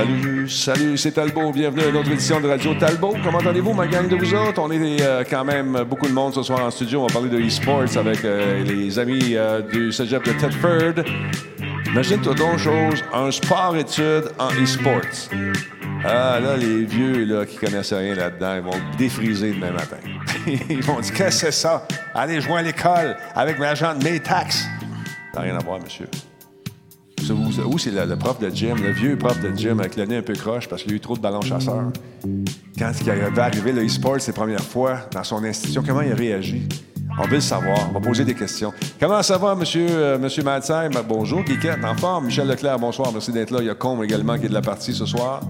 Salut, salut, c'est Talbot. Bienvenue à une autre édition de Radio Talbot. Comment allez-vous, ma gang de vous autres? On est euh, quand même beaucoup de monde ce soir en studio. On va parler de e-sports avec euh, les amis euh, du cégep de Thetford. Imagine-toi donc chose, un sport-études en e-sports. Ah, là, les vieux là, qui connaissent rien là-dedans, ils vont défriser demain matin. ils vont dire Qu'est-ce que c'est ça? Allez, à l'école avec l'argent de mes taxes. N'a rien à voir, monsieur. Où c'est le, prof de gym, le vieux prof de gym avec le nez un peu croche parce qu'il a eu trop de ballons chasseurs? Quand il va arriver le e-sport ses premières fois dans son institution, comment il a réagi? On veut le savoir. On va poser des questions. Comment ça va, monsieur, euh, monsieur Maltzheim? Bonjour, Guiquette, en forme. Michel Leclerc, bonsoir. Merci d'être là. Il y a Combe également qui est de la partie ce soir.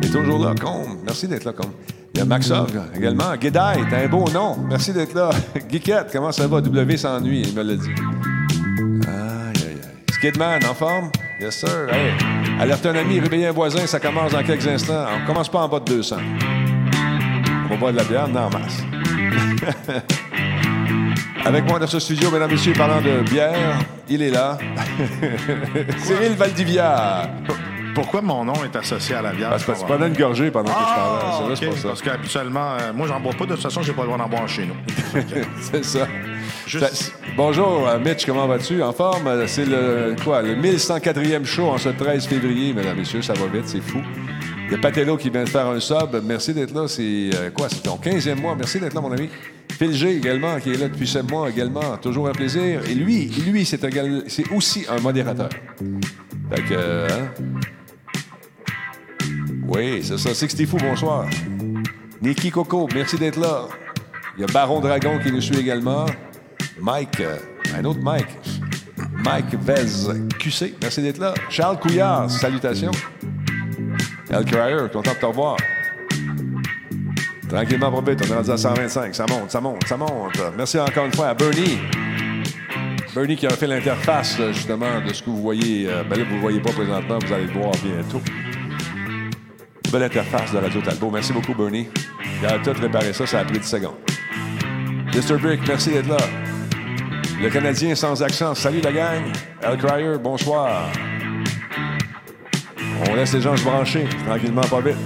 Il est toujours là, Combe. Merci d'être là, Combe. Il y a Maxov également. Guédaille, t'as un beau nom. Merci d'être là. Guiquette, comment ça va? W s'ennuie, il me l'a dit. Skidman, en forme? Yes, sir. Hey, alerte un ami, réveillez un voisin, ça commence dans quelques instants. On commence pas en bas de 200. On va boire de la bière, non, en masse. Avec moi dans ce studio, mesdames et messieurs, parlant de bière, il est là. Cyril Valdivia. Pourquoi mon nom est associé à la bière? Parce que tu prenais une gorgée pendant que je parlais. Ah, C'est vrai, ok. c'est pas ça. Parce qu'habituellement, euh, moi, j'en bois pas. De toute façon, j'ai pas le droit d'en boire chez nous. C'est ça. Juste- Bonjour, euh, Mitch, comment vas-tu? En forme? C'est le, quoi, le 1104e show en ce 13 février, mesdames et messieurs. Ça va vite, c'est fou. Il y a Patello qui vient de faire un sub. Merci d'être là. C'est euh, quoi? C'est ton 15e mois? Merci d'être là, mon ami. Phil G également, qui est là depuis 7 mois également. Toujours un plaisir. Et lui, lui c'est aussi un modérateur. Fait que, euh, hein? Oui, c'est ça. Sixty Fou, bonsoir. Niki Coco, merci d'être là. Il y a Baron Dragon qui nous suit également. Mike, euh, un autre Mike. Mike Vez QC, merci d'être là. Charles Couillard, salutations. El Crier, content de te revoir. Tranquillement, pas on est rendu à 125. Ça monte, ça monte, ça monte. Merci encore une fois à Bernie. Bernie qui a fait l'interface, justement, de ce que vous voyez. euh, ben là, vous ne le voyez pas présentement, vous allez le voir bientôt. Belle interface de Radio Talbot. Merci beaucoup, Bernie. Il a tout réparé ça, ça a pris 10 secondes. Mr. Brick, merci d'être là. Le Canadien sans accent. Salut la gang. Al Crier, bonsoir. On laisse les gens se brancher, tranquillement, pas vite.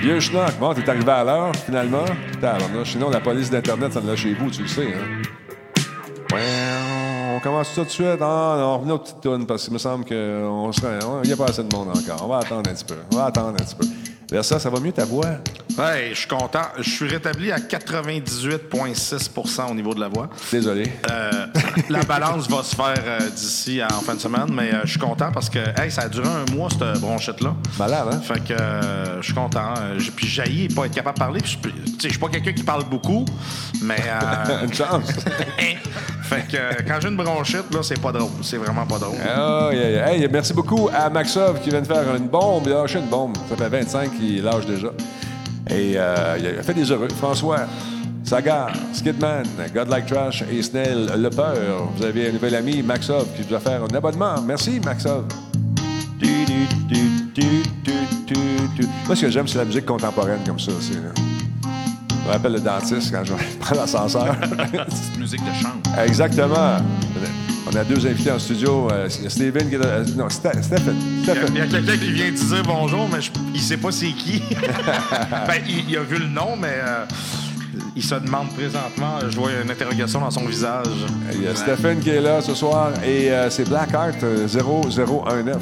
Vieux schnock, bon, t'es arrivé à l'heure, finalement. Tabarnouche. Sinon, la police d'Internet, ça en a chez vous, tu le sais, hein. Ouais, on commence tout de suite. Ah, on revenait aux petites tounes parce qu'il me semble qu'il n'y a pas assez de monde encore. On va attendre un petit peu. On va attendre un petit peu. Versa, ça va mieux ta voix? Ouais, je suis content. Je suis rétabli à 98,6% au niveau de la voix. Désolé. Euh, la balance va se faire euh, d'ici à en fin de semaine, mais euh, je suis content parce que hey, ça a duré un mois, cette bronchette-là. Malade, hein? Fait que euh, je suis content. Euh, Puis j'ai pas être capable de parler. Je peux- tu sais, je suis pas quelqu'un qui parle beaucoup, mais. euh, Une chance. fait que euh, quand j'ai une bronchite, là, c'est pas drôle. C'est vraiment pas drôle. Oh, yeah, yeah. Hey, merci beaucoup à Maxov qui vient de faire une bombe. Il a une bombe. Ça fait 25 qu'il lâche déjà. Et euh, il a fait des heureux. François, Sagar, Skidman, Godlike Trash et Snell Le Peur. Vous avez un nouvel ami, Maxov, qui doit faire un abonnement. Merci, Maxov. Moi, ce que j'aime, c'est la musique contemporaine comme ça. là. Je me rappelle le dentiste quand je prends l'ascenseur. Petite musique de chambre. Exactement. On a deux invités en studio. Il y a Steven qui est là. euh, Non, Ste- Stephen. Il y a, quelqu'un qui vient de dire bonjour, mais je- il sait pas c'est qui. ben, il, il a vu le nom, mais euh, il se demande présentement. Je vois une interrogation dans son visage. Il y a Stephen qui est là ce soir et euh, c'est Blackheart euh, 0019.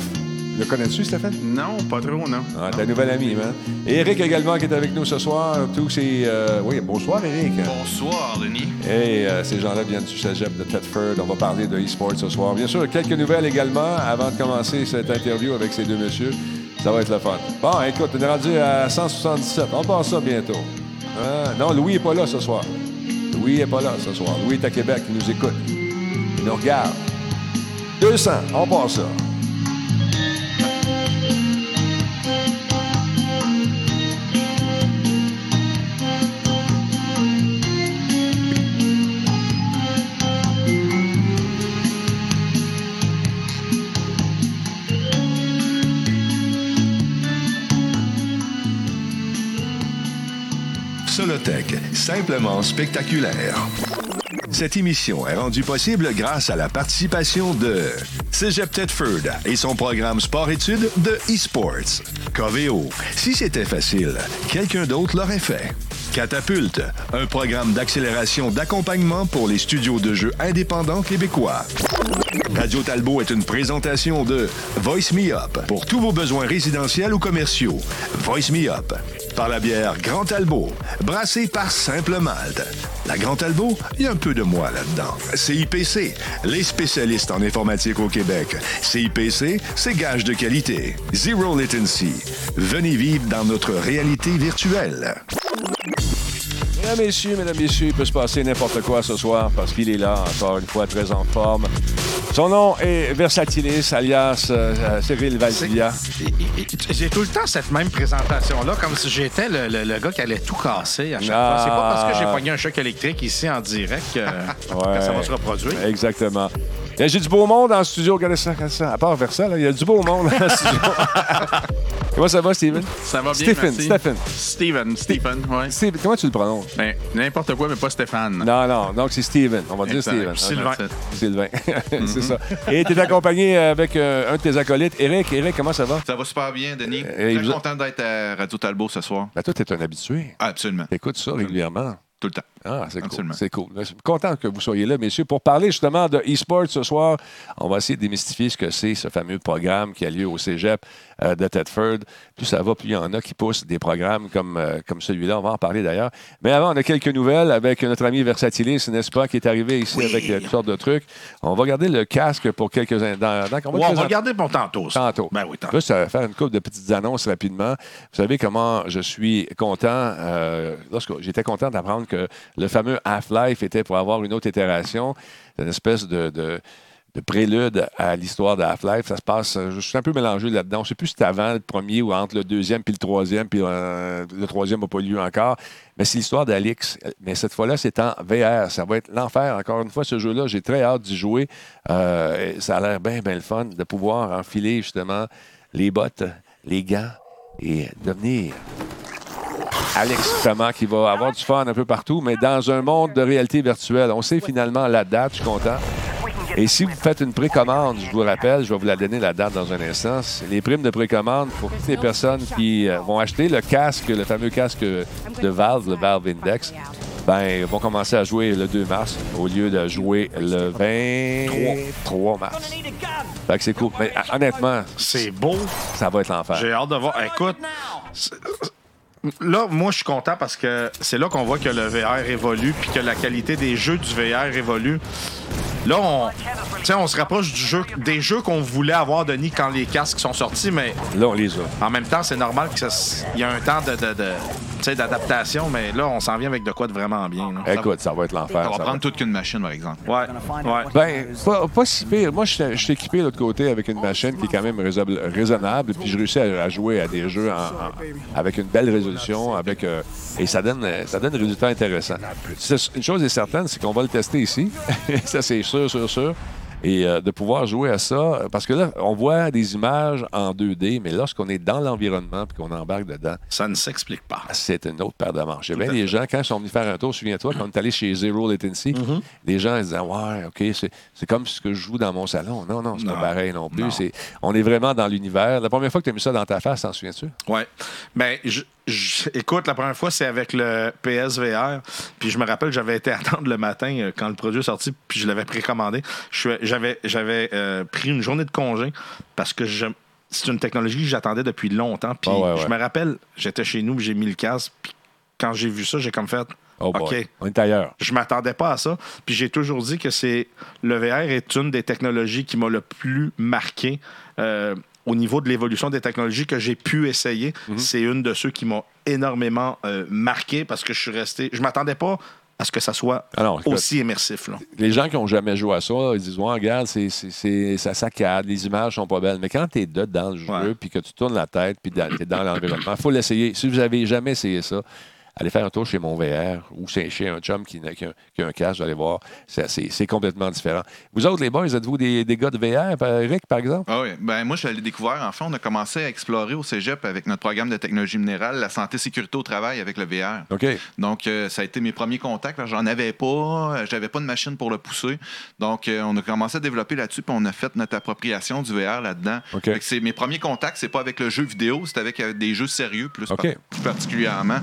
Le connais-tu, Stéphane? Non, pas trop, non. Ah, t'es un nouvel ami, man. Et Eric également qui est avec nous ce soir. Tous ces. euh, Oui, bonsoir, Eric. Bonsoir, Denis. Et euh, ces gens-là viennent du cégep de Thetford. On va parler de e-sport ce soir. Bien sûr, quelques nouvelles également avant de commencer cette interview avec ces deux messieurs. Ça va être le fun. Bon, écoute, on est rendu à 177. On passe ça bientôt. Ah, non, Louis n'est pas là ce soir. Louis n'est pas là ce soir. Louis est à Québec, il nous écoute. Il nous regarde. 200, on passe ça. Simplement spectaculaire. Cette émission est rendue possible grâce à la participation de Cégep Tedford et son programme sport-études de eSports. Coveo. Si c'était facile, quelqu'un d'autre l'aurait fait. Catapulte, un programme d'accélération d'accompagnement pour les studios de jeux indépendants québécois. Radio Talbot est une présentation de Voice Me Up pour tous vos besoins résidentiels ou commerciaux. Voice Me Up par la bière Grand Talbot, brassée par Simple Malte. La Grand Talbot, il y a un peu de moi là-dedans. CIPC, les spécialistes en informatique au Québec. CIPC, c'est gage de qualité. Zero latency. Venez vivre dans notre réalité virtuelle. Mesdames, messieurs, mesdames, messieurs, il peut se passer n'importe quoi ce soir parce qu'il est là, encore une fois, très en forme. Son nom est Versatilis, alias euh, Cyril Valdivia. J'ai tout le temps cette même présentation-là, comme si j'étais le, le- le gars qui allait tout casser à chaque Ah. fois. C'est pas parce que j'ai pogné un choc électrique ici en direct que, que ça va se reproduire. Exactement. J'ai du beau monde en studio. Regardez ça, regardez ça. À part Versa, là, il y a du beau monde en studio. comment ça va, Steven? Ça va bien, Stephen, merci. Stephen. Steven, Stephen, ouais. Steve, comment tu le prononces? Ben, n'importe quoi, mais pas Stéphane. Non, non, donc c'est Steven. On va dire Exact. Steven. Sylvain. Sylvain. c'est ça. Et tu es accompagné avec euh, un de tes acolytes, Eric. Eric, comment ça va? Ça va super bien, Denis. Euh, Très vous- content d'être à Radio Talbot ce soir. Ben, toi, tu es un habitué. Ah, absolument. T'écoutes ça régulièrement. Tout le temps. Ah, c'est cool. Absolument. C'est cool. Je suis content que vous soyez là, messieurs, pour parler justement de e-sport ce soir. On va essayer de démystifier ce que c'est, ce fameux programme qui a lieu au cégep de Tedford. Plus ça va, plus il y en a qui poussent des programmes comme, euh, comme celui-là. On va en parler d'ailleurs. Mais avant, on a quelques nouvelles avec notre ami Versatilis, n'est-ce pas, qui est arrivé ici avec euh, toutes sortes de trucs. On va garder le casque pour quelques instants. Ouais, on va regarder pour tantôt. ça. Tantôt. Ben oui, tantôt. Juste euh, faire une couple de petites annonces rapidement. Vous savez comment je suis content, euh, lorsque j'étais content d'apprendre que le fameux Half-Life était pour avoir une autre itération, une espèce de, de- de prélude à l'histoire de Half-Life. Ça se passe, euh, je suis un peu mélangé là-dedans. Je ne sais plus si c'est avant le premier ou entre le deuxième puis le troisième, puis euh, le troisième n'a pas lieu encore. Mais c'est l'histoire d'Alix. Mais cette fois-là, c'est en VR. Ça va être l'enfer. Encore une fois, ce jeu-là, j'ai très hâte d'y jouer. Euh, ça a l'air bien, bien le fun de pouvoir enfiler justement les bottes, les gants et devenir Alex, justement, qui va avoir du fun un peu partout, mais dans un monde de réalité virtuelle. On sait finalement la date, je suis content. Et si vous faites une précommande, je vous rappelle, je vais vous la donner la date dans un instant. Les primes de précommande pour toutes les personnes qui euh, vont acheter le casque, le fameux casque de Valve, le Valve Index. Ben, vont commencer à jouer le 2 mars au lieu de jouer le 23 mars. Fait que c'est cool. Mais honnêtement, C'est beau. ça va être l'enfer. J'ai hâte de voir. Écoute, c'est- là, moi, je suis content parce que c'est là qu'on voit que le VR évolue puis que la qualité des jeux du VR évolue. Là, on, tu sais, on se rapproche du jeu, des jeux qu'on voulait avoir, Denis, quand les casques sont sortis, mais Là, on les a. en même temps, c'est normal qu'il y a un temps de, de- de- tu sais, d'adaptation, mais là, on s'en vient avec de quoi de vraiment bien. là. Écoute, ça va être l'enfer. Ça va ça prendre toute qu'une machine, par exemple. Ouais, ouais. Ben, pas, pas si pire. Moi, je suis- équipé de l'autre côté avec une machine qui est quand même raisonnable, raisonnable puis je réussis à, à jouer à des jeux en- en- avec une belle résolution, avec euh, et ça donne, euh, ça donne des résultats intéressants. Une chose est certaine, c'est qu'on va le tester ici. ça, c'est sûr, sûr, sûr. Et euh, de pouvoir jouer à ça, parce que là, on voit des images en 2D, mais lorsqu'on est dans l'environnement et qu'on embarque dedans, Ça ne s'explique pas. c'est une autre paire de manches. Il y a bien des gens, quand ils sont venus faire un tour, souviens-toi, quand on est allé chez Zero Latency, les gens ils disaient Ouais, OK, c'est, comme ce que je joue dans mon salon. Non, non, c'est pas pareil non plus. Non. On est vraiment dans l'univers. La première fois que tu as mis ça dans ta face, t'en souviens-tu? Ouais. Ben, je, je- écoute, la première fois, c'est avec le PSVR. Puis je me rappelle, j'avais été attendre le matin euh, quand le produit est sorti, puis je l'avais précommandé. J'avais, euh, pris une journée de congé parce que c'est une technologie que j'attendais depuis longtemps. Puis Ah ouais, ouais. je me rappelle, j'étais chez nous, j'ai mis le casque. Puis quand j'ai vu ça, j'ai comme fait. Oh. OK. On est ailleurs. Je m'attendais pas à ça. Puis j'ai toujours dit que c'est le VR est une des technologies qui m'a le plus marqué euh, au niveau de l'évolution des technologies que j'ai pu essayer. Mhm. C'est une de ceux qui m'a énormément euh, marqué parce que je suis resté. Je m'attendais pas à ce que ça soit écoute, aussi immersif. Là. Les gens qui n'ont jamais joué à ça, ils disent Ouais, regarde, c'est, c'est, c'est- ça saccade, les images sont pas belles. Mais quand tu es dedans le jeu, puis que tu tournes la tête, puis tu es dans l'environnement, il faut l'essayer. Si vous avez jamais essayé ça, aller faire un tour chez mon VR ou chez, un chum qui, a, qui a un casque, vous allez voir, c'est, complètement différent. Vous autres, les boys, êtes-vous des, des gars de VR, Eric, par exemple? Ah oui. Ben, moi, je l'ai découvert. En fait, on a commencé à explorer au cégep avec notre programme de technologie minérale la santé sécurité au travail avec le VR. OK. Donc, euh, ça a été mes premiers contacts. J'en avais pas. euh, J'avais pas de machine pour le pousser. Donc, euh, on a commencé à développer là-dessus, puis on a fait notre appropriation du VR là-dedans. OK. Fait que c'est mes premiers contacts, c'est pas avec le jeu vidéo, c'est avec des jeux sérieux, plus, par- plus particulièrement.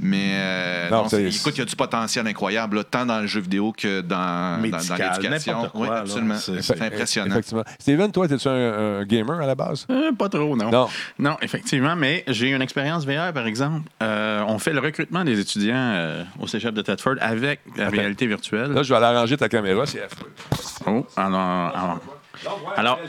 Mais euh, Non, non, écoute, il y a du potentiel incroyable, là, tant dans le jeu vidéo que dans, dans- dans, l'éducation? Oui, absolument. C'est- impressionnant. Effectivement. Steven, toi, es-tu un, un gamer à la base? Euh, pas trop, non. Non. Non, effectivement, mais j'ai une expérience VR, par exemple. Euh, on fait le recrutement des étudiants euh, au cégep de Thetford avec la réalité virtuelle. Là, je vais aller arranger ta caméra, c'est affreux. Oh, alors, alors- Alors-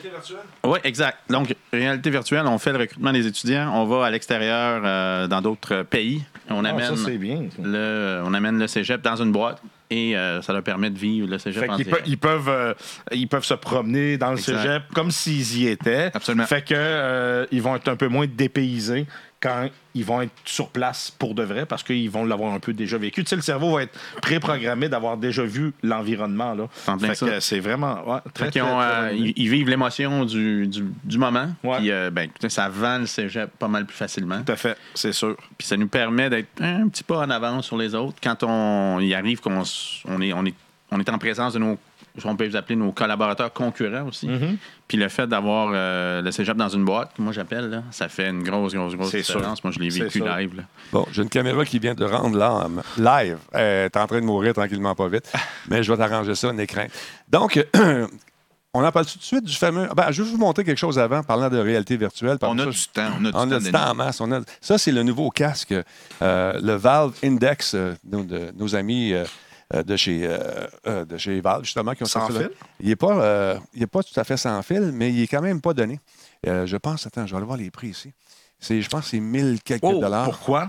Oui, exact. Donc, réalité virtuelle, on fait le recrutement des étudiants. On va à l'extérieur euh, dans d'autres pays. On Ah, amène, ça, c'est bien. ça. le, on amène le cégep dans une boîte et euh, ça leur permet de vivre le cégep Fait pe- ils peuvent, euh, ils peuvent se promener dans le Exact. cégep comme s'ils y étaient. Absolument. Fait que euh, ils vont être un peu moins dépaysés quand ils vont être sur place pour de vrai parce qu'ils vont l'avoir un peu déjà vécu. Tu sais, le cerveau va être préprogrammé d'avoir déjà vu l'environnement. là. C'est vraiment ouais, très, ont, euh, ils, ils vivent l'émotion du, du, du moment. Ouais. Puis, euh, ben, ça vend le cégep pas mal plus facilement. Tout à fait, c'est sûr. Puis ça nous permet d'être un petit pas en avance sur les autres. Quand on y arrive, qu'on on est, on est, on est en présence de nos, on peut les appeler nos collaborateurs concurrents aussi. Mm-hmm. Puis le fait d'avoir euh, le cégep dans une boîte, que moi j'appelle, là, ça fait une grosse, grosse, grosse C'est différence. sûr. Moi, je l'ai vécu live. là. Bon, j'ai une caméra qui vient de rendre l'âme live. Euh, T'es en train de mourir tranquillement, pas vite. Mais je vais t'arranger ça, un écran. Donc, on en parle tout de suite du fameux. Ben, je vais vous montrer quelque chose avant, parlant de réalité virtuelle. On a ça, du temps. On a du On a temps. du Denis. temps en masse. on a- Ça, c'est le nouveau casque, euh, le Valve Index, euh, nos, de- nos amis euh, de, chez, euh, euh, de chez Valve, justement, qui ont Sans fil? Il n'est pas, euh, pas tout à fait sans fil, mais il est quand même pas donné. Je pense, attends, je vais aller voir les prix ici. C'est, je pense que c'est 1000 quelques Oh, dollars pourquoi?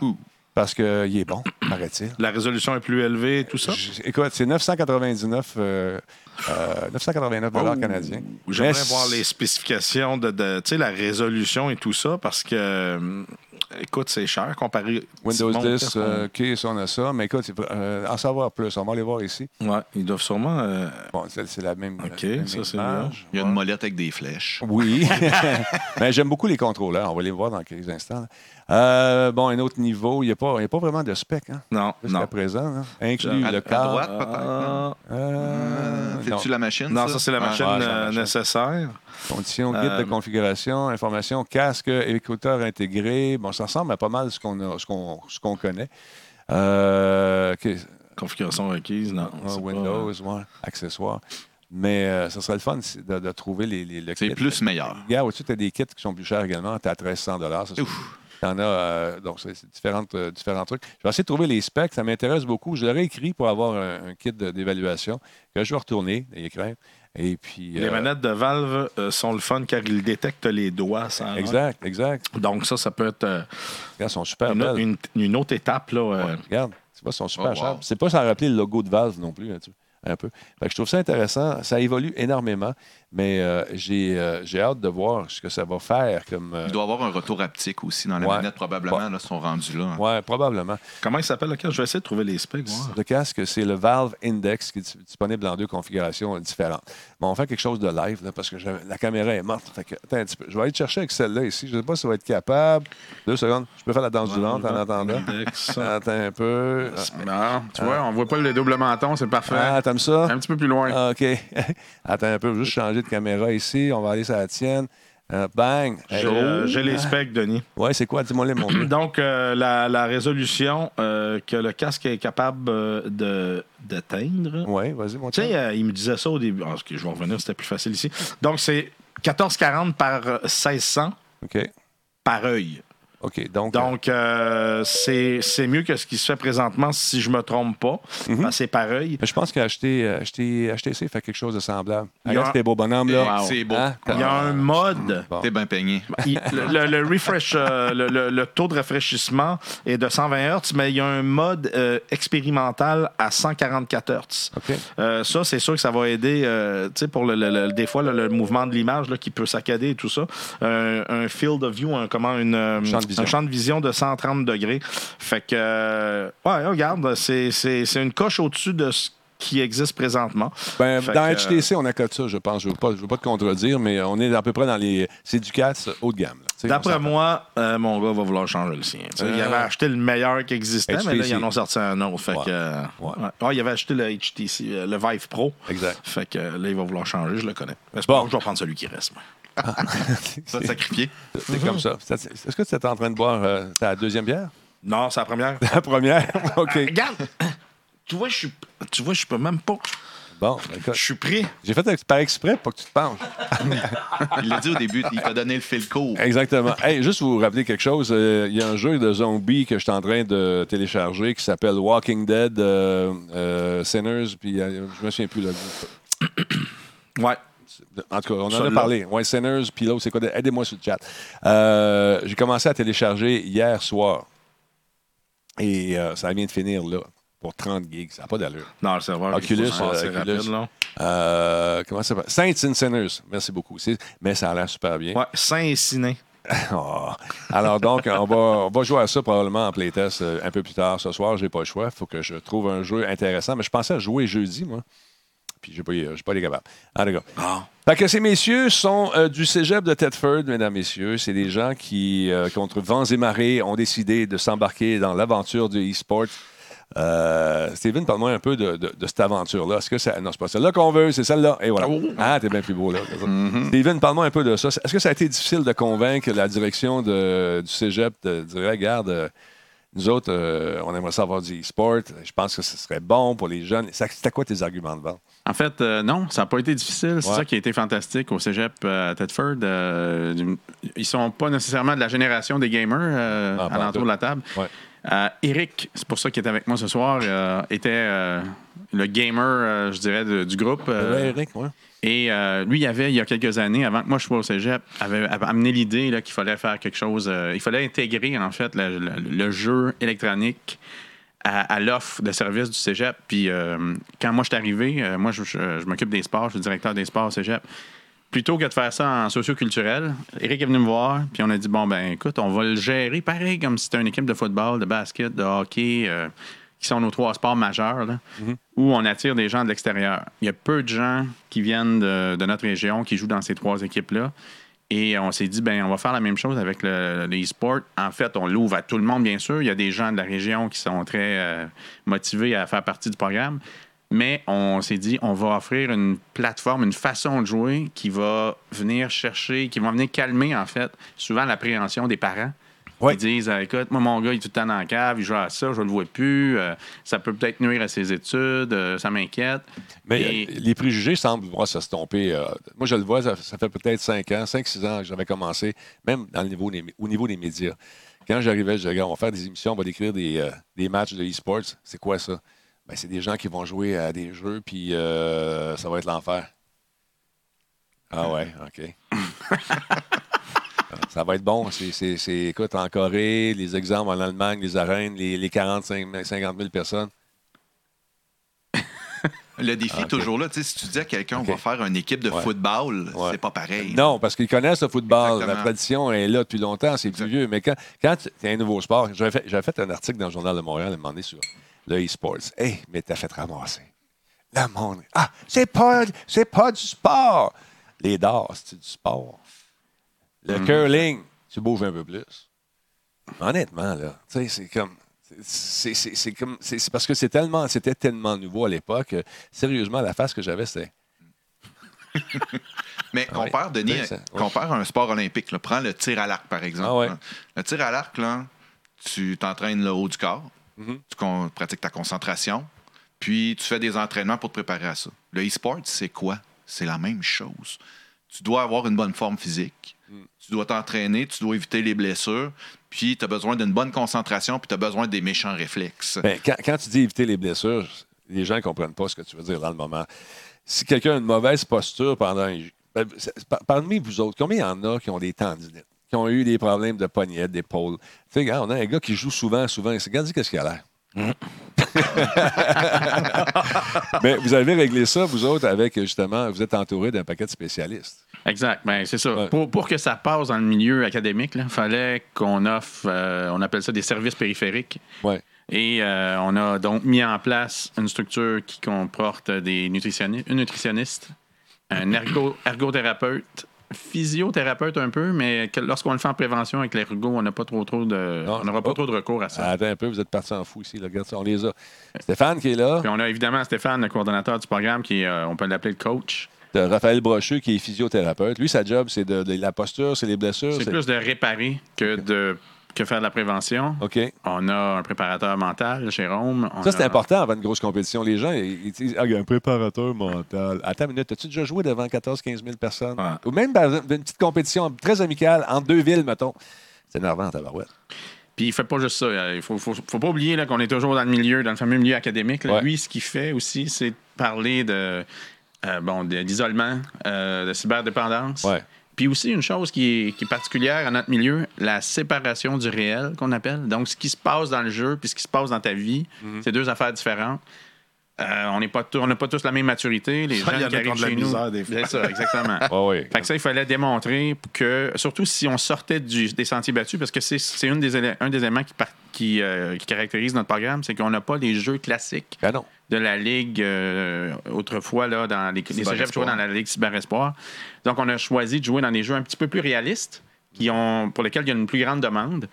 parce qu'il est bon, paraît-il. La résolution est plus élevée, tout ça? Je- Écoute, c'est 999, euh, euh, 989 dollars Oh, canadiens. J'aimerais voir les spécifications de, de la résolution et tout ça parce que, écoute, c'est cher comparé. Windows Simon, 10, qu'est-ce qu'on- euh, OK, ça, on a ça. Mais écoute, euh, en savoir plus, on va aller voir ici. Ouais, ils doivent sûrement. euh, Bon, c'est, la même. OK, la même ça, c'est. Il y a une molette avec des flèches. Oui. Mais j'aime beaucoup les contrôleurs. On va les voir dans quelques instants. Euh, bon, un autre niveau. Il n'y a, pas- il y a pas vraiment de spec hein, Non, jusqu'à présent. là. Inclus À, le à cadre. droite, peut-être. Ah, Euh. Fais-tu la machine? non, ça, c'est la machine euh, machine. nécessaire. Conditions, guide Euh, de configuration, information, casque, écouteur intégré. Bon, ça ressemble à pas mal ce qu'on a- ce qu'on ce qu'on connaît. Euh, Configuration requise, non. ouais, c'est pas- Windows, ouais, accessoires. Mais euh, ça serait le fun de, de trouver les, les, le C'est plus meilleur. Regarde, au-dessus, tu as des kits qui sont plus chers également. Tu as 1300 ça, c'est- Il y en a, euh, donc c'est différentes, euh, différents trucs. Je vais essayer de trouver les specs, ça m'intéresse beaucoup. Je l'aurais écrit pour avoir un, un kit d'évaluation que je vais retourner, l'écran. Et puis. Les euh, manettes de Valve euh, sont le fun car ils détectent les doigts. sans- Exact, exact. Donc, ça, ça peut être euh, Regarde, sont super une, belles. une- une autre étape. Là, euh, Regarde, tu vois, sont super Oh, wow. C'est pas sans rappeler le logo de Valve non plus, hein, un peu. Fait que je trouve ça intéressant. Ça évolue énormément, mais euh, j'ai euh, j'ai hâte de voir ce que ça va faire comme. euh, Il doit y avoir un retour haptique aussi dans la Ouais. manette, probablement. Là, ils sont rendus là. Ouais, probablement. Comment il s'appelle le cas? Je vais essayer de trouver les specs. Le casque, c'est le Valve Index qui est dis- disponible dans deux configurations différentes. Bon, on fait quelque chose de live là, parce que la caméra est morte. Fait que, attends un petit peu. Je vais aller te chercher avec celle-là ici. Je ne sais pas si ça va être capable. Deux secondes. Je peux faire la danse du ventre en attendant. Index. Attends un peu. Non, tu vois, on voit pas le double menton, c'est parfait. Ah, t'aimes ça? Un petit peu plus loin. Ah, OK. Attends un peu. Je vais juste changer de caméra ici. On va aller sur la tienne. Euh, bang. J'ai euh, j'ai les specs, Denis. Ouais, c'est quoi? Dis-moi les mon vieux. Donc, euh, la, la résolution que le casque est capable de d'atteindre. Ouais, vas-y, mon Tu sais, il me disait ça au début. Ah, je vais revenir, c'était plus facile ici. Donc, c'est 1440 par euh, 1600 OK. par œil. OK. Donc, Donc, euh, c'est c'est mieux que ce qui se fait présentement, si je me trompe pas. Mhm. que C'est par œil. mais je pense qu'acheter acheter, HTC fait quelque chose de semblable. Il y a un- beaux bonhommes, là. C'est beau. Hein? Il y a un mode. Bon. T'es bien peigné. Il- le, le- le refresh, euh, le, le- le taux de rafraîchissement est de 120 Hz, mais il y a un mode euh, expérimental à 144 Hz. Euh, ça, c'est sûr que ça va aider, euh, tu sais, pour le, le- le- des fois le, le mouvement de l'image là, qui peut saccader et tout ça. Euh, un field of view, un, comment une, euh, Champ vision. Un champ de vision de 130 degrés. Fait que, euh, ouais, regarde, c'est c'est- c'est une coche au-dessus de ce qui existe présentement. Ben, dans que, HTC, on accote ça, je pense. Je ne veux, veux pas te contredire, mais on est à peu près dans les. C'est du 4 haut de gamme. D'après moi, euh, mon gars va vouloir changer le sien. Il Euh, avait acheté le meilleur qui existait, mais là, ils en ont sorti un autre. Fait Ouais. que, euh, Ouais. ouais. Ouais, il avait acheté le HTC, euh, le Vive Pro. Exact. Fait que euh, là, il va vouloir changer, je le connais. Mais c'est Bon. pas je vais prendre celui qui reste. moi. Ça, sacrifié. C'est comme ça. Est-ce que tu es en train de boire euh, ta deuxième bière? Non, c'est la première. La première? OK. Regarde! Tu vois, je suis. Tu vois, je peux même pas. Bon, ben, Je suis pris. j'ai fait ex- par exprès pour que tu te penches. Il l'a dit au début, il t'a donné le fil court. Exactement. Hey, juste vous rappeler quelque chose. euh, Il y a un jeu de zombies que je suis en train de télécharger qui s'appelle Walking Dead euh, euh, Sinners. Puis je me souviens plus. Là. Ouais. En tout cas, on en a parlé. Ouais, Sinners, puis c'est quoi? Aidez-moi sur le chat. Euh, j'ai commencé à télécharger hier soir. Et euh, ça vient de finir là, pour 30 gigs. Ça n'a pas d'allure. Non, le serveur. Oculus, euh, Oculus. rapide, là. Euh, comment ça s'appelle? Saints and Sinners. Merci beaucoup. C'est- Mais ça a l'air super bien. Ouais, saint et. Oh. Alors donc, on va, on va jouer à ça probablement en playtest un peu plus tard ce soir. J'ai pas le choix. Il faut que je trouve un jeu intéressant. Mais je pensais à jouer jeudi, moi. Puis j'ai pas, j'ai pas les capables. En tout cas. Ah. Fait que ces messieurs sont euh, du cégep de Thetford, mesdames, messieurs. C'est des gens qui, euh, contre vents et marées, ont décidé de s'embarquer dans l'aventure du e-sport. Euh, Steven, parle-moi un peu de, de- de cette aventure-là. Est-ce que ça. Non, c'est pas celle-là qu'on veut, c'est celle-là. Et voilà. Ah, t'es bien plus beau, là. Steven, parle-moi un peu de ça. Est-ce que ça a été difficile de convaincre la direction de- du cégep de dire, regarde, nous autres, euh, on aimerait ça avoir du e-sport. Je pense que ce serait bon pour les jeunes. C'était quoi tes arguments de vente? En fait, euh, non, ça n'a pas été difficile. C'est Ouais. ça qui a été fantastique au cégep euh, à Thetford. Du- ils sont pas nécessairement de la génération des gamers Ah, à l'entour de la table. Ouais. Eric, c'est pour ça qu'il est avec moi ce soir, était le gamer, je dirais, de- du groupe. Ouais, Eric, ouais. Et euh, lui, il avait, il y a quelques années, avant que moi je sois au cégep, avait, avait amené l'idée qu'il fallait faire quelque chose. euh, il fallait intégrer, en fait, le, jeu électronique à, l'offre de service du cégep. Puis euh, quand moi je suis arrivé, moi je, m'occupe des sports, je suis directeur des sports au cégep. Plutôt que de faire ça en socioculturel, Eric est venu me voir, puis on a dit bon, ben écoute, on va le gérer pareil comme si c'était une équipe de football, de basket, de hockey, qui sont nos trois sports majeurs, là, où on attire des gens de l'extérieur. Il y a peu de gens qui viennent de, de notre région qui jouent dans ces trois équipes-là. Et on s'est dit, ben, on va faire la même chose avec le, le e-sport. En fait, on l'ouvre à tout le monde, bien sûr. Il y a des gens de la région qui sont très euh, motivés à faire partie du programme. Mais on s'est dit, on va offrir une plateforme, une façon de jouer qui va venir chercher, qui va venir calmer, en fait, souvent l'appréhension des parents. Ouais. Ils disent, écoute, moi, mon gars, il est tout le temps dans la cave, il joue à ça, je ne le vois plus, euh, ça peut peut-être nuire à ses études, euh, ça m'inquiète. Mais Et- euh, les préjugés semblent voir s'estomper. euh, moi, je le vois, ça, ça fait peut-être 5 ans, 5-6 ans que j'avais commencé, même dans le niveau des- au niveau des médias. Quand j'arrivais, je disais, on va faire des émissions, on va décrire des, des matchs de e-sports. C'est quoi ça? Ben, c'est des gens qui vont jouer à des jeux, puis ça va être l'enfer. Ah ouais, OK. Ça va être bon. C'est, écoute, en Corée, les exemples en Allemagne, les arènes, les, les 45 50 000 personnes. Le défi Ah, ok. toujours là. Tu sais, si tu dis à quelqu'un, on va faire une équipe de Ouais. football, Ouais. c'est pas pareil. Non, parce qu'ils connaissent le football. Exactement. La tradition est là depuis longtemps, c'est plus vieux. Mais quand, quand tu as un nouveau sport, j'avais fait, fait un article dans le Journal de Montréal à un moment donné sur le e-sports. Hé, mais t'as fait ramasser. Le monde. Ah, c'est pas, c'est pas du sport. Les dards, c'est du sport. Le curling, tu bouges un peu plus. Honnêtement, là, tu sais, c'est comme. C'est, comme. Parce que c'est tellement, c'était tellement nouveau à l'époque. que, Sérieusement, la face que j'avais, c'était. Mais Ah compare, Denis, ça- compare un sport olympique. là. Prends le tir à l'arc, par exemple. Ah ouais. Le tir à l'arc, là, tu t'entraînes le haut du corps, Mhm. tu pratiques ta concentration, puis tu fais des entraînements pour te préparer à ça. Le e-sport, c'est quoi? C'est la même chose. Tu dois avoir une bonne forme physique. Tu dois t'entraîner, tu dois éviter les blessures, puis tu as besoin d'une bonne concentration, puis tu as besoin des méchants réflexes. Ben, quand, quand tu dis éviter les blessures, les gens ne comprennent pas ce que tu veux dire dans le moment. Si quelqu'un a une mauvaise posture pendant. un- ben, parmi vous autres, combien il y en a qui ont des tendinites, qui ont eu des problèmes de poignette, d'épaule? Tu sais, regarde, on a un gars qui joue souvent, souvent. Regarde, qu'est-ce qu'il a l'air. Mais vous avez réglé ça, vous autres, avec justement, vous êtes entouré d'un paquet de spécialistes. Exact. Ben, c'est ça. Ouais. Pour, pour que ça passe dans le milieu académique, il fallait qu'on offre, euh, on appelle ça des services périphériques. Ouais. Et euh, on a donc mis en place une structure qui comporte des nutritionnistes, une nutritionniste, un ergo- ergothérapeute, physiothérapeute un peu, mais lorsqu'on le fait en prévention avec l'ergo, on n'a pas trop, trop de, Non. on n'aura pas Oh. trop de recours à ça. Attends un peu, vous êtes parti en fou ici. Là. Regarde ça, on les a. Stéphane qui est là, Puis on a évidemment Stéphane, le coordonnateur du programme, qui est, euh, on peut l'appeler le coach. de Raphaël Brochu qui est physiothérapeute. Lui, sa job, c'est de, de la posture, c'est les blessures. C'est plus de réparer que de que faire de la prévention. OK. On a un préparateur mental, Jérôme. On Ça, c'est a- important avant une grosse compétition. Les gens, ils, disent Ah, il y a un préparateur mental. Attends une minute, as-tu déjà joué devant 14-15 000 personnes? Ou même dans une petite compétition très amicale entre deux villes, mettons. C'est énervant, tabarouette. Puis il fait pas juste ça. Il faut, faut, faut pas oublier là, qu'on est toujours dans le milieu, dans le fameux milieu académique. Ouais. Lui, ce qu'il fait aussi, c'est parler de euh, bon, d'isolement, euh, de cyberdépendance. Ouais. Puis aussi une chose qui est, qui est particulière à notre milieu, la séparation du réel qu'on appelle. Donc ce qui se passe dans le jeu puis ce qui se passe dans ta vie, Mhm. c'est deux affaires différentes. Euh, on n'est pas tous- on n'a pas tous la même maturité. Les Ça, y en qui arrivent chez nous, misère, des fois. c'est ça, exactement. Oui. Fait que ça, il fallait démontrer que, surtout si on sortait du- des sentiers battus, parce que c'est, c'est une des élé- un des éléments qui, par- qui, euh, qui caractérise notre programme, c'est qu'on n'a pas les jeux classiques Ben non. de la Ligue euh, autrefois, là, dans les, les cégeps jouaient dans la Ligue Cyber Espoir. Donc, on a choisi de jouer dans des jeux un petit peu plus réalistes, qui ont, pour lesquels il y a une plus grande demande.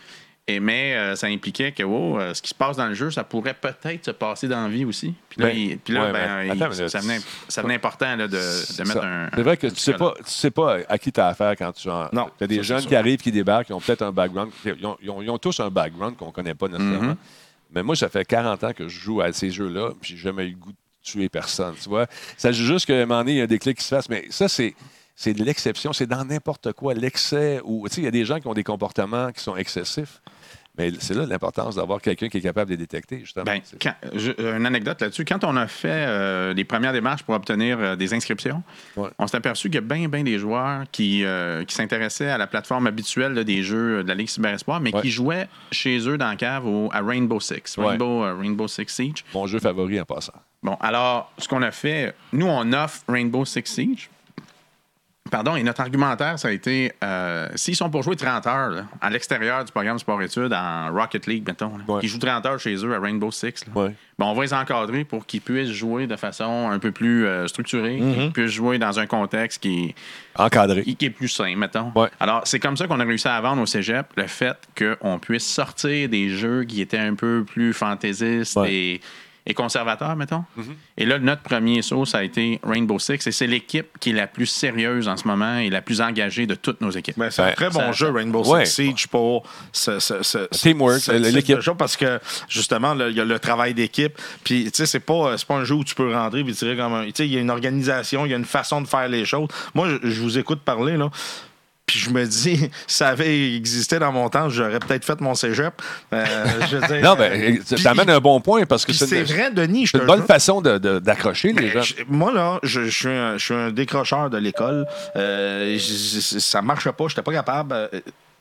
Et, mais euh, ça impliquait que oh, euh, ce qui se passe dans le jeu, ça pourrait peut-être se passer dans la vie aussi. Puis là, Ben, il- puis là, ouais, ben, il- minute. ça, venait, ça venait important là, de, de mettre Ça. un. C'est vrai que tu sais psychologue. pas, tu sais pas à qui tu as affaire quand tu en. Non, Tu as des jeunes sûr. qui arrivent, qui débarquent, qui ont peut-être un background. Ils ont, ils ont- ils ont tous un background qu'on connaît pas nécessairement. Mhm. Mais moi, ça fait 40 ans que je joue à ces jeux-là, puis j'ai jamais eu le goût de tuer personne. Tu vois? Ça joue juste qu'à un moment donné, il y a des clics qui se fassent. Mais ça, c'est. C'est de l'exception, c'est dans n'importe quoi, l'excès ou tu sais, il y a des gens qui ont des comportements qui sont excessifs, mais c'est là l'importance d'avoir quelqu'un qui est capable de les détecter justement. Quand- je- une anecdote là-dessus. Quand on a fait euh, les premières démarches pour obtenir euh, des inscriptions, Ouais. on s'est aperçu qu'il y a bien, bien des joueurs qui, euh, qui s'intéressaient à la plateforme habituelle là, des jeux de la Ligue Cyber Espoir, mais Ouais. qui jouaient chez eux dans la cave au- à Rainbow Six. Rainbow, euh, Rainbow Six Siege. Mon jeu favori en passant. Bon, alors, ce qu'on a fait, nous, on offre Rainbow Six Siege. Pardon, et notre argumentaire, ça a été euh, s'ils sont pour jouer 30 heures là, à l'extérieur du programme sport-études en Rocket League, mettons, là, Ouais. qui jouent 30 heures chez eux à Rainbow Six, là, Ouais. ben, on va les encadrer pour qu'ils puissent jouer de façon un peu plus euh, structurée, Mm-hmm. qu'ils puissent jouer dans un contexte qui, Encadré. qui est plus sain, mettons. Ouais. Alors, c'est comme ça qu'on a réussi à vendre au cégep le fait qu'on puisse sortir des jeux qui étaient un peu plus fantaisistes et, et conservateurs, mettons. Et là, notre premier saut, ça a été Rainbow Six, et c'est l'équipe qui est la plus sérieuse en ce moment et la plus engagée de toutes nos équipes. Ben, c'est un très bon ça- jeu, Rainbow Ouais. Six Siege, pour ce, ce- ce- Teamwork, l'équipe. parce que, justement, il y a le travail d'équipe. Puis, tu sais, c'est pas, c'est pas un jeu où tu peux rentrer et tirer comme un. Tu sais, il y a une organisation, il y a une façon de faire les choses. Moi, je, je vous écoute parler, là. Puis je me dis, si ça avait existé dans mon temps, j'aurais peut-être fait mon cégep. Euh, je veux dire, Non, ben, euh, ça t'amène un bon point parce que c'est vrai, Denis, c'est une bonne jure. façon d'accrocher les gens. moi, là, je, je suis un, je suis un décrocheur de l'école. Euh, ça marchait pas, j'étais pas capable. euh,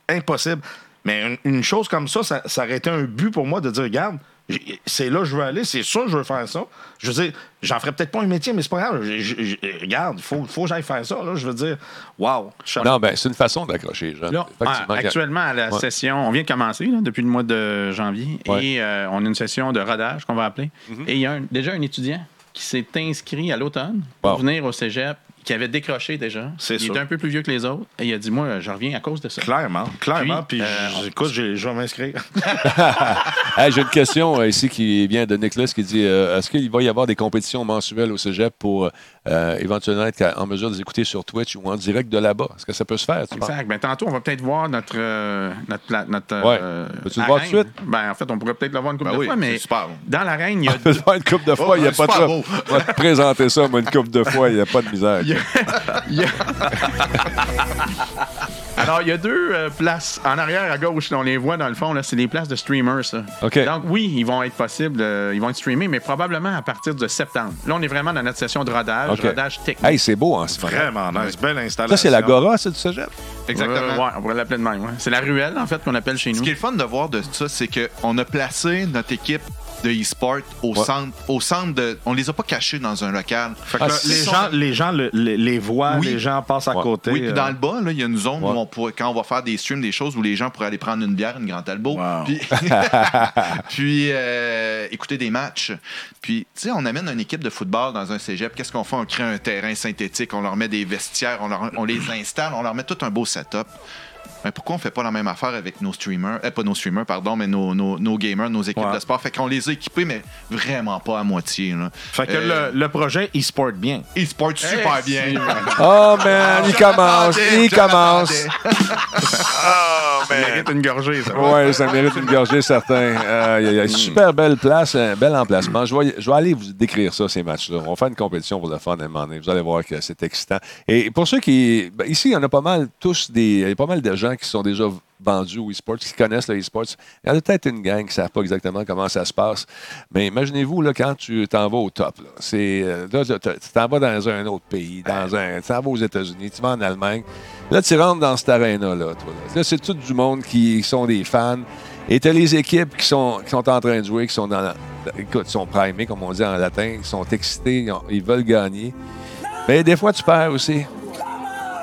impossible. Mais une, une chose comme ça, ça, ça aurait été un but pour moi de dire, regarde, c'est là que je veux aller, c'est sûr que je veux faire ça. Je veux dire, j'en ferais peut-être pas un métier, mais c'est pas grave. Je- je- je- regarde, il faut, faut que j'aille faire ça. Là. Je veux dire, wow. Je- Non, ben, c'est une façon d'accrocher les gens. Là, Effectivement, ah, actuellement, à la Ouais. session, on vient de commencer là, depuis le mois de janvier Ouais. Et euh, on a une session de rodage qu'on va appeler. Et il y a un- déjà un étudiant qui s'est inscrit à l'automne pour Wow. venir au cégep, qui avait décroché déjà. C'est il sûr. était un peu plus vieux que les autres et il a dit Moi, je reviens à cause de ça. Clairement, clairement. Puis, Puis, euh, écoute, j'ai- je vais m'inscrire. Hey, J'ai une question euh, ici qui vient de Nicolas qui dit euh, est-ce qu'il va y avoir des compétitions mensuelles au cégep pour euh, éventuellement être en mesure de les écouter sur Twitch ou en direct de là-bas? Est-ce que ça peut se faire tu penses? Exact. Ben, tantôt, on va peut-être voir notre. euh, notre, pla- notre Ouais. euh, Peux-tu le voir tout de arène. suite? Ben, en fait, on pourrait peut-être le voir une couple Ben de oui, fois, mais c'est super. dans l'arène, il y a On peut le faire une couple de fois, il n'y a Oh, pas de beau. On va te présenter ça, moi, une couple de fois, il n'y a pas de misère. Il y a- Alors, il y a deux euh, places en arrière à gauche, là, on les voit dans le fond, là, c'est des places de streamers. ça. OK. Donc, oui, ils vont être possibles, euh, ils vont être streamés, mais probablement à partir de septembre. Là, on est vraiment dans notre session de rodage, OK. rodage technique. Hey, c'est beau en ce moment. Vraiment nice. Belle installation. Ça, c'est l'Agora, c'est du cégep? Exactement. Euh, ouais, on pourrait l'appeler de même. ouais. C'est la ruelle, en fait, qu'on appelle chez Ce nous. qui est le fun de voir de ça, c'est qu'on a placé notre équipe de e-sport au, centre, au centre de. On les a pas cachés dans un local. Fait que Ah, là, les, sont- gens, les gens le- les, les voient, Oui. les gens passent à Ouais. côté. Oui, puis dans euh, le bas, là, il y a une zone Ouais. où on pourrait, quand on va faire des streams, des choses où les gens pourraient aller prendre une bière, une Grand Albo, Wow. puis, puis euh, écouter des matchs. Puis, tu sais, on amène une équipe de football dans un cégep. Qu'est-ce qu'on fait? On crée un terrain synthétique, on leur met des vestiaires, on, leur- on les installe, on leur met tout un beau setup. Mais pourquoi on fait pas la même affaire avec nos streamers, euh, pas nos streamers, pardon, mais nos, nos, nos gamers, nos équipes Ouais. de sport? Fait qu'on les a équipés, mais vraiment pas à moitié. Là. Fait que Euh, le, le projet, il se porte bien. E-sport super bien. Oh man, il commence, il commence. Ça mérite une gorgée, ça. Ouais, ça mérite une gorgée, certain. Euh, il y a- il y a une super belle place, un bel emplacement. Je vais, je vais aller vous décrire ça, ces matchs-là. On va faire une compétition pour le fun à un moment donné. Vous allez voir que c'est excitant. Et pour ceux qui. ben, ici, il y en a pas mal, tous des. Il y a pas mal de gens qui sont déjà vendus au e-sports, qui connaissent le e-sports. Il y en a peut-être une gang qui ne savent pas exactement comment ça se passe. Mais imaginez-vous, là, quand tu t'en vas au top, là, c'est, euh, là, tu t'en vas dans un autre pays, dans un, tu t'en vas aux États-Unis, tu vas en Allemagne. Là, tu rentres dans cette arène-là. toi, Là, c'est tout du monde qui sont des fans. Et tu as les équipes qui sont, qui sont en train de jouer, qui sont dans écoute, sont primés, comme on dit en latin, qui sont excités, ils veulent gagner. Mais des fois, tu perds aussi.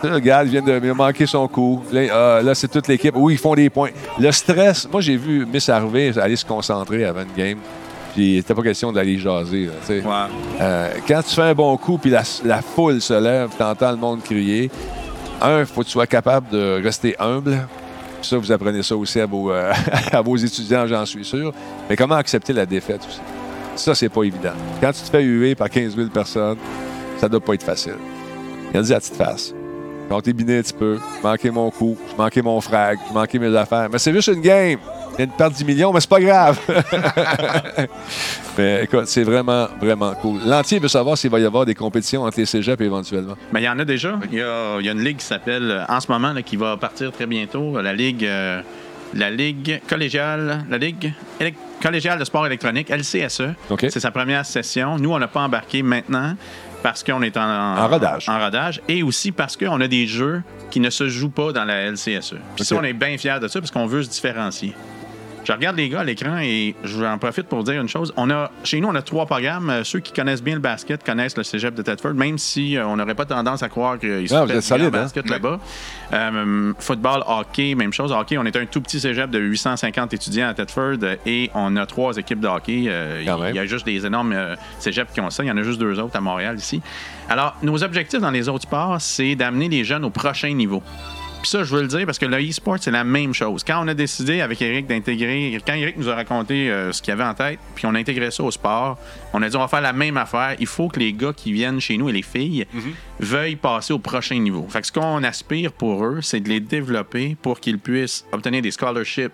Regarde, il vient de manquer son coup. Là, ah, là, c'est toute l'équipe. Oui, ils font des points. Le stress, moi, j'ai vu Miss Harvey aller se concentrer avant une game. Puis, il n'était pas question d'aller jaser. là. Ouais. Euh, quand tu fais un bon coup, puis la, la foule se lève, tu entends le monde crier, un, il faut que tu sois capable de rester humble. Ça, vous apprenez ça aussi à vos, euh, à vos étudiants, j'en suis sûr. Mais comment accepter la défaite aussi? Ça, c'est pas évident. Quand tu te fais huer par 15 000 personnes, ça doit pas être facile. Il a dit à petite face. Quand t'es biné un petit peu, manqué mon coup, j'ai manqué mon frag, j'ai manqué mes affaires. Mais c'est juste une game. Il vient de perdre 10 millions, mais c'est pas grave. mais écoute, c'est vraiment, vraiment cool. L'entier veut savoir s'il va y avoir des compétitions entre les cégeps éventuellement. Mais il y en a déjà. Il y a, il y a une ligue qui s'appelle, euh, en ce moment, là, qui va partir très bientôt, la ligue, euh, la ligue collégiale, la ligue collégiale de sport électronique, LCSE. C'est sa première session. Nous, on n'a pas embarqué maintenant parce qu'on est en, En rodage. En rodage. Et aussi parce qu'on a des jeux qui ne se jouent pas dans la LCSE. Puis ça, on est bien fiers de ça parce qu'on veut se différencier. Je regarde les gars à l'écran et j'en profite pour dire une chose. On a, chez nous, on a trois programmes. Euh, Ceux qui connaissent bien le basket connaissent le cégep de Thetford, même si euh, on n'aurait pas tendance à croire qu'ils Ah, sont solide, hein? basket là-bas. Euh, football, hockey, même chose. Hockey, on est un tout petit cégep de 850 étudiants à Thetford euh, et on a trois équipes de hockey. Euh, Il même. y a juste des énormes cégeps qui ont ça. Il y en a juste deux autres à Montréal ici. Alors, nos objectifs dans les autres sports, c'est d'amener les jeunes au prochain niveau. Puis ça, je veux le dire parce que le e-sport, c'est la même chose. Quand on a décidé avec Eric d'intégrer, quand Eric nous a raconté euh, ce qu'il avait en tête, puis on a intégré ça au sport, on a dit on va faire la même affaire. Il faut que les gars qui viennent chez nous et les filles veuillent passer au prochain niveau. Fait que ce qu'on aspire pour eux, c'est de les développer pour qu'ils puissent obtenir des scholarships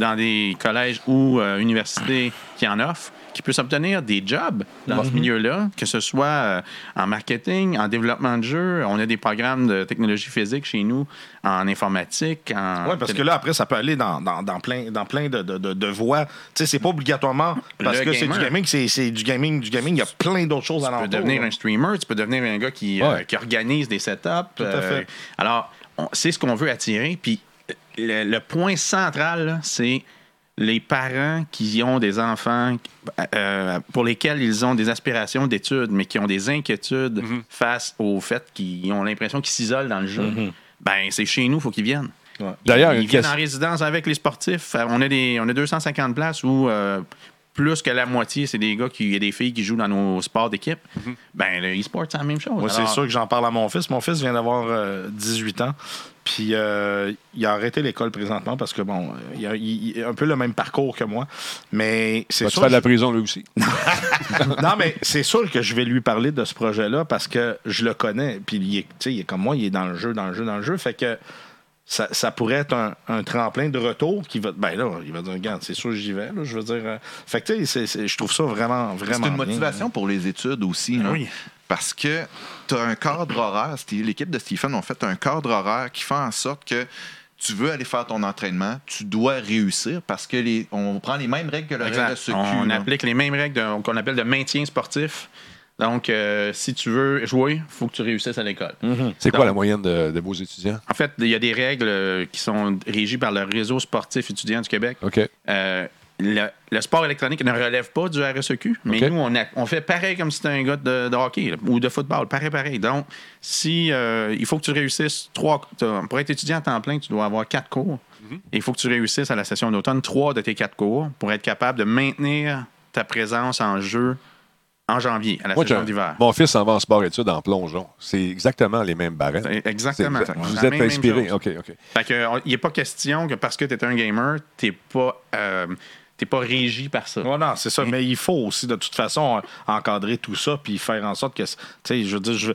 dans des collèges ou euh, universités qui en offrent, qui puissent obtenir des jobs dans ce milieu-là, que ce soit euh, en marketing, en développement de jeux. On a des programmes de technologie physique chez nous, en informatique. En Oui, parce que là, après, ça peut aller dans, dans, dans plein, dans plein de, de, de, de voies. Tu sais, c'est pas obligatoirement parce Le que c'est du gaming, c'est du gaming, du gaming. Il y a plein d'autres choses à Tu peux l'entour. devenir un streamer, tu peux devenir un gars qui, euh, qui organise des setups. Tout à fait. alors, c'est ce qu'on veut attirer. Puis le, le point central, c'est les parents qui ont des enfants euh, pour lesquels ils ont des aspirations d'études, mais qui ont des inquiétudes Mm-hmm. face au fait qu'ils ont l'impression qu'ils s'isolent dans le jeu. Ben, c'est chez nous, il faut qu'ils viennent. Ouais. D'ailleurs, ils une viennent question- en résidence avec les sportifs. Euh, On a, des, on a 250 places où euh, plus que la moitié, c'est des gars qui, il y a des filles qui jouent dans nos sports d'équipe. Ben, le e-sport, c'est la même chose. Moi, c'est Alors, sûr que j'en parle à mon fils. Mon fils vient d'avoir euh, 18 ans. Puis euh, il a arrêté l'école présentement parce que, bon, il a, il- il a un peu le même parcours que moi. Mais c'est Va-tu sûr. faire de la prison, lui aussi? non, mais c'est sûr que je vais lui parler de ce projet-là parce que je le connais. Puis il est, tu sais, il est comme moi, il est dans le jeu, dans le jeu, dans le jeu. Fait que ça, ça pourrait être un, un tremplin de retour qui va. Ben là, il va dire, regarde, c'est sûr, j'y vais. Là, je veux dire. euh, fait que, tu sais, je trouve ça vraiment, vraiment. C'est une bien, motivation pour les études aussi. là. Oui. Parce que tu as un cadre horaire. L'équipe de Stephen ont fait un cadre horaire qui fait en sorte que tu veux aller faire ton entraînement, tu dois réussir parce que les, on prend les mêmes règles que le Exact. reste de ce On applique les mêmes règles qu'on appelle de maintien sportif. Donc, euh, si tu veux jouer, il faut que tu réussisses à l'école. C'est quoi la moyenne de, de vos étudiants? En fait, il y a des règles euh, qui sont régies par le réseau sportif étudiant du Québec. OK. Euh, le, le sport électronique ne relève pas du RSEQ, mais nous, on, a- on fait pareil comme si c'était un gars de, de hockey là, ou de football, pareil, pareil. Donc, si euh, il faut que tu réussisses trois. Pour être étudiant à temps plein, tu dois avoir quatre cours. Et il faut que tu réussisses à la session d'automne trois de tes quatre cours pour être capable de maintenir ta présence en jeu en janvier, à la Moi, un- d'hiver. Mon fils s'en va en sport-études en plongeon. C'est exactement les mêmes barèmes. Exactement. Vous êtes inspiré. OK, OK. Fait que, il n'est pas question que parce que tu es un gamer, tu n'es pas, euh, t'es pas régi par ça. Ouais, non, c'est ça. Mais il faut aussi, de toute façon, encadrer tout ça puis faire en sorte que. Tu sais, je veux dire, je-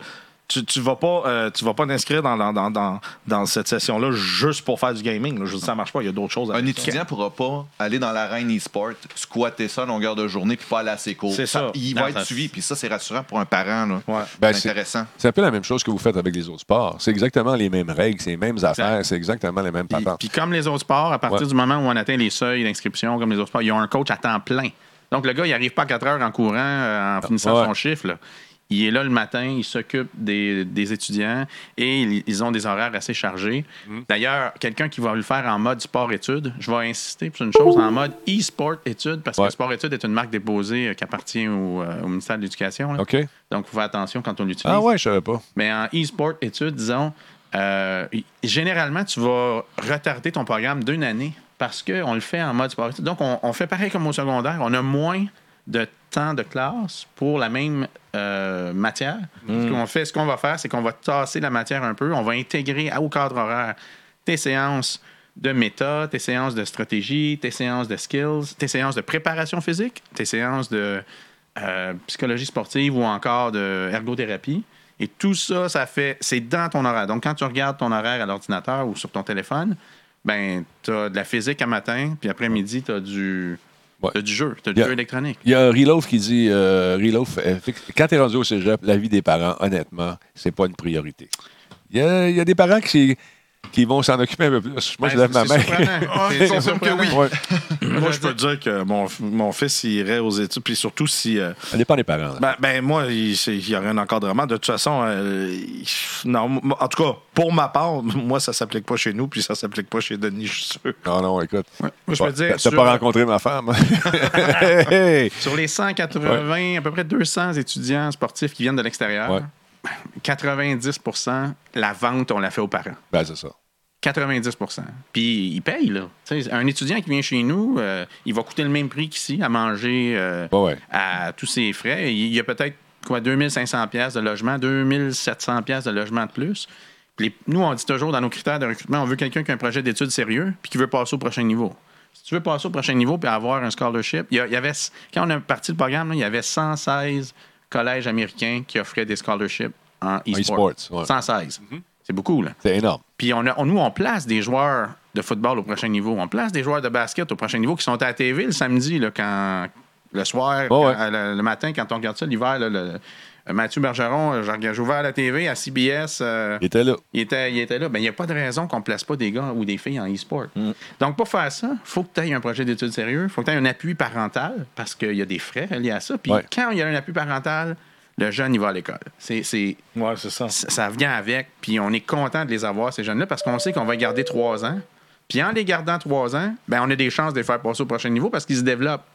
tu, tu vas pas euh, tu vas pas t'inscrire dans, dans, dans, dans, dans cette session-là juste pour faire du gaming. là. Je veux dire, ça marche pas. Il y a d'autres choses à Un faire. étudiant pourra pas aller dans l'arène e-sport, squatter ça à longueur de journée puis pas aller à ses cours. C'est ça. Il Non, va être ça- suivi, puis ça, c'est rassurant pour un parent. là. Ouais. Ben, c'est intéressant. C'est un peu la même chose que vous faites avec les autres sports. C'est exactement les mêmes règles, c'est les mêmes affaires, c'est exactement les mêmes patentes. puis comme les autres sports, à partir Ouais. du moment où on atteint les seuils d'inscription, comme les autres sports, ils ont un coach à temps plein. Donc, le gars, il n'arrive pas à 4 heures en courant, euh, en finissant Ouais. son chiffre. là. Il est là le matin, il s'occupe des, des étudiants et ils, ils ont des horaires assez chargés. Mm-hmm. D'ailleurs, quelqu'un qui va le faire en mode sport-études, je vais insister sur une chose, en mode e-sport-études, parce Ouais. que sport-études est une marque déposée euh, qui appartient au, euh, au ministère de l'Éducation. OK? Donc, il faut faire attention quand on l'utilise. Ah ouais, je savais pas. Mais en e-sport études, disons, euh, généralement, tu vas retarder ton programme d'une année parce qu'on le fait en mode sport études. Donc, on, on fait pareil comme au secondaire. On a moins de temps de classe pour la même euh, matière. Ce qu'on fait, ce qu'on va faire, c'est qu'on va tasser la matière un peu. On va intégrer au cadre horaire tes séances de méta, tes séances de stratégie, tes séances de skills, tes séances de préparation physique, tes séances de euh, psychologie sportive ou encore de ergothérapie. Et tout ça, ça fait, c'est dans ton horaire. Donc, quand tu regardes ton horaire à l'ordinateur ou sur ton téléphone, ben, tu as de la physique à matin, puis après-midi, tu as du, Ouais. t'as du jeu, tu as du Yeah. jeu électronique. Il y a Reloaf qui dit euh, Reloaf, euh, quand tu es rendu au cégep, la vie des parents, honnêtement, c'est pas une priorité. Il y a, il y a des parents qui, qui vont s'en occuper un peu plus. Moi, je Ben, lève ma main. C'est- que surprenant. Ouais. Moi, je peux te dire que mon, mon fils il irait aux études, puis surtout si. euh, Ça dépend des parents. ben, ben, moi, il y aurait un encadrement. De toute façon, euh, non, en tout cas, pour ma part, moi, ça s'applique pas chez nous, puis ça s'applique pas chez Denis, je suis sûr. Non, non, écoute. Moi, je peux dire, t'as pas rencontré ma femme. Hey! sur les 180, à peu près 200 étudiants sportifs qui viennent de l'extérieur, Ouais. 90% la vente, on la fait aux parents. Ben, c'est ça. 90% Puis ils payent, là. Un étudiant qui vient chez nous, euh, il va coûter le même prix qu'ici à manger euh, ouais. à tous ses frais. Il y a peut-être quoi 2500 pièces de logement, 2700 pièces de logement de plus. Puis les- nous, on dit toujours dans nos critères de recrutement, on veut quelqu'un qui a un projet d'études sérieux puis qui veut passer au prochain niveau. Si tu veux passer au prochain niveau puis avoir un scholarship, il y, a- il y avait, quand on a parti le programme, là, il y avait 116 collèges américains qui offraient des scholarships en e-sport. e-sports, ouais. 116. C'est beaucoup, là. C'est énorme. Puis on a- on- nous, on place des joueurs de football au prochain niveau. On place des joueurs de basket au prochain niveau qui sont à la TV le samedi, là, quand, le soir, Oh, ouais. quand- le, le matin, quand on regarde ça l'hiver. là, le- euh, Mathieu Bergeron, euh, j'ai ouvert la TV à CBS. euh, Il était là. il était, il était là. Ben, il n'y a pas de raison qu'on ne place pas des gars ou des filles en e-sport. Mm. Donc, pour faire ça, il faut que tu aies un projet d'études sérieux. Il faut que tu aies un appui parental parce qu'il y a des frais liés à ça. Puis Ouais. quand il y a un appui parental, le jeune, il va à l'école. C'est- C'est Ouais, c'est ça. ça ça vient avec, puis on est content de les avoir, ces jeunes-là, parce qu'on sait qu'on va les garder trois ans. Puis en les gardant trois ans, ben, on a des chances de les faire passer au prochain niveau parce qu'ils se développent.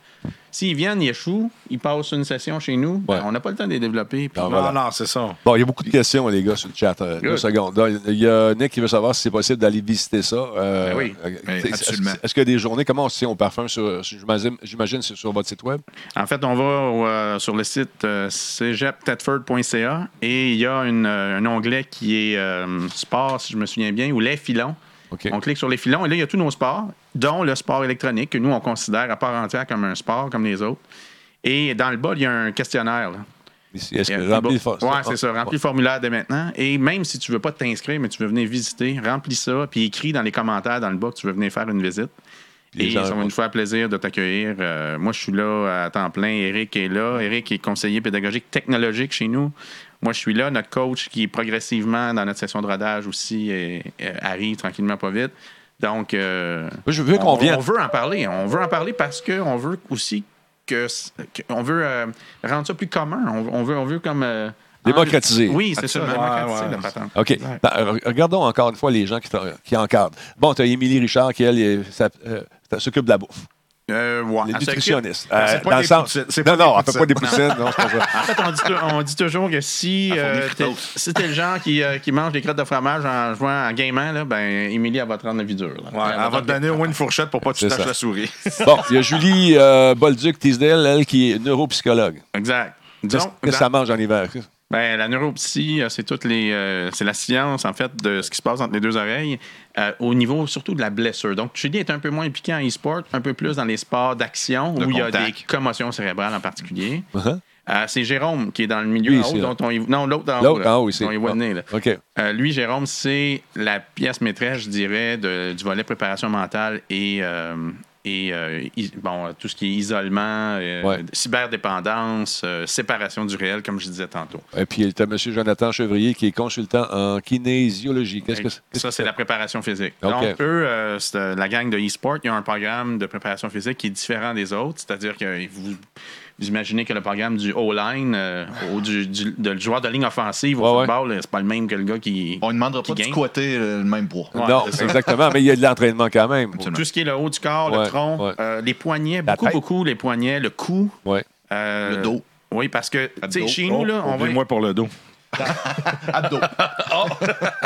S'ils viennent, ils échouent, ils passent une session chez nous, ben, on n'a pas le temps de les développer. puis- Non, Non, voilà. non, c'est ça. Bon, il y a beaucoup de questions, les gars, sur le chat. euh, deux secondes. Il y a Nick qui veut savoir si c'est possible d'aller visiter ça. Euh, Ben oui. euh, Ben, est-ce- absolument. Est-ce qu'il y a des journées? Comment on se tient au parfum? Sur, j'imagine, j'imagine c'est sur votre site web? En fait, on va euh, sur le site euh, cégeptetford.ca et il y a une, euh, un onglet qui est euh, sport, si je me souviens bien, ou les filons. On clique sur les filons et là, il y a tous nos sports, dont le sport électronique, que nous, on considère à part entière comme un sport, comme les autres. Et dans le bas, il y a un questionnaire. là. Est-ce que remplis le Oui, c'est ça. Remplis le formulaire dès maintenant. Et même si tu veux pas t'inscrire, mais tu veux venir visiter, remplis ça, puis écris dans les commentaires dans le bas que tu veux venir faire une visite. Et ça va nous faire plaisir de t'accueillir. Euh, moi, je suis là à temps plein. Eric est là. Eric est conseiller pédagogique technologique chez nous. Moi, je suis là. Notre coach qui est progressivement dans notre session de rodage aussi et- et arrive tranquillement pas vite. Donc, euh, Je veux qu'on on, vienne. on veut en parler. On veut en parler parce qu'on veut aussi que, on veut euh, rendre ça plus commun. On, on veut, on veut comme euh, Démocratiser. Oui, c'est ça. Absolument. Démocratiser Ouais, la ouais. patente. OK. Ben, re- regardons encore une fois les gens qui, t'en- qui encadrent. Bon, tu as Émilie Richard qui, elle, euh, s'occupe de la bouffe. Euh, ouais, Les nutritionnistes. C'est pas dans des le sens- poutines, c'est Non, pas non, des elle fait pas des poutines. non, c'est pas ça. En fait, on dit, tou- on dit toujours que si, euh, t'es, si le genre qui, euh, qui mange des crottes de fromage en jouant en gamant, là, ben, Émilie, elle va te rendre la vie dure. là. Ouais, elle va te donner au moins une fourchette pour pas que tu tâches la souris. Bon, il y a Julie euh, Bolduc-Tisdale, elle, qui est neuropsychologue. Exact. Qu'est-ce Donc, qu'est-ce que ça mange en hiver? Ben, la neuropsy, euh, c'est toutes les, euh, c'est la science en fait de ce qui se passe entre les deux oreilles, euh, au niveau surtout de la blessure. Donc, Julie est un peu moins impliquée en e-sport, un peu plus dans les sports d'action où il y a des commotions cérébrales en particulier. Uh-huh. Euh, c'est Jérôme qui est dans le milieu Lui, en haut, dont on y- non l'autre en haut, là, dont il voit le nez, là. OK. Lui, Jérôme, c'est la pièce maîtresse, je dirais, de- du volet préparation mentale et, et euh, is- bon, tout ce qui est isolement, euh, Ouais. cyberdépendance, euh, séparation du réel, comme je disais tantôt. Et puis, tu as M. Jonathan Chevrier, qui est consultant en kinésiologie. Qu'est-ce que Ça, c'est la préparation physique. OK. Donc, eux, c'est, la gang de e-sport, ils ont un programme de préparation physique qui est différent des autres. C'est-à-dire que vous, vous imaginez que le programme du O-line, euh, ou du, du- de- joueur de ligne offensive au Ouais, football, euh, c'est pas le même que le gars qui. On ne demandera Qui pas de squatter euh, le même poids. Ouais, Non, exactement, mais il y a de l'entraînement quand même. Absolument. Tout ce qui est le haut du corps, Ouais, le tronc, ouais. euh, les poignets, La beaucoup, tête. beaucoup, les poignets, le cou. Ouais. euh, Le dos. Oui, parce que, tu sais, chez nous, là, on va. moi pour le dos. Abdos.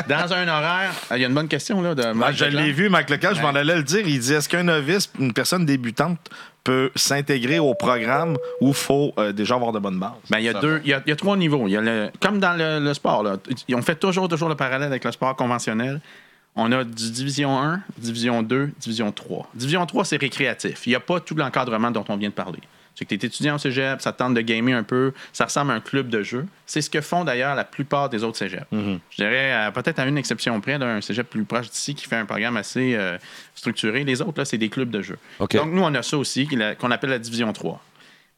Dans un horaire. euh, Il y a une bonne question, là, de Ah, Mike je l'ai vu, Mike Leclerc, je m'en allais le dire. Il dit est-ce qu'un novice, une personne débutante, peut s'intégrer au programme ou il faut euh, déjà avoir de bonnes bases? Ben, il, y a deux, il, y a, il y a trois niveaux. Il y a le, comme dans le, le sport, là, on fait toujours, toujours le parallèle avec le sport conventionnel. On a du Division 1, Division 2, Division 3. Division 3, c'est récréatif. Il n'y a pas tout l'encadrement dont on vient de parler. C'est que tu es étudiant au cégep, ça te tente de gamer un peu, ça ressemble à un club de jeu. C'est ce que font d'ailleurs la plupart des autres cégeps. Je dirais, euh, peut-être à une exception près, d'un cégep plus proche d'ici qui fait un programme assez euh, structuré. Les autres, là, c'est des clubs de jeu. Donc, nous, on a ça aussi, qu'on appelle la Division 3.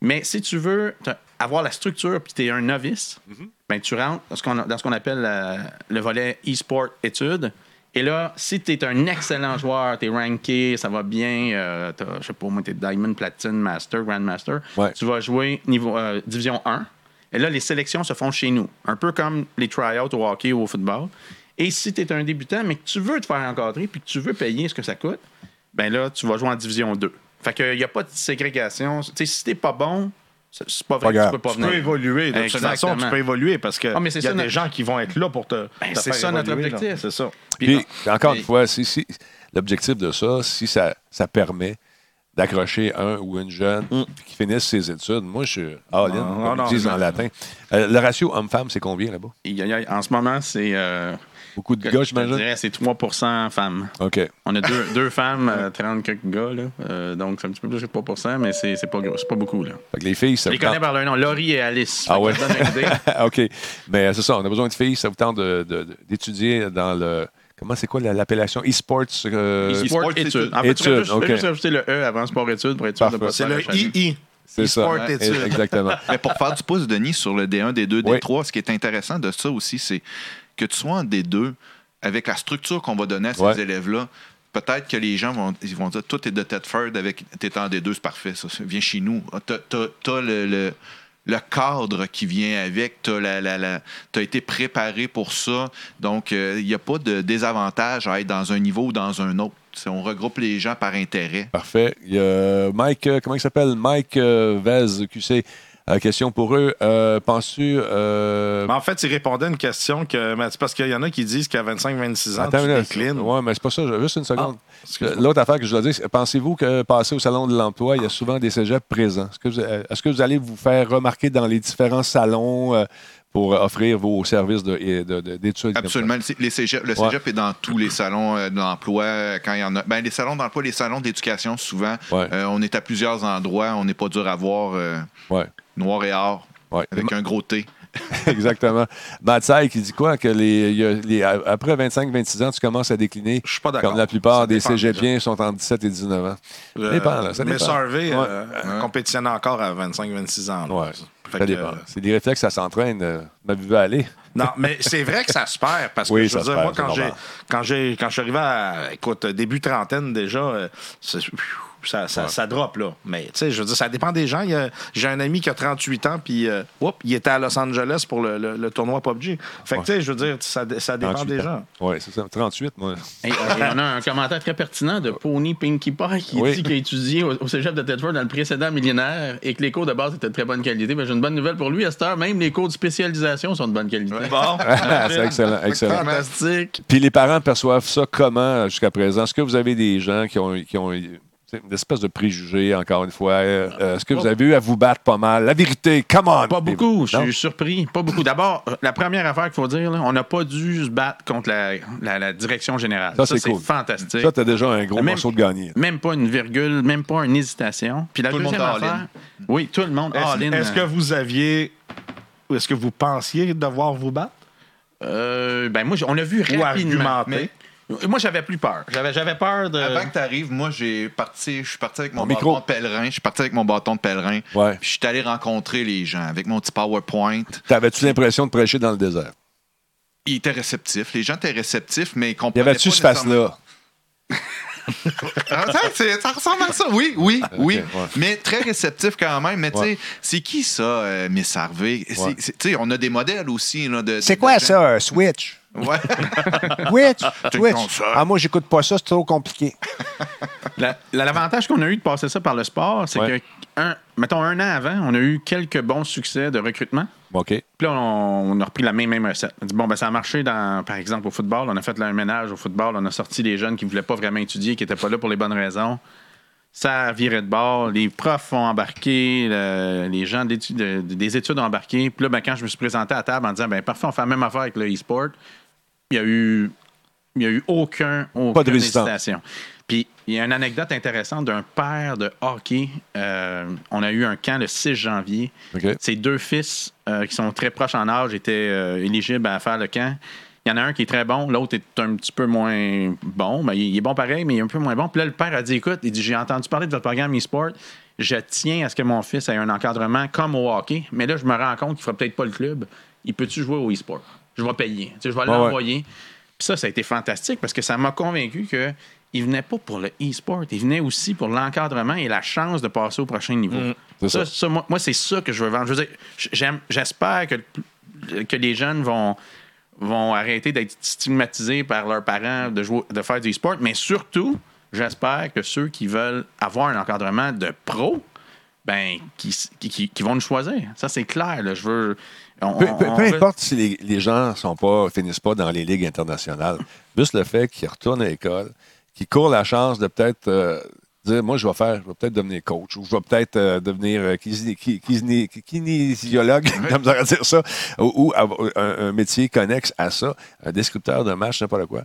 Mais si tu veux avoir la structure puis tu es un novice, ben, tu rentres dans ce qu'on, appelle la- le volet e-sport études. Et là, si tu es un excellent joueur, tu es ranké, ça va bien, euh, t'as, je sais pas, moi, tu es Diamond, Platinum, Master, Grandmaster, Ouais. tu vas jouer niveau euh, Division 1. Et là, les sélections se font chez nous, un peu comme les tryouts au hockey ou au football. Et si tu es un débutant, mais que tu veux te faire encadrer puis que tu veux payer ce que ça coûte, ben là, tu vas jouer en Division 2. Fait qu'il n'y a pas de ségrégation. Tu sais, si t'es pas bon, c'est pas vrai Pas que tu peux pas Tu peux venir. évoluer. De toute façon, tu peux évoluer parce qu'il Ah, mais c'est y a ça, des notre- gens qui vont être là pour te. Ben, c'est ça, notre évoluer, objectif. C'est ça. Puis, encore mais- une fois, si, si- l'objectif de ça, si ça, ça permet d'accrocher un ou une jeune puis qui finisse ses études, moi, je suis all-in, Non, comme ils disent en latin. Euh, le ratio homme-femme, c'est combien là-bas? Il en ce moment, c'est. euh, Beaucoup de je gars, j'imagine? dirais, c'est 3 femmes. OK. On a deux, deux femmes, euh, 30 quelques gars, là. Euh, donc, c'est un petit peu plus que 3% mais c'est c'est pas, gros, c'est pas beaucoup, là. Fait que les filles, ça Je les tente- connais par leur nom, Laurie et Alice. Ah ouais? ça. OK. Mais c'est ça, on a besoin de filles. Ça vous tente de- de- de- d'étudier dans le. Comment c'est quoi la- l'appellation? E-sports. euh, E-sport études. études. En fait, Études, juste, OK. juste ajouter le E avant sport études pour être sûr de pas C'est le. II. c'est ça. e-sport études. Exactement. Mais pour faire du pouce, Denis, sur le D1, D2, Oui. D3, ce qui est intéressant de ça aussi, c'est que tu sois en D2, avec la structure qu'on va donner à ces Ouais. élèves-là, peut-être que les gens vont, ils vont dire Toi, t'es de Tedford, avec t'es en D2, c'est parfait, ça. Viens chez nous. Ah, T'as, t'as- t'as le, le- le cadre qui vient avec, t'as, la, la- la- t'as été préparé pour ça. Donc, euh, il n'y a pas de désavantage à être dans un niveau ou dans un autre. On regroupe les gens par intérêt. Parfait. Il y a Mike, euh, comment il s'appelle? Mike euh, Vez, QC. Euh, question pour eux. Euh, Penses-tu. euh, Mais en fait, il répondait à une question que. c'est parce qu'il y en a qui disent qu'à 25-26 ans, Attends, tu déclines. Ouais, mais c'est pas ça. Juste une seconde. Ah. L'autre affaire que je dois dire, c'est, pensez-vous que passer au salon de l'emploi, il y a souvent des cégeps présents? Est-ce que vous, est-ce que vous allez vous faire remarquer dans les différents salons pour offrir vos services de, de- de- d'études? ça? Absolument. Le, les cégep- le Ouais. cégep est dans tous les salons euh, d'emploi euh, quand il y en a. Ben, les salons d'emploi, les salons d'éducation, souvent, Ouais. euh, on est à plusieurs endroits. On n'est pas dur à voir euh, Ouais. noir et or Ouais. avec un gros T. Exactement. Matsai qui dit quoi? Que les, il y a les- après 25-26 ans, tu commences à décliner. Je suis pas d'accord. Comme la plupart des cégepiens sont entre 17 et 19 ans. Euh, Ça dépend, là, ça mais. Harvey Ouais. euh, compétitionne encore à 25-26 ans. là. Ouais. Ça dépend. euh, C'est des réflexes, ça s'entraîne. Euh, ma vie va aller. Non, mais c'est vrai que ça se perd parce que Oui, je veux dire, perd, moi, quand j'ai, quand j'ai quand je suis arrivé à écoute, début trentaine déjà, euh, c'est- ça, ça, ça drop, là. Mais, tu sais, je veux dire, ça dépend des gens. J'ai un ami qui a 38 ans, puis, euh, oups, il était à Los Angeles pour le, le- le tournoi PUBG. Fait que, tu sais, je veux dire, ça, ça dépend 38 des ans. gens. Oui, c'est ça. 38, moi. On a un commentaire très pertinent de Pony Pinkie Pie qui Oui. dit qu'il a étudié au, au cégep de Tedford dans le précédent millénaire et que les cours de base étaient de très bonne qualité. Ben, J'ai une bonne nouvelle pour lui. À cette heure, même les cours de spécialisation sont de bonne qualité. Bon. c'est excellent, excellent. Fantastique. Puis les parents perçoivent ça comment jusqu'à présent? Est-ce que vous avez des gens qui ont, qui une espèce de préjugés, encore une fois? Euh, euh, Est-ce que vous avez eu à vous battre pas mal? La vérité, come on! Pas beaucoup, je suis surpris. Pas beaucoup. D'abord, euh, la première affaire qu'il faut dire, là, on n'a pas dû se battre contre la, la- la direction générale. Ça, c'est cool. fantastique. Ça, t'as déjà un gros Même- morceau de gagné. Même pas une virgule, même pas une hésitation. Puis la Tout le monde deuxième all in. affaire, oui, tout le monde Est-ce est-ce que vous aviez. ou Est-ce que vous pensiez devoir vous battre? Euh, ben moi, on a vu Ou rapidement. argumenter? Mais- Moi, j'avais plus peur. J'avais, j'avais peur de. Avant que tu arrives, moi, j'ai parti, je suis parti avec mon Mon bâton micro. de pèlerin. Je suis parti avec mon bâton de pèlerin. Ouais. Puis je suis allé rencontrer les gens avec mon petit PowerPoint. T'avais-tu l'impression de prêcher dans le désert? Ils étaient réceptifs. Les gens étaient réceptifs, mais ils Y comprenaient avait-tu pas ce face-là? Ah, ça, ressemble à ça, oui, oui, oui. ouais. Mais très réceptif quand même. Mais tu sais, c'est qui ça, euh, Miss Harvey? Ouais. c'est- Tu sais, on a des modèles aussi. là, de- C'est de- quoi ça, un Switch? Ouais. Twitch? Twitch. Ah, moi, j'écoute pas ça, c'est trop compliqué. La- la- L'avantage qu'on a eu de passer ça par le sport, c'est Ouais. que, un, mettons, un an avant, on a eu quelques bons succès de recrutement. OK. Puis là, on, on a repris la même, même recette. On dit, bon, ben, ça a marché, dans, par exemple, au football. On a fait là, un ménage au football. On a sorti des jeunes qui ne voulaient pas vraiment étudier, qui n'étaient pas là pour les bonnes raisons. Ça virait de bord. Les profs ont embarqué. le- les gens des études ont embarqué. Puis là, ben, quand je me suis présenté à table en disant, ben, parfait, on fait la même affaire avec le e-sport, il y a eu, il y a eu aucun, aucune Pas de résistance. hésitation. Puis il y a une anecdote intéressante d'un père de hockey. Euh, on a eu un camp le 6 janvier. Ses deux fils, euh, qui sont très proches en âge, étaient euh, éligibles à faire le camp. Il y en a un qui est très bon, l'autre est un petit peu moins bon. Ben, il il est bon pareil, mais il est un peu moins bon. Puis là, le père a dit Écoute, il dit J'ai entendu parler de votre programme e-sport. Je tiens à ce que mon fils ait un encadrement comme au hockey, mais là, je me rends compte qu'il ne fera peut-être pas le club. Il peut-tu jouer au e-sport? Je vais payer. Tu sais, je vais l'envoyer. Puis ça, ça a été fantastique parce que ça m'a convaincu que il venait pas pour le e-sport, il venait aussi pour l'encadrement et la chance de passer au prochain niveau. C'est Ça, ça. ça, moi, moi, c'est ça que je veux vendre. Je veux dire, j'aime- j'espère que, que les jeunes vont, vont arrêter d'être stigmatisés par leurs parents de, jouer, de faire du e-sport, mais surtout, j'espère que ceux qui veulent avoir un encadrement de pro, ben, qui, qui, qui- qui vont nous choisir. Ça, c'est clair. là. Je veux. On- Peu, on- peu- on peu veut- importe si les, les gens sont pas, finissent pas dans les ligues internationales, juste le fait qu'ils retournent à l'école, qu'ils courent la chance de peut-être euh, dire moi je vais faire, je vais peut-être devenir coach ou je vais peut-être euh, devenir euh, kiné- ki- kiné- kinésiologue, comme ça dire ça, ou, ou avoir un, un métier connexe à ça, un descripteur de match, n'importe quoi.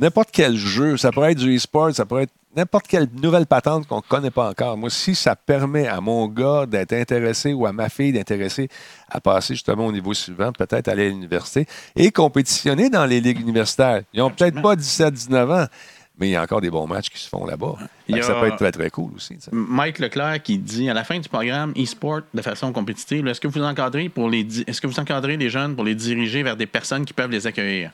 N'importe quel jeu, ça pourrait être du e-sport, ça pourrait être n'importe quelle nouvelle patente qu'on ne connaît pas encore. Moi, si ça permet à mon gars d'être intéressé ou à ma fille d'intéressé à passer justement au niveau suivant, peut-être aller à l'université et compétitionner dans les ligues universitaires. Ils n'ont peut-être pas 17-19 ans, mais il y a encore des bons matchs qui se font là-bas. Ça peut être très, très cool aussi. Mike Leclerc qui dit à la fin du programme e-sport de façon compétitive, est-ce que vous encadrez pour les est-ce que vous encadrez les jeunes pour les diriger vers des personnes qui peuvent les accueillir?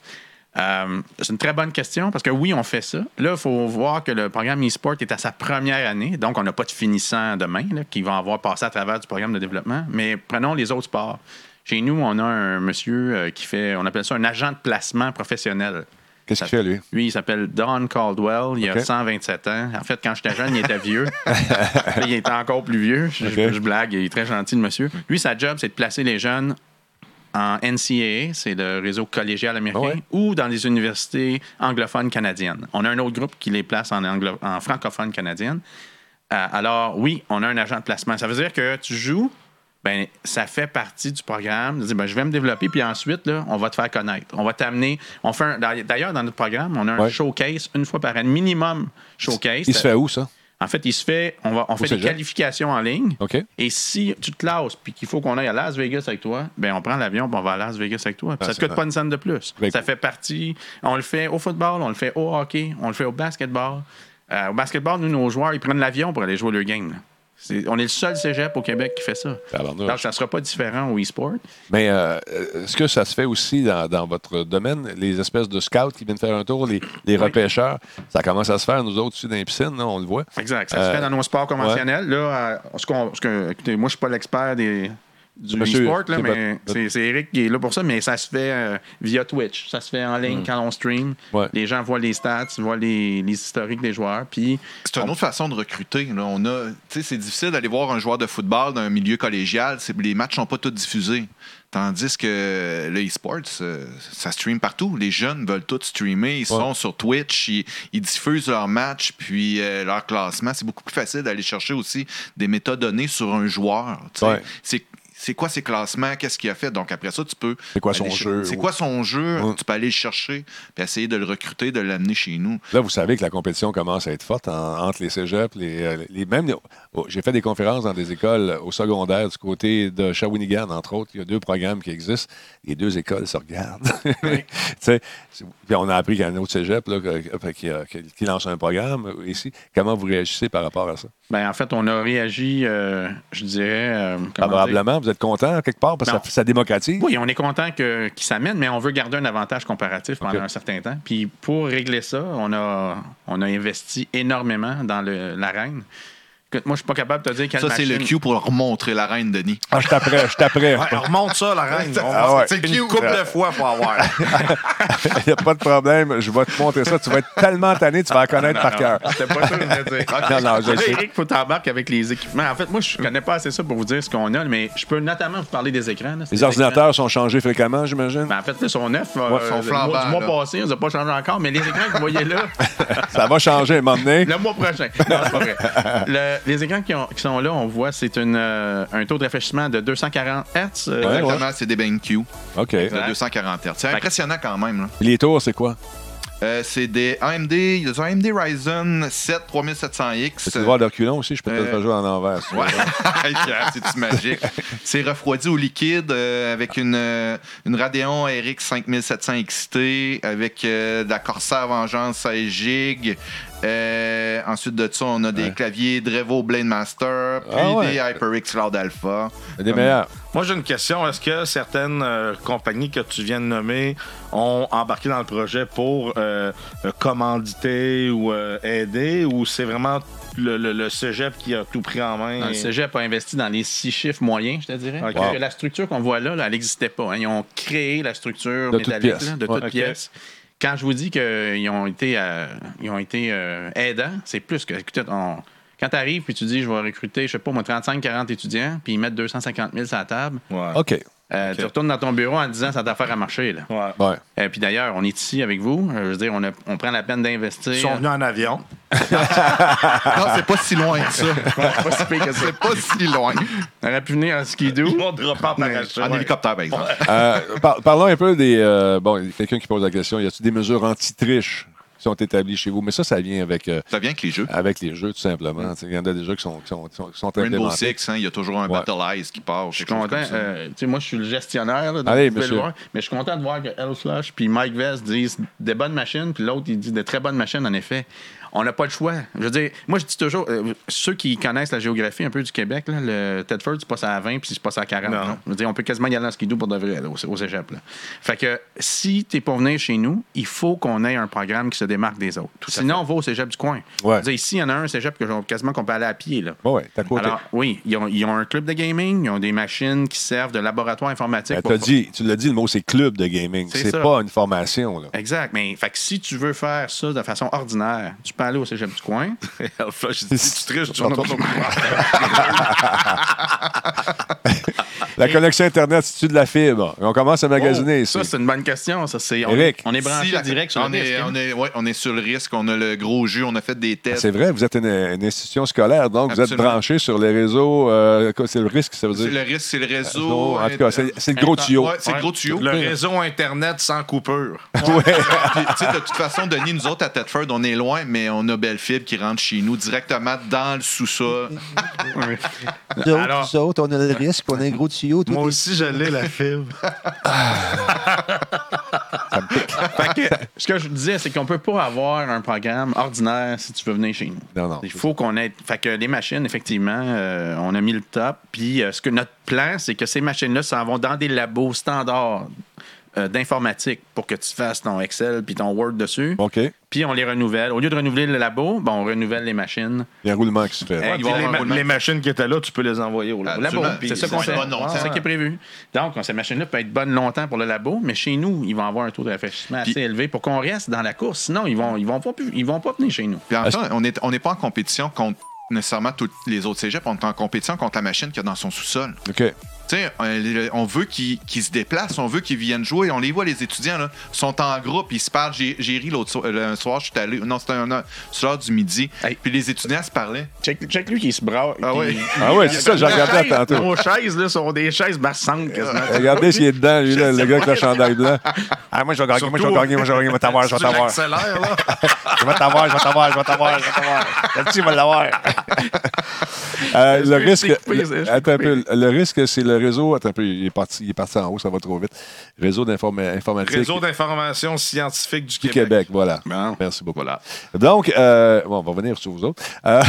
Euh, c'est une très bonne question parce que oui, on fait ça. Là, il faut voir que le programme e-sport est à sa première année, donc on n'a pas de finissant demain là, qui vont avoir passé à travers du programme de développement. Mais prenons les autres sports. Chez nous, on a un monsieur euh, qui fait, on appelle ça un agent de placement professionnel. Qu'est-ce qu'il fait, lui? Lui, il s'appelle Don Caldwell. Il OK. a 127 ans. En fait, quand j'étais jeune, il était vieux. Là, il était encore plus vieux. Je, je blague. Il est très gentil, le monsieur. Lui, sa job, c'est de placer les jeunes en NCAA, c'est le réseau collégial américain, Ouais. ou dans les universités anglophones canadiennes. On a un autre groupe qui les place en, anglo- en francophone canadienne. Euh, alors, oui, on a un agent de placement. Ça veut dire que tu joues, ben, ça fait partie du programme. De dire, ben, je vais me développer, puis ensuite, là, on va te faire connaître. On va t'amener. On fait D'ailleurs, dans notre programme, on a un Ouais. showcase une fois par an, minimum showcase. Il se fait où, ça? En fait, il se fait. On, va, on fait des qualifications en ligne. Et si tu te classes puis qu'il faut qu'on aille à Las Vegas avec toi, ben on prend l'avion puis on va à Las Vegas avec toi. Puis Ah, ça te c'est coûte pas une scène de plus. Ben, ça fait partie. On le fait au football, on le fait au hockey, on le fait au basketball. Euh, au basketball, nous, nos joueurs, ils prennent l'avion pour aller jouer leur game. là. On est le seul cégep au Québec qui fait ça. Donc, ça ne sera pas différent au e-sport. Mais euh, est-ce que ça se fait aussi dans, dans votre domaine, les espèces de scouts qui viennent faire un tour, les, les repêcheurs? Ça commence à se faire, nous autres, aussi, dans les piscines, là, on le voit. Exact. Ça Euh, se fait dans nos sports conventionnels. Là, euh, ce que- écoutez, moi, je ne suis pas l'expert des, du Monsieur, e-sport, là, c'est mais c'est c'est Eric qui est là pour ça, mais ça se fait euh, via Twitch. Ça se fait en ligne quand on stream. Ouais. Les gens voient les stats, voient les, les historiques des joueurs. Puis, C'est une autre façon de recruter. Là. On a, tu sais, c'est difficile d'aller voir un joueur de football d'un milieu collégial. C'est- Les matchs sont pas tous diffusés. Tandis que le e-sport, ça stream partout. Les jeunes veulent tout streamer. Ils sont sur Twitch, ils, ils diffusent leurs matchs, puis euh, leur classement. C'est beaucoup plus facile d'aller chercher aussi des métadonnées sur un joueur. tu sais. Ouais. C'est c'est quoi ses classements, qu'est-ce qu'il a fait? Donc après ça, tu peux. C'est quoi son jeu? C'est quoi son jeu? Ouais. Tu peux aller le chercher, puis essayer de le recruter, de l'amener chez nous. Là, vous savez que la compétition commence à être forte en- entre les cégeps, les, euh, les- oh, j'ai fait des conférences dans des écoles euh, au secondaire du côté de Shawinigan, entre autres. Il y a deux programmes qui existent. Les deux écoles se regardent. Puis on a appris qu'il y a un autre cégep là, que- qui, a- qui- qui lance un programme euh, ici. Comment vous réagissez par rapport à ça? Ben, en fait, on a réagi, euh, je dirais. euh? Favorablement, vous êtes content quelque part parce que ça, ça démocratise? Oui, on est content que- qu'ils s'amènent, mais on veut garder un avantage comparatif pendant un certain temps. Puis pour régler ça, on a, on a investi énormément dans l'arène. Moi, je suis pas capable de te dire quelle Ça, c'est le cue pour leur montrer la reine, Denis. Ah, je t'apprends, je t'apprends. Ouais, on remonte ça, la reine. On Ah ouais. C'est une couple de fois pour avoir. Il n'y a pas de problème. Je vais te montrer ça. Tu vas être tellement tanné, tu vas la connaître par cœur. C'était pas ça que je voulais dire. Non, non, je sais. Eric, faut t'embarquer avec les équipements. En fait, moi, je connais pas assez ça pour vous dire ce qu'on a, mais je peux notamment vous parler des écrans. là. Les des ordinateurs sont changés fréquemment, j'imagine. Ben, en fait, ils sont neufs. Ouais, euh, sont le flambants, mois- du mois là. passé, ils n'ont pas changé encore, mais les écrans que vous voyez là, Ça va changer à un moment donné. le mois prochain. Non, c'est pas vrai. Le- les écrans qui, ont- qui sont là, on voit, c'est euh, un taux de rafraîchissement de 240 Hz. euh, Ouais, Exactement, c'est des BenQ OK. de 240 Hz. C'est impressionnant quand même. là. Les tours, c'est quoi? Euh, c'est des AMD, il y a des AMD Ryzen 7 3700X. Tu veux voir le reculon aussi? Je peux peut-être Euh, faire jouer en envers. Ouais. C'est-tu magique? C'est refroidi au liquide euh, avec une, une Radeon RX 5700 XT avec euh, de la Corsair Vengeance 16 GB. Euh, ensuite de ça, on a des Ouais. claviers Drevo Blade Master, puis Ah ouais. des HyperX Cloud Alpha. Des meilleurs. Moi, j'ai une question. Est-ce que certaines euh, compagnies que tu viens de nommer ont embarqué dans le projet pour euh, commanditer ou euh, aider ou c'est vraiment le, le- le cégep qui a tout pris en main? Le cégep a investi dans les six chiffres moyens, je te dirais. La structure qu'on voit là, là, elle n'existait pas. hein. Ils ont créé la structure De toutes métallique pièces. là, de toutes pièces. Quand je vous dis qu'ils ont été, euh, ils ont été euh, aidants, c'est plus que. écoutez, on- quand tu arrives puis tu dis je vais recruter, je sais pas, moi, 35-40 étudiants, puis ils mettent 250 000 sur la table, Ouais. OK. euh, Ok. tu retournes dans ton bureau en disant ça t'a affaire à marcher. Là. Ouais. Ouais. Euh, puis d'ailleurs, on est ici avec vous. Euh, Je veux dire, on, a- on prend la peine d'investir. Ils sont venus en avion. Non, c'est pas si loin que ça. pas si pire que ça. C'est pas si loin. On aurait pu venir en skidoo. Ils vont dropper en hélicoptère, par exemple. Euh, par- parlons un peu des. euh, bon, il y a quelqu'un qui pose la question y a-t-il des mesures anti-triche? Sont établies chez vous Mais ça, ça vient avec, euh, Ça vient avec les jeux. avec les jeux, tout simplement. Il y en a déjà qui sont, qui sont, qui sont, qui sont Rainbow implémentés. Six, hein, il y a toujours un Ouais. Battle Eyes qui part. Je suis content. euh, tu sais, moi, je suis le gestionnaire. Là, donc Allez, vous pouvez le monsieur. voir. mais je suis content de voir que El Flush puis Mike Vest disent des bonnes machines, puis l'autre, il dit de très bonnes machines, en effet. On n'a pas le choix. Je veux dire, moi, je dis toujours, euh, ceux qui connaissent la géographie un peu du Québec, là, le Tedford, c'est pas ça à 20 puis c'est pas ça à 40. Non. Je veux dire, on peut quasiment y aller en skidoo pour de vrai, là, au, au cégep. Là. Fait que si tu es pour venir chez nous, il faut qu'on ait un programme qui se démarque des autres. Sinon, on va au cégep du coin. Je Ouais. veux dire, ici, il y en a un cégep que quasiment qu'on peut aller à pied. Là. Ouais, ouais, t'as côté. Alors, oui, ils ont, ils ont un club de gaming, ils ont des machines qui servent de laboratoire informatique. Ben, dit, tu l'as dit, le mot, c'est club de gaming. C'est pas une formation. Là. Exact. Mais fait que si tu veux faire ça de façon ordinaire, tu peux aller au cégep du coin. Alpha, je dis, si tu triches, tu vas pas La connexion Internet, c'est-tu de la fibre? On commence à magasiner ici. Oh, ça, c'est une bonne question. Ça, c'est, on, Eric. on est branché Si direct sur on le est, risque, hein. on, est, ouais, on est sur le risque, on a le gros jus, on a fait des tests. C'est vrai, vous êtes une, une institution scolaire, donc vous êtes branché sur les réseaux. euh, c'est le risque, ça veut C'est dire? le risque, c'est le réseau. en tout cas, c'est c'est le gros tuyau. Ouais, c'est le gros tuyau. Le réseau Internet sans coupure. Puis, sais, de toute façon, Denis, nous autres à Thetford, on est loin, mais on a Bellefibre qui rentre chez nous directement dans le sous-sol. Nous autres, Alors- nous autres, on a le risque, on a un gros tuyau. Tout Moi est- aussi, je l'ai, la fibre. Fait que, ce que je disais, c'est qu'on peut pas avoir un programme ordinaire si tu veux venir chez nous. Non, non. Il faut qu'on ait. Fait que les machines, effectivement, euh, on a mis le top. Puis euh, ce que notre plan, c'est que ces machines-là s'en vont dans des labos standards euh, d'informatique pour que tu fasses ton Excel puis ton Word dessus. OK. Puis on les renouvelle. Au lieu de renouveler le labo, ben, on renouvelle les machines. Il y a un roulement qui se fait. Les, ma- roulement. les machines qui étaient là, tu peux les envoyer au labo. C'est ça qu'on fait. C'est ça qui est prévu. Donc, ces machines-là peuvent être bonnes longtemps pour le labo, mais chez nous, ils vont avoir un taux de rafraîchissement assez élevé pour qu'on reste dans la course. Sinon, ils vont, ils vont, pas, ils vont pas venir chez nous. Puis en même temps, on n'est on n'est pas en compétition contre nécessairement tous les autres cégeps. On est en compétition contre la machine qu'il y a dans son sous-sol. OK. Tu sais, euh, on veut qu'ils se déplacent, on veut qu'ils viennent jouer. On les voit, les étudiants, là, sont en groupe, ils se parlent. J'ai ri l'autre soir, euh, un soir, je suis allé. Non, c'était un, un soir du midi. Hey. Puis les étudiants se parlaient. Check, check lui qui se brasse. Ah oui. Ah ouais, c'est ça, j'ai regardé tantôt. Nos chaises, là, sont des chaises bassantes quasiment. Regardez s'il est dedans, lui, là, le gars avec le chandail blanc. Ah, moi, je vais gagner, moi, je vais gagner, moi, je vais gagner, je vais t'avoir, je vais t'avoir. J'accélère, là. Je vais t'avoir, je vais t'avoir, je vais t'avoir, je vais t'avoir. Là-dessus, il va l'avoir. Euh, le risque, attends un peu, le risque, c'est le réseau. Attends un peu, il est parti, il est parti en haut, ça va trop vite. Réseau d'informa- informatique Réseau d'information scientifique du du Québec. Québec, voilà. Bon. Merci beaucoup. Voilà. Donc, euh, bon, on va revenir sur vous autres. Euh,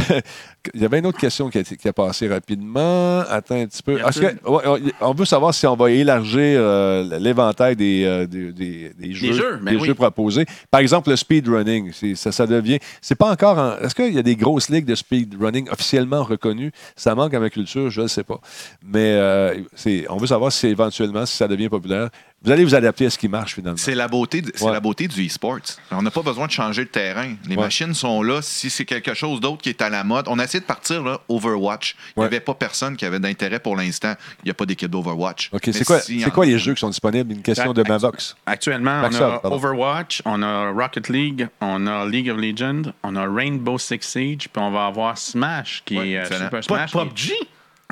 il y avait une autre question qui a, été- qui a passé rapidement. Attends un petit peu. Que- ouais, on- veut savoir si on va élargir euh, l'éventail des, euh, des, des- des jeux, jeux, ben des oui. jeux proposés. Par exemple, le speedrunning, ça, ça devient. C'est pas encore. en- Est-ce qu'il y a des grosses ligues de speedrunning officiellement reconnues? Ça manque à ma culture, je ne sais pas. Mais euh, on veut savoir si éventuellement, si ça devient populaire. Vous allez vous adapter à ce qui marche finalement. C'est la beauté, de- Ouais. la beauté du e-sport. On n'a pas besoin de changer le terrain. Les Ouais. machines sont là. Si c'est quelque chose d'autre qui est à la mode, on a essayé de partir là, Overwatch. Il n'y Ouais. avait pas personne qui avait d'intérêt pour l'instant. Il n'y a pas d'équipe d'Overwatch. OK, c'est quoi, si- quoi les jeux qui sont disponibles? Une question de ma box. Actuellement, on a pardon. Overwatch, on a Rocket League, on a League of Legends, on a Rainbow Six Siege, puis on va avoir Smash, qui Ouais, est euh. Super Pas de Smash. qui est- PUBG?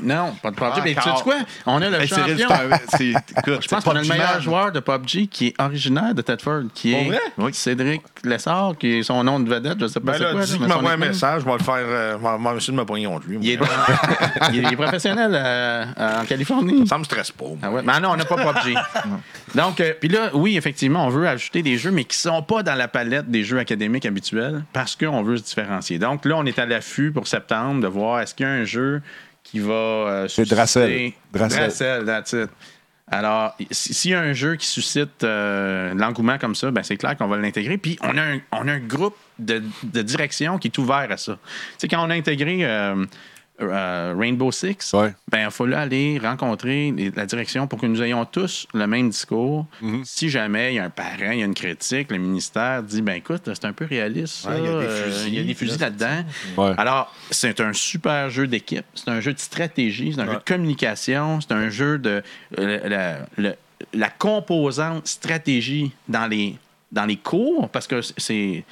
Non, pas de PUBG. Mais tu sais quoi? On a le Hey, champion. c'est écoute, Je pense qu'on a le meilleur man. joueur de PUBG qui est originaire de Tedford, qui est. Cédric Lessard, qui est son nom de vedette, je sais pas Ben c'est quoi. dis qu'il m'envoie un message, je vais le faire. euh, je vais- essayer de me contre lui. Il est, il professionnel euh, en Californie. Ça me stresse pas. moi. Ah ouais. Mais non, on n'a pas PUBG. Donc, euh, puis là, oui, effectivement, on veut ajouter des jeux, mais qui ne sont pas dans la palette des jeux académiques habituels parce qu'on veut se différencier. Donc là, on est à l'affût pour septembre de voir est-ce qu'il y a un jeu qui va. euh, C'est Dracel. Dracel. Dracel, that's it. Alors, si- s'il y a un jeu qui suscite euh, l'engouement comme ça, ben c'est clair qu'on va l'intégrer. Puis on a un, on a un groupe de, de direction qui est ouvert à ça. Tu sais, quand on a intégré euh, euh, Rainbow Six, Ouais. ben, il faut aller rencontrer la direction pour que nous ayons tous le même discours. Mhm. Si jamais il y a un parent, il y a une critique, le ministère dit ben écoute, c'est un peu réaliste. Ouais, il y a des Euh, fusils, il là-dedans. Ouais. Alors, c'est un super jeu d'équipe, c'est un jeu de stratégie, c'est un jeu de communication, c'est un jeu de euh, la, la- la composante stratégie dans les, dans les cours, parce que c'est.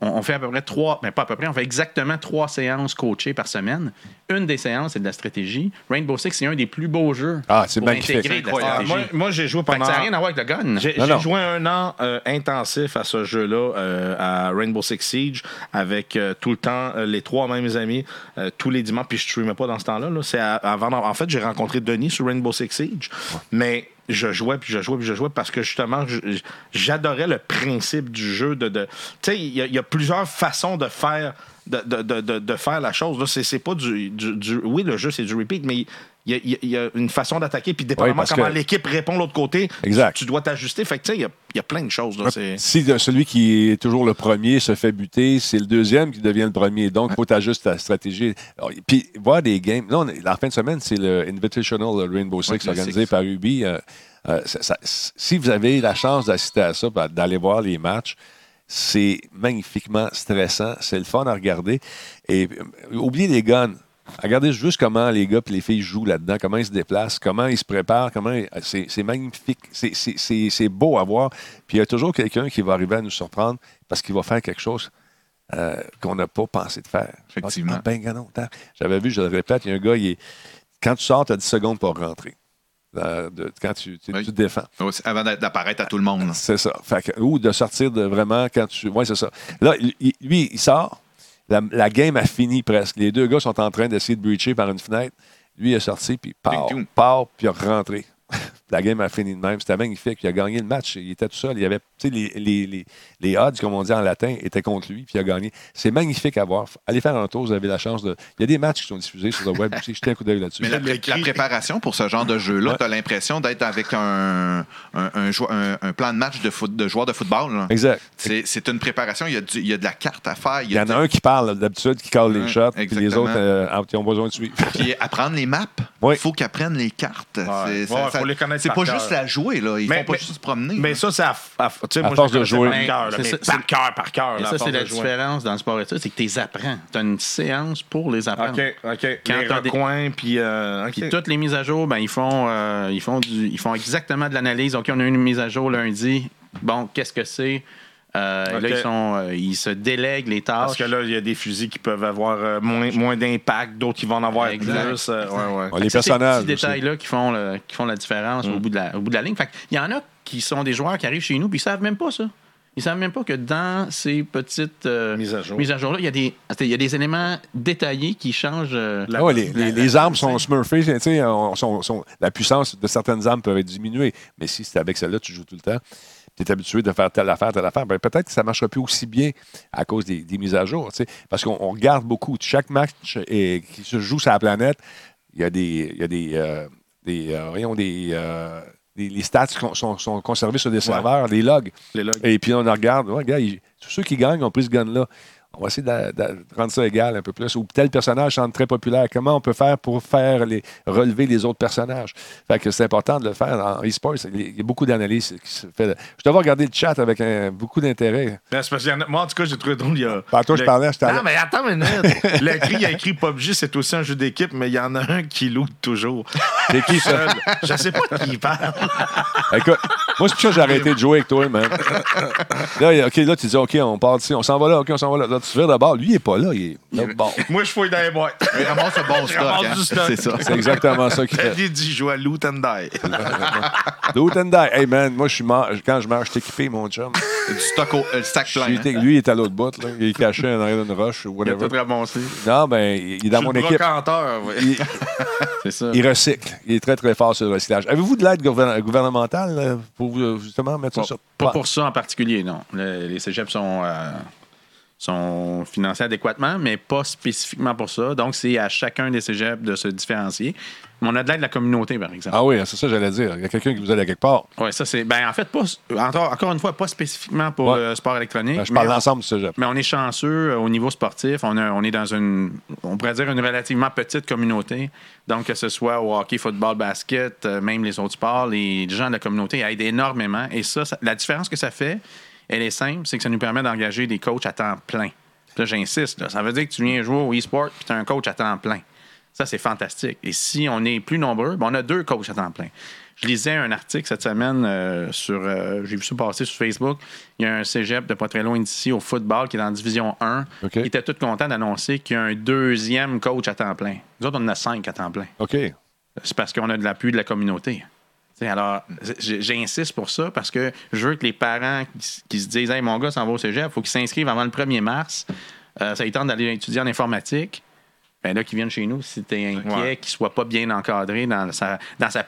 On, on fait à peu près trois, mais pas à peu près, on fait exactement trois séances coachées par semaine. Une des séances, c'est de la stratégie. Rainbow Six, c'est un des plus beaux jeux. Ah, c'est pour magnifique. intégrer de la Ah, moi, moi, j'ai joué pendant. ça n'a rien à voir avec le gun. J'ai Non, j'ai non. joué un an euh, intensif à ce jeu-là, euh, à Rainbow Six Siege, avec euh, tout le temps euh, les trois mêmes amis, euh, tous les dimanches, puis je ne streamais pas dans ce temps-là. là. C'est à- avant, en fait, j'ai rencontré Denis sur Rainbow Six Siege, mais je jouais, puis je jouais, puis je jouais parce que justement, j'adorais le principe du jeu. De, tu sais, il y, a- plusieurs façons de faire, de, de- de- faire la chose. c'est pas du, du- du- Oui, le jeu, c'est du repeat, mais il y a, y y une façon d'attaquer, puis dépendamment parce comment que- l'équipe répond de l'autre côté, Exact. tu dois t'ajuster. Fait que, tu sais, il y a, il y a plein de choses. Là, Si celui qui est toujours le premier se fait buter, c'est le deuxième qui devient le premier. Donc, il faut t'ajuster ta stratégie. Alors, Puis, voir des games. Là, on est- la fin de semaine, c'est le Invitational Rainbow Six organisé Six. par Ubi. Euh, euh, ça- ça- si vous avez la chance d'assister à ça, ben, d'aller voir les matchs, c'est magnifiquement stressant. C'est le fun à regarder. Et euh, oubliez les guns. Regardez juste comment les gars et les filles jouent là-dedans, comment ils se déplacent, comment ils se préparent, comment ils- c'est, c'est magnifique, c'est, c'est- c'est- c'est beau à voir. Puis il y a toujours quelqu'un qui va arriver à nous surprendre parce qu'il va faire quelque chose euh, qu'on n'a pas pensé de faire. Effectivement. Ah, ben. J'avais vu, je le répète, il y a un gars, il est- quand tu sors, tu as 10 secondes pour rentrer. Euh, de- quand tu, tu- Oui. tu te défends. Avant d'apparaître à tout le monde. C'est ça. Fait que- ou de sortir de vraiment quand tu. Oui, c'est ça. Là, il- lui, il sort. La, la game a fini presque. Les deux gars sont en train d'essayer de breacher par une fenêtre. Lui, il est sorti, puis part, part, puis il est rentré. La game a fini de même. C'était magnifique. Il a gagné le match. Il était tout seul. Il y avait, tu sais, les, les, les, les odds, comme on dit en latin, étaient contre lui, puis il a gagné. C'est magnifique à voir. Allez faire un tour, vous avez la chance de. Il y a des matchs qui sont diffusés sur le web aussi. Jetez un coup d'œil là-dessus. Mais la, pré- la préparation pour ce genre de jeu-là, Ouais. tu as l'impression d'être avec un, un, un jou- un- un plan de match de, foot, de joueur de football. là. Exact. C'est une préparation. Il y, a du- il y a de la carte à faire. Il y en a un qui parle d'habitude, qui cale les Ouais, shots, puis les autres, euh, ils ont besoin de suivre. Puis apprendre les maps. Il faut qu'ils apprennent les cartes. Ça- Ouais, ça- faut les connaître C'est pas cœur. juste la jouer. Là. Ils Mais- font pas mais- juste se promener. Mais là. ça, c'est à, à, tu sais, À moi, force je de jouer. par cœur, par c'est- cœur, par cœur. Ça, c'est la différence dans le sport études, c'est que tu les apprends. Tu as une séance pour les apprendre. OK, OK. Quand les t'as des- recoins, puis... euh. Puis toutes les mises à jour, ben, ils, font, euh, ils, font du- ils font exactement de l'analyse. OK, on a une mise à jour lundi. Bon, qu'est-ce que c'est? Euh. Là, ils, sont, euh, ils se délèguent les tâches. Parce que là, il y a des fusils qui peuvent avoir euh, moins, moins d'impact, d'autres qui vont en avoir Exact. plus. euh, ouais, ouais. Ouais, les C'est ces personnages. petits détails-là qui font, le- qui font la différence Mm. au, bout de la, au bout de la ligne. Il y en a qui sont des joueurs qui arrivent chez nous puis ils savent même pas ça. Ils savent même pas que dans ces petites euh, Mises à jour. jour-là, il y, a des- il y a des éléments détaillés qui changent. euh, Ah ouais, les, les- les armes sont smurfées, tu sais, on- sont- sont- la puissance de certaines armes peut être diminuée. Mais si c'est avec celle-là, tu joues tout le temps, tu es habitué de faire telle affaire, telle affaire, ben peut-être que ça ne marchera plus aussi bien à cause des, des mises à jour. Parce qu'on on regarde beaucoup. Chaque match est- qui se joue sur la planète, il y a des. il y a des, euh, des, euh, voyons, des, euh, des- les stats sont, sont- conservés sur des serveurs, les logs. Les logs. Et puis on en regarde, ouais, regarde, ils- tous ceux qui gagnent ont pris ce gun-là. On va essayer de, de rendre ça égal un peu plus. Ou tel personnage semble très populaire. Comment on peut faire pour faire les, relever les autres personnages? Fait que c'est important de le faire en e-sport. Il y a beaucoup d'analyses qui se fait. Je devais regarder le chat avec un- beaucoup d'intérêt. Ben, moi, en tout cas, j'ai trouvé drôle. Il y a, Tantôt, je parlais, Non, mais attends une minute. Le cri, il a écrit PUBG, c'est aussi un jeu d'équipe, mais il y en a un qui loot toujours. C'est qui ça? Seul. Je sais pas de qui il parle. Écoute, moi, c'est pour ça que j'ai arrêté de jouer avec toi, man. Là, OK, là, tu dis, OK, on part d'ici, on s'en va là, OK, on s'en va là. Là, tu vires d'abord. Lui, il n'est pas là, il est là bord. Moi, je fouille dans les boîtes. Il ramasse le bon stock. hein. du stock. C'est ça. C'est exactement ça qu'il fait. Il dit, je joue à Loot and Die. Do it and die. Hey, man, moi, je suis mort. Quand je meurs, je suis équipé, mon chum. Du stock au euh, sac plein. J'ai hein. été- Lui, il est à l'autre bout. Là. Il est caché en arrière d'une roche ou Il a whatever. tout ramassé. Non, ben, il est dans mon équipe. brocanteur, ouais. Il, C'est ça. il recycle. Il est très, très fort sur le recyclage. Avez-vous de l'aide gouver- gouvernementale là, pour euh, justement mettre ça Bon, sur Pas pour ça en particulier, non. Le- les cégeps sont, euh, sont financés adéquatement, mais pas spécifiquement pour ça. Donc, c'est à chacun des cégeps de se différencier. Mais on a de l'aide de la communauté, par exemple. Ah oui, c'est ça que j'allais dire. Il y a quelqu'un qui vous aide à quelque part. Oui, ça, c'est. Ben, en fait, pas, encore, encore une fois, pas spécifiquement pour Ouais. le sport électronique. Ben, je parle l'ensemble du cégep. Mais on est chanceux euh, au niveau sportif. On, a- on est dans une, on pourrait dire, une relativement petite communauté. Donc, que ce soit au hockey, football, basket, euh, même les autres sports, les gens de la communauté aident énormément. Et ça, ça- la différence que ça fait, elle est simple, c'est que ça nous permet d'engager des coachs à temps plein. Là, j'insiste. Ça veut dire que tu viens jouer au e-sport puis tu as un coach à temps plein. Ça, c'est fantastique. Et si on est plus nombreux, ben, on a deux coachs à temps plein. Je lisais un article cette semaine euh, sur. euh, J'ai vu ça passer sur Facebook. Il y a un cégep de pas très loin d'ici au football qui est en Division 1. OK. qui était tout content d'annoncer qu'il y a un deuxième coach à temps plein. Nous autres, on en a cinq à temps plein. OK. C'est parce qu'on a de l'appui de la communauté. Alors, j'insiste pour ça parce que je veux que les parents qui se disent Hey, mon gars s'en va au cégep, il faut qu'il s'inscrive avant le 1er mars. Euh, ça lui tente d'aller étudier en informatique. Ben là, qu'ils viennent chez nous, si tu es inquiet, Ouais. qu'il soit pas bien encadré dans sa, dans sa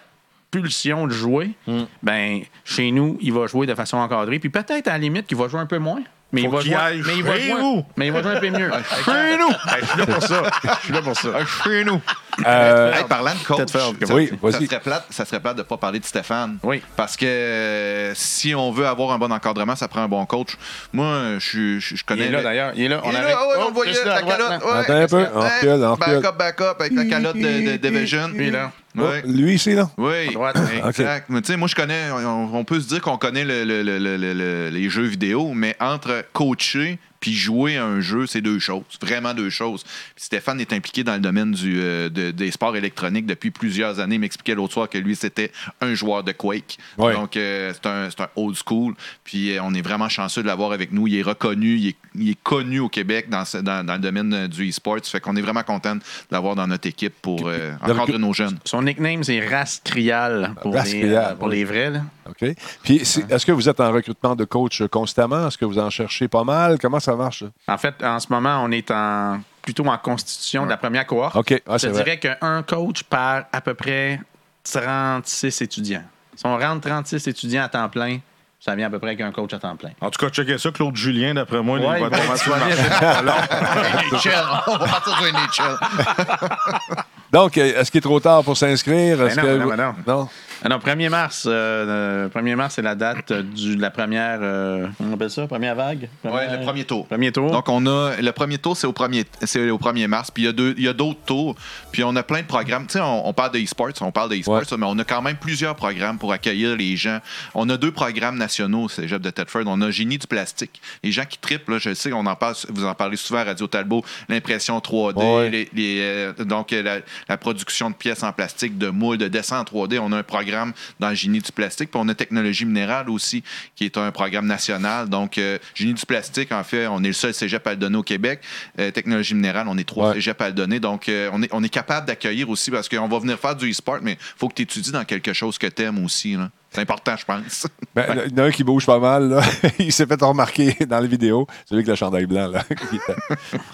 pulsion de jouer, Mm. ben chez nous, il va jouer de façon encadrée. Puis peut-être à la limite qu'il va jouer un peu moins. Mais Faut il va jouer, mais il va jouer, mais il va jouer un peu mieux. Chez nous! je suis là pour ça. Je suis là pour ça. Chez nous! Euh, Hey, parlant de coach, ça, oui, ça serait plate, ça serait plate de ne pas parler de Stéphane. Oui. Parce que euh, si on veut avoir un bon encadrement, ça prend un bon coach. Moi, je, je, je Il connais. est là le- d'ailleurs. Il est là. Il est avait- là, ouais, Oh, on le voyait, la droite, calotte. ouais. Attends un peu, on Ouais, recule, on recule. Backup, backup, avec la calotte de, de Division. Lui, là. Ouais. Lui ici, là? Oui, À droite. exact. Mais tu sais, moi, je connais, on, on peut se dire qu'on connaît le- le- le- le- le- le- les jeux vidéo, mais entre coacher puis jouer à un jeu, c'est deux choses. Vraiment deux choses. Puis Stéphane est impliqué dans le domaine du, euh, de- des sports électroniques depuis plusieurs années. Il m'expliquait l'autre soir que lui, c'était un joueur de Quake. Ouais. Donc, euh, c'est un, c'est un old school. Puis, euh, on est vraiment chanceux de l'avoir avec nous. Il est reconnu, il est, il est connu au Québec dans, ce- dans, dans le domaine du e-sport. Fait qu'on est vraiment content de l'avoir dans notre équipe pour euh, encadrer nos jeunes. Son nickname, c'est Rascrial pour, les, euh, pour oui. les vrais. Là. OK? Puis, est-ce que vous êtes en recrutement de coach constamment? Est-ce que vous en cherchez pas mal? Comment ça marche? ça? En fait, en ce moment, on est en plutôt en constitution de la première cohorte. OK. Ah, Je dirais qu'un coach par à peu près 36 étudiants. Si on rentre 36 étudiants à temps plein, ça vient à peu près avec un coach à temps plein. En tout cas, checker ça. Claude Julien, d'après moi, Ouais, il va mal sur le. On va partir sur NHL. Donc, est-ce qu'il est trop tard pour s'inscrire? Est-ce non, que- non, non. non? Alors, 1er mars, euh, euh, 1er mars, c'est la date du- de la première. euh, on appelle ça? Première vague? Oui, le premier tour. Premier tour. Donc, on a le premier tour, c'est au premier, c'est au 1er mars. Puis il y a deux, il y a d'autres tours. Puis on a plein de programmes. Tu sais, on, on parle de e-sports, on parle de e-sports, Ouais. mais on a quand même plusieurs programmes pour accueillir les gens. On a deux programmes nationaux au Cégep de Thetford. On a Génie du plastique. Les gens qui trippent, là, je sais, on en parle, vous en parlez souvent à Radio Talbot, l'impression 3D, Ouais. les- les, euh, donc la, la production de pièces en plastique, de moules, de dessins en 3D. On a un programme dans Génie du plastique. Puis on a Technologie minérale aussi, qui est un programme national. Donc, euh, Génie du plastique, en fait, on est le seul cégep à le donner au Québec. Euh, Technologie minérale, on est trois Ouais. cégeps à le donner. Donc, euh, on, est, on est capable d'accueillir aussi parce qu'on va venir faire du e-sport, mais il faut que tu étudies dans quelque chose que tu aimes aussi. là. C'est important, je pense. Ben, Il y en a un qui bouge pas mal. là. il s'est fait remarquer dans les vidéos. Celui avec le chandail blanc. Là.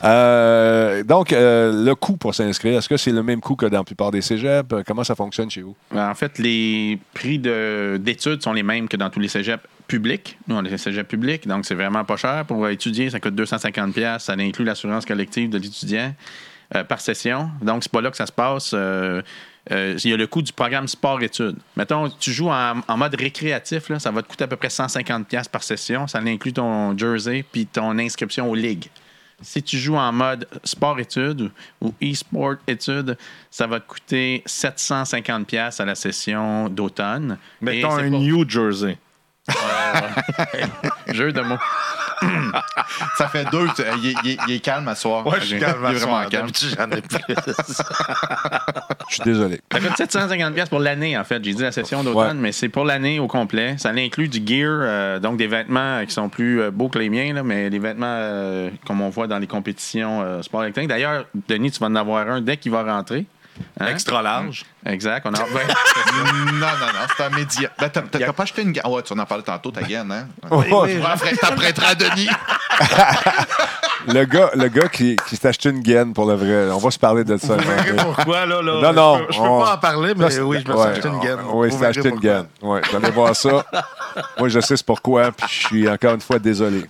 Euh, donc, euh, le coût pour s'inscrire, est-ce que c'est le même coût que dans la plupart des cégeps? Comment ça fonctionne chez vous? En fait, les prix de- d'études sont les mêmes que dans tous les cégeps publics. Nous, on est un cégep public, donc c'est vraiment pas cher. Pour étudier, ça coûte 250 pièces. Ça inclut l'assurance collective de l'étudiant euh, par session. Donc, c'est pas là que ça se passe. Euh, il y a le coût du programme sport-études. Mettons, tu joues en, en mode récréatif, là, ça va te coûter à peu près 150 pièces par session. Ça inclut ton jersey puis ton inscription aux ligues. Si tu joues en mode sport-études ou e-sport-études, ça va te coûter 750$ piastres à la session d'automne. Mettons un New Jersey. Jeu de mots. ça fait deux. tu- Il est, il est- il est calme à soir. Ouais, je suis calme. Il est vraiment calme. J'en ai plus. Je suis désolé. Ça coûte 750$ piastres pour l'année, en fait. J'ai dit la session d'automne, Ouais. mais c'est pour l'année au complet. Ça inclut du gear, euh, donc des vêtements qui sont plus euh, beaux que les miens, là, mais des vêtements euh, comme on voit dans les compétitions euh, sport électronique. D'ailleurs, Denis, tu vas en avoir un dès qu'il va rentrer. Hein? Extra large. Exact. On a... ben, non, non, non, c'est un média. Ben, t'as, t'as- t'as pas acheté une gaine. ouais, tu en as parlé tantôt, ta gaine, hein? Ouais. Après, t'apprêteras à Denis. le gars, le gars qui, qui s'est acheté une gaine pour le vrai, on va se parler de ça. Vous verrez pourquoi, là. là. Non, non, Je peux, peux on- pas en parler, mais oui, je me suis ouais, acheté une gaine. Oui, c'est acheté une gaine. Oui, j'allais voir ça. Moi, je sais c'est pourquoi, puis je suis encore une fois désolé.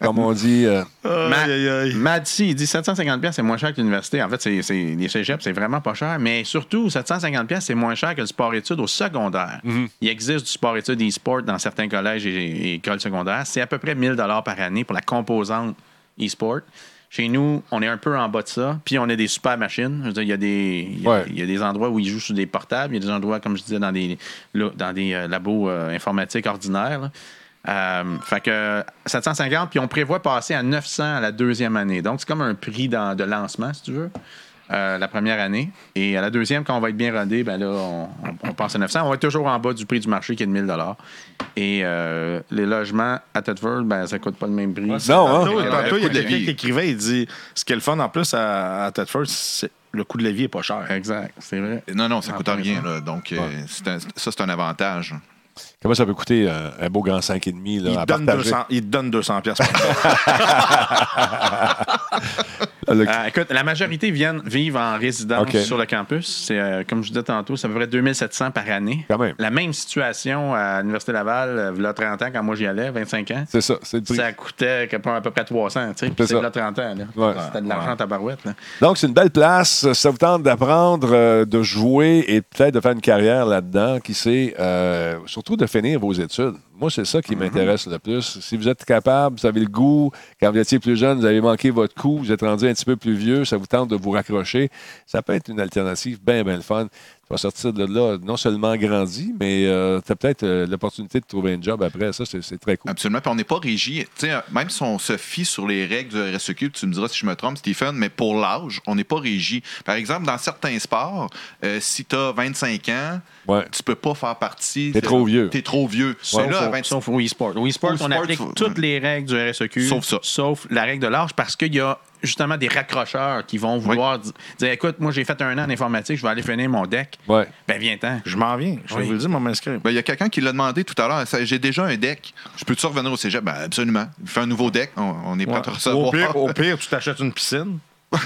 Comme on dit, euh, Aïe, aïe, aïe. Madsi, il dit 750$, piastres, c'est moins cher que l'université. En fait, c'est, c'est- les cégeps, c'est vraiment pas cher. Mais surtout, 750$, piastres, c'est moins cher que le sport-études au secondaire. Il existe du sport-études e-sport dans certains collèges et, et écoles secondaires. C'est à peu près 1000$ par année pour la composante e-sport. Chez nous, on est un peu en bas de ça. Puis on a des super machines. Je veux dire, il y a des, il y a, Ouais. il y a des endroits où ils jouent sur des portables. Il y a des endroits, comme je disais, dans des, dans des euh, labos euh, informatiques ordinaires. là. Euh, fait que 750, puis on prévoit passer à 900 à la deuxième année. Donc, c'est comme un prix dans- de lancement, si tu veux, euh, la première année. Et à la deuxième, quand on va être bien rodé, ben là, on, on- on passe à 900. On va être toujours en bas du prix du marché qui est de 1000 Et euh, les logements à Thetford, ben, ça coûte pas le même prix. Non, hein? Tantôt, tantôt, le il y a quelqu'un qui écrivait, il dit ce qui est le fun en plus à, à Thetford, c'est le coût de la vie est pas cher. Exact, c'est vrai. Non, non, ça Ah, coûte rien. Là. Donc, euh, c'est un- ça, c'est un avantage. comment ça peut coûter euh, un beau grand 5,5 là, Il à te donne partager? 200, il te donne 200 pièces. Le- Euh, écoute, la majorité viennent vivre en résidence sur le campus. C'est, euh, comme je disais tantôt, c'est à peu près 2700 par année. Quand même. La même situation à l'Université Laval, euh, il y a 30 ans, quand moi j'y allais, 25 ans. C'est ça, c'est. Ça coûtait à peu près 300, tu sais. C'est C'est ça. là 30 ans. Ouais. C'était de l'argent à barouette, là. Donc, c'est une belle place. Ça vous tente d'apprendre, euh, de jouer et peut-être de faire une carrière là-dedans, qui sait, surtout de finir vos études. Moi, c'est ça Mhm. qui m'intéresse le plus. Si vous êtes capable, vous avez le goût, quand vous étiez plus jeune, vous avez manqué votre coup, vous êtes rendu un petit peu plus vieux, ça vous tente de vous raccrocher, ça peut être une alternative bien, bien le fun. Tu vas sortir de là non seulement grandi, mais tu as peut-être euh, l'opportunité de trouver un job après. Ça, c'est très cool. Absolument. Puis on n'est pas régi. Tu sais, même si on se fie sur les règles du RSEQ, tu me diras si je me trompe, Stephen, mais pour l'âge, on n'est pas régi. Par exemple, dans certains sports, euh, si tu as 25 ans, Ouais. tu peux pas faire partie. T'es trop vieux. Tu es trop vieux. Sauf, Mais là, à au, 25 sauf au e-sport. Au e-sport, Au on sport, applique faut- toutes les règles du RSEQ. Sauf ça. Sauf la règle de l'âge, parce qu'il y a justement des raccrocheurs qui vont vouloir di- dire Écoute, moi, j'ai fait un an en informatique, je vais aller finir mon deck. Ouais. Ben, viens-t'en. Je m'en viens. Je vais Oui. vous le dire, mon m'inscrire. Ben, Il y a quelqu'un qui l'a demandé tout à l'heure. J'ai déjà un deck. Je peux-tu revenir au cégep? Ben, absolument. Il fait un nouveau deck. On, on est prêt à te Au recevoir. pire, au pire, tu t'achètes une piscine.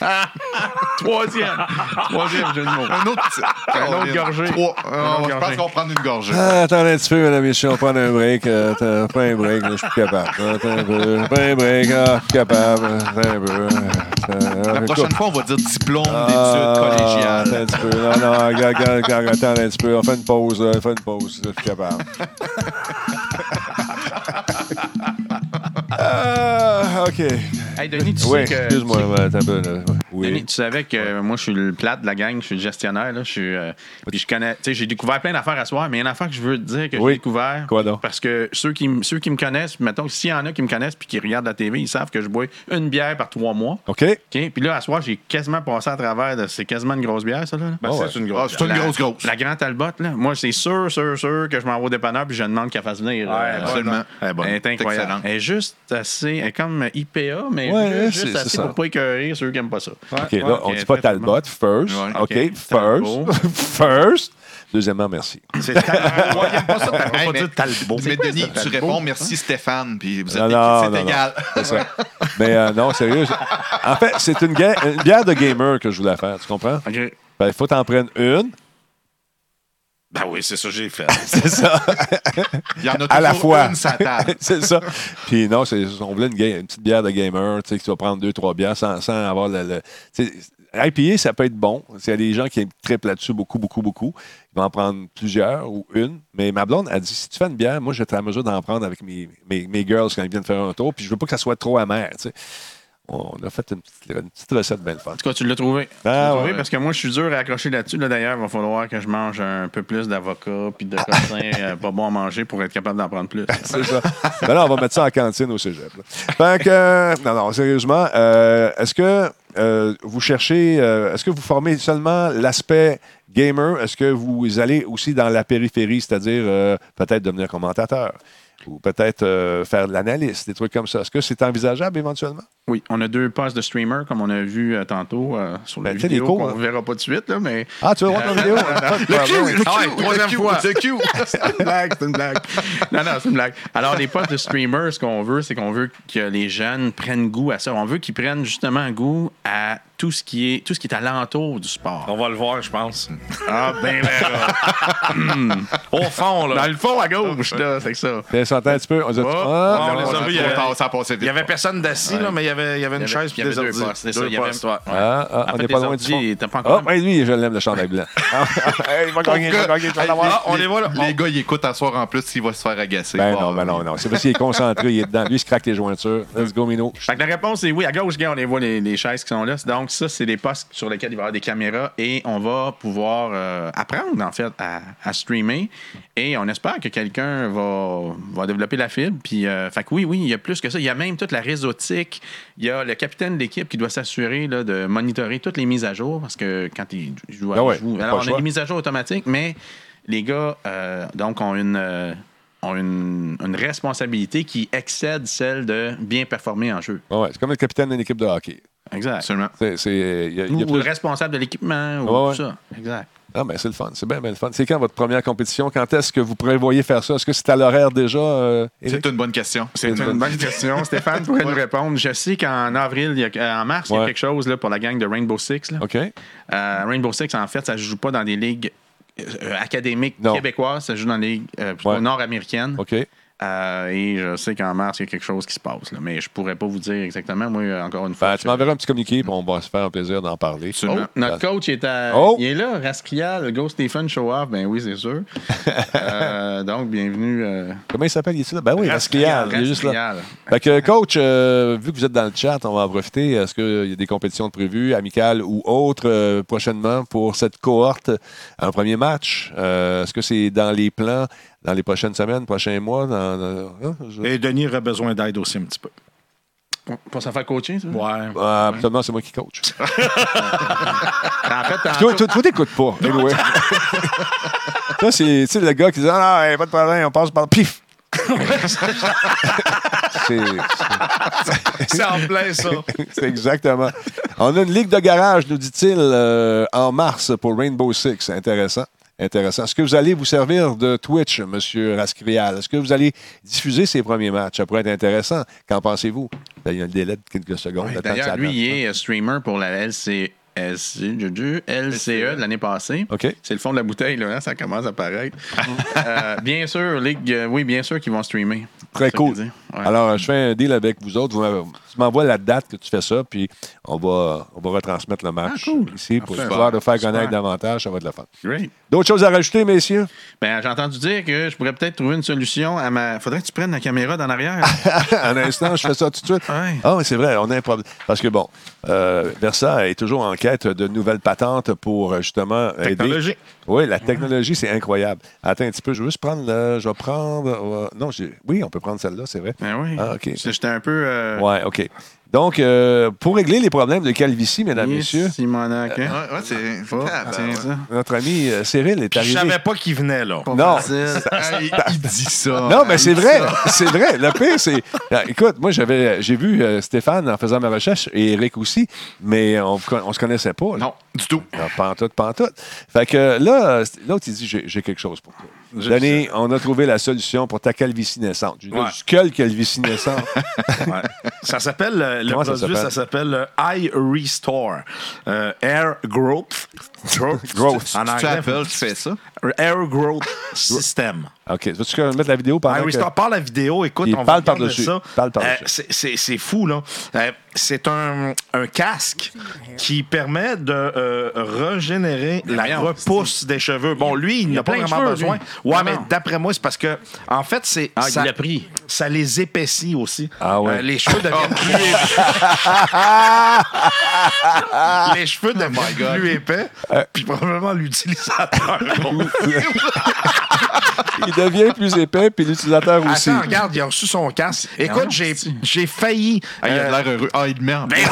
Troisième. Troisième jeu de mots. Un autre. Un autre gorgée. Trois. Un Euh, autre je pense gorgée. qu'on va prendre une gorgée. Ah, attendez un petit peu, mesdames et messieurs, on va prendre un break. Euh, attends, prends un break, je suis plus capable. Attends un peu. Prends un break, ah, je suis capable. Attends un peu. Attends, La prochaine fois, on va dire diplôme Ah, d'études Attends collégiales. un petit peu. Non, non, regarde, regarde, attends un petit peu. On fait une pause, là. On fait une pause. Je suis capable. Ah, OK. Hey, Denis, tu sais que. excuse-moi, tu sais- là. Oui. Denis, tu savais que euh, moi, je suis le plate de la gang, je suis le gestionnaire. Là, je suis, euh, puis je connais, tu sais, j'ai découvert plein d'affaires à soir, mais il y a une affaire que je veux te dire que Oui. j'ai découvert. Quoi donc? Parce que ceux qui, m- ceux qui me connaissent, mettons, s'il y en a qui me connaissent puis qui regardent la TV, ils savent que je bois une bière par trois mois. OK. OK? Puis là, à soir, j'ai quasiment passé à travers de. C'est quasiment une grosse bière, ça, là. Ben, Ah ouais. c'est une Ah, grosse. c'est une La- grosse, grosse. La Grande Talbot, là. Moi, c'est sûr, sûr, sûr que je m'envoie au dépanneur puis je demande qu'elle fasse venir. Ouais, Absolument. Elle est bonne. Elle est incroyable. Elle est juste assez. Elle est comme IPA, mais Ouais, juste, juste assez ça. pour pas écœurer ceux qui n'aiment pas ça. OK, là, on ok, dit pas Talbot, first. Ouais. OK, Ok, first. Talbot. first. Deuxièmement, merci. C'est Tal- Ouais, il aime pas ça. On va Hey, pas mais- dire Talbot. Mais quoi, Denis, tu Talbot? réponds merci Stéphane, puis vous êtes Non, non, c'est non, égal. C'est ça. Mais euh, non, sérieux. En fait, c'est une, bière de gamer que je voulais faire, tu comprends? OK. Ben, il faut t'en prendre une. Ben oui, c'est ça que j'ai fait. C'est ça. Il y en a À la toujours fois. une table. c'est ça. Puis non, c'est, on voulait une, petite bière de gamer, tu sais, que tu vas prendre deux, trois bières sans, sans avoir le. le IPA, ça peut être bon. Il y a des gens qui triplent là-dessus beaucoup, beaucoup, beaucoup. Ils vont en prendre plusieurs ou une. Mais ma blonde a dit si tu fais une bière, moi, je vais être à mesure d'en prendre avec mes, mes, mes girls quand ils viennent faire un tour. Puis je veux pas que ça soit trop amer. tu sais. On a fait une petite, une petite recette belle fun. En tout cas, tu l'as trouvé. Tu Ah, l'as trouvé ouais. Parce que moi, je suis dur à accrocher là-dessus. Là, D'ailleurs, il va falloir que je mange un peu plus d'avocat puis de cossins euh, pas bon à manger pour être capable d'en prendre plus. C'est ça. Ben là, on va mettre ça en cantine au cégep. là. Fait que, euh, non, non, sérieusement, euh, est-ce que euh, vous cherchez, est-ce que vous formez seulement l'aspect gamer? Est-ce que vous allez aussi dans la périphérie, c'est-à-dire peut-être devenir commentateur? Ou peut-être euh, faire de l'analyse, des trucs comme ça. Est-ce que c'est envisageable éventuellement? Oui, on a deux postes de streamer, comme on a vu euh, tantôt euh, sur Ben, la tu sais, les vidéo, cours, qu'on hein. ne verra pas tout de suite, là, mais Ah, tu veux voir ton vidéo? Ah troisième le fois. Q, le Q. c'est une blague, c'est une blague. Non, non, c'est une blague. Alors, les postes de streamer, ce qu'on veut, c'est qu'on veut que les jeunes prennent goût à ça. On veut qu'ils prennent justement goût à tout ce qui est, tout ce qui est alentour du sport. On va le voir, je pense. Ah, ben, Au fond, là. Dans le fond, à gauche, là, c'est que ça. Puis, s'entend un petit peu. On dit, Oh, ah, on les a vus, il y avait- tard, ça a passé Il vite. n'y avait personne d'assis, là, mais il y avait, il y avait une chaise il y avait deux désordonnée. postes, c'est ça, Deux il y avait- postes, ouais. ah, ah, on n'est pas loin du fond. Ah, ben lui, je l'aime, le chandail blanc. Ah, il va gagner, il va gagner. Ah, on les voit, là. Les gars, ils écoutent à soir en plus, il va se faire agacer. Ben non, ben non, non. C'est parce qu'il est concentré, il est dedans. Lui, il se craque les jointures. Let's go, Mino. Fait que la réponse est oui. À gauche, regarde, on les voit les, les chaises qui sont là. Donc, ça, c'est des postes sur lesquels il va y avoir des caméras et on va pouvoir euh, apprendre, en fait, à, à streamer. Et on espère que quelqu'un va, va développer la fibre. Puis, euh, fait que oui, oui, il y a plus que ça. Il y a même toute la réseautique. Il y a le capitaine de l'équipe qui doit s'assurer de monitorer toutes les mises à jour parce que quand il joue, Ah ouais, il joue- Alors, on a des mises à jour automatiques, mais les gars, euh, donc, ont une. ont une, une responsabilité qui excède celle de bien performer en jeu. Ouais, c'est comme le capitaine d'une équipe de hockey. Exact. Absolument. C'est, y a- y a Ou le plus- responsable de l'équipement, ou Ouais, ouais. tout ça. Exact. Ah, ben c'est le fun. C'est bien, bien le fun. C'est quand votre première compétition? Quand est-ce que vous prévoyez faire ça? Est-ce que c'est à l'horaire déjà? euh? C'est une bonne question. C'est une bonne question. Stéphane pourrait nous répondre. Je sais qu'en avril, il y a- en mars, il y a quelque chose là, pour la gang de Rainbow Six. là. OK. Euh, Rainbow Six, en fait, ça ne joue pas dans des ligues euh, académiques Non. québécoises, ça joue dans des ligues euh, plutôt Ouais. nord-américaines. OK. Euh, et je sais qu'en mars, il y a quelque chose qui se passe. là. Mais je pourrais pas vous dire exactement. Moi, encore une fois. Ben, tu m'enverras un petit communiqué, puis on va se faire un plaisir d'en parler. Oh, notre coach est, à- Oh! il est là, Raskia, le Go Stephen Show Off. Ben oui, c'est sûr. Euh, donc, bienvenue. euh, Comment il s'appelle? Là? Ben oui, Rasquial. Il est juste là. Rasquial. Fait que, coach, vu que vous êtes dans le chat, on va en profiter. Est-ce qu'il y a des compétitions de prévues, amicales ou autres, prochainement pour cette cohorte? Un premier match? Est-ce que c'est dans les plans? Dans les prochaines semaines, prochains mois? Dans, dans- hein? Je- Et Denis aurait besoin d'aide aussi un petit peu. Pour, pour se faire coacher, ça? Ouais. Ah, absolument, c'est moi qui coach. En fait, Toi, tantôt- toi, toi, t'écoutes pas. anyway. toi, c'est tu sais, le gars qui dit Ah, non, hey, pas de problème, on passe par pif. c'est, C'est en plein, ça. c'est exactement. On a une ligue de garage, nous dit-il, euh, en mars pour Rainbow Six. C'est intéressant. Intéressant. Est-ce que vous allez vous servir de Twitch, M. Rascrial? Est-ce que vous allez diffuser ces premiers matchs? Ça pourrait être intéressant. Qu'en pensez-vous? Ben, Il y a un délai de quelques secondes. D'ailleurs, lui, il est euh, streamer pour la LC, LC, LCE E de l'année passée. OK. C'est le fond de la bouteille, là, hein, ça commence à apparaître. Euh, bien sûr, Ligue, euh, oui, bien sûr qu'ils vont streamer. Très cool. Ouais. Alors, je fais un deal avec vous autres. Vous m'avez- tu m'envoies la date que tu fais ça, puis on va, on va retransmettre le match Ah, cool. ici pour pouvoir le faire connaître davantage. Ça va être le fun. Great. D'autres choses à rajouter, messieurs? Ben, j'ai entendu dire que je pourrais peut-être trouver une solution à ma. Faudrait que tu prennes la caméra d'en arrière. un instant, je fais ça tout de suite. Ouais. Ah oui, c'est vrai, on a un problème. Parce que, bon, euh, Versa est toujours en quête de nouvelles patentes pour euh, justement aider. Oui, la technologie, c'est incroyable. Attends un petit peu, je vais juste prendre le. Je vais prendre. euh, non, j'ai- oui, on peut prendre celle-là, c'est vrai. Ben oui. Ah, OK. J'étais un peu. euh, Ouais, OK. Donc, euh, pour régler les problèmes de calvitie, mesdames, yes, messieurs, Simonac, hein? Ouais, ouais, c'est. Oh, Ah, ben, tiens, ça. notre ami euh, Cyril est Je arrivé. savais pas qu'il venait, là. Non, Ah, il, il dit ça. Non, mais c'est vrai. C'est vrai. Le pire, c'est. Ah, Écoute, moi, j'avais, j'ai vu euh, Stéphane en faisant ma recherche et Eric aussi, mais on, on se connaissait pas. là. Non, du tout. Non, pantoute, pantoute. Fait que là, euh, l'autre, il dit j'ai, j'ai quelque chose pour toi. Denis, on a trouvé la solution pour ta calvitie naissante. Je Ouais. du skull calvitie naissante. Ouais. Ça s'appelle, euh, le Comment ça produit, s'appelle? ça s'appelle? euh, Eye Restore. Euh, Air Growth. Growth. En Tu anglais. Qui fait ça? Air Growth System. OK. Veux-tu mettre la vidéo pendant Eye que- Restore, par la vidéo, écoute, Il on parle va par-dessus. ça. Parle. Euh, c'est- fou, là. Euh, c'est un, un casque qui permet de euh, régénérer la repousse des cheveux. Bon, lui, il a n'a pas vraiment cheveux, besoin. lui. Ouais, Ah mais d'après moi, c'est parce que, en fait, c'est Ah, ça, il l'a pris. Ça les épaissit aussi. Ah ouais. Euh, les cheveux deviennent plus épais. les cheveux deviennent plus épais. Puis probablement l'utilisateur. Il devient plus épais, puis l'utilisateur aussi. Attends, regarde, il a reçu son casque. Écoute, j'ai, j'ai failli. Ah, il a euh, l'air heureux. Ah, il en ben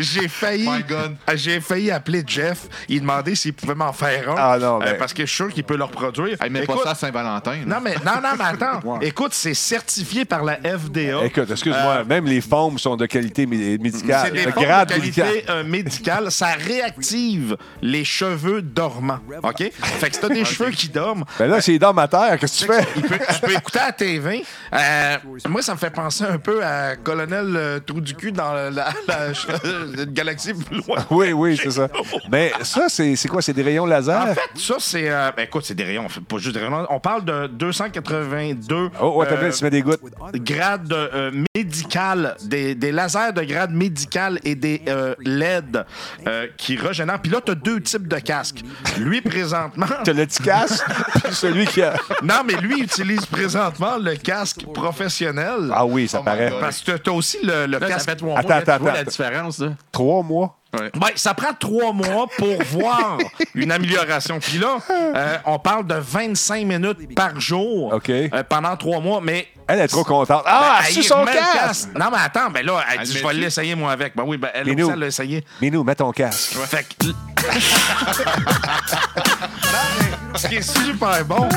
j'ai failli. My God. J'ai failli appeler Jeff. Il demandait s'il pouvait m'en faire un. Ah non, Euh, ben- parce que je suis sûr qu'il peut le reproduire. Hey, mais pas Écoute, ça à Saint-Valentin. là. Non, mais, non, non, mais attends. Écoute, c'est certifié par la FDA. Écoute, excuse-moi, même les formes sont de qualité mé- médicale. C'est des formes grade de qualité euh, médicale. Ça réactive les cheveux dormants. OK? Fait que si t'as des cheveux qui dorment, Ben là, c'est dans ma terre. Qu'est-ce que tu fais? il peut- tu peux écouter à la TV. Euh, moi, ça me fait penser un peu à Colonel euh, Trou du cul dans la, la- la- une galaxie plus loin. Oui, oui, c'est ça. Mais ça, c'est c'est quoi? C'est des rayons laser? En fait, ça, c'est. euh, ben, écoute, c'est des rayons. Pas juste des rayons. On parle de 282 oh, ouais, t'as euh, vu, tu mets des gouttes. grades euh, médical, des, des lasers de grade médical et des euh, LED euh, qui régénèrent. Puis là, tu as deux types de casques. Lui, présentement. T'as le petit casque, puis celui qui a. Non, mais lui, il utilise présentement le casque professionnel. Ah oui, ça my paraît. Parce que tu as aussi le, le Là, ça casque. fait trois Attends, mois. attends, tu vois attends. la différence, là. Trois mois? Ben, ça prend trois mois pour voir une amélioration. Puis là, euh, on parle de 25 minutes par jour OK. euh, pendant trois mois. Mais Elle est trop contente. Ah, Ben, c'est elle son remet le casque! Non, mais attends, ben là, elle Elle dit, je vais l'essayer moi avec. Ben oui, ben elle Mais aussi, nous- elle l'a essayé. Minou, mets ton casque. Fait que. Bye. Ce qui est super bon,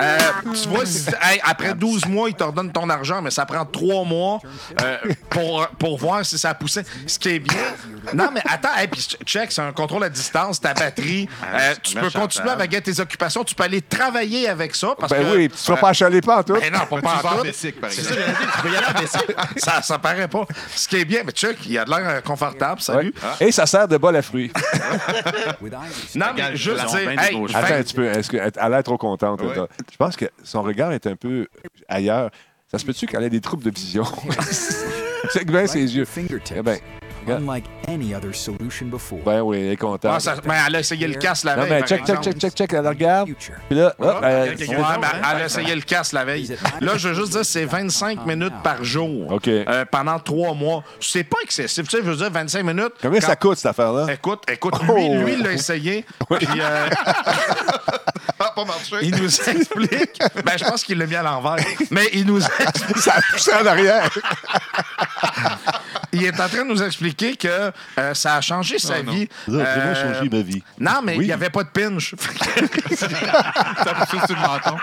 euh, tu vois, si- hey, après 12 mois, il te redonne ton argent, mais ça prend 3 mois euh, pour, pour voir si ça poussait. Ce qui est bien. Non, mais attends, hey, puis check, c'est un contrôle à distance, ta batterie. Euh, tu peux méchant continuer table. avec tes occupations, tu peux aller travailler avec ça. Parce Ben que, oui, puis tu vas pas achaler pas en tout. Ben non, pas, pas Tu en tout. par C'est exemple. ça, tu peux y aller en bicycle. ça, ça paraît pas. Ce qui est bien, mais check, il a de l'air euh, confortable, salut. Ouais. Et ça sert de bol à fruits. Non, mais juste Regarde, dire, des hey, beaux fais- Attends un petit peu. Est-ce que, elle a l'air trop contente. Ouais. Je pense que son regard est un peu ailleurs. Ça se peut-tu qu'elle ait des troubles de vision? Check bien ses yeux. Eh ben. Unlike any other solution before. Ben oui, elle est contente. Ah, ça- ben, elle a essayé le casse la non, veille. mais par check, check, check, check, check, elle la regarde. Puis là, hop, elle- Ouais, ben, elle a essayé le casse la veille. Là, je veux juste dire, c'est 25 minutes par jour. OK. Euh, pendant trois mois. C'est pas excessif. Tu sais, je veux dire, 25 minutes. combien ça quand- coûte, cette affaire-là? Écoute, écoute, Oh. lui, lui, il l'a essayé. Puis, euh, pas marché. il nous explique. Ben, je pense qu'il l'a mis à l'envers. Mais il nous explique. Ça a poussé en arrière. Il est en train de nous expliquer que euh, ça a changé sa vie. Euh, ma vie. Non, mais il Oui. n'y avait pas de pinch. Ça pousse sur le menton.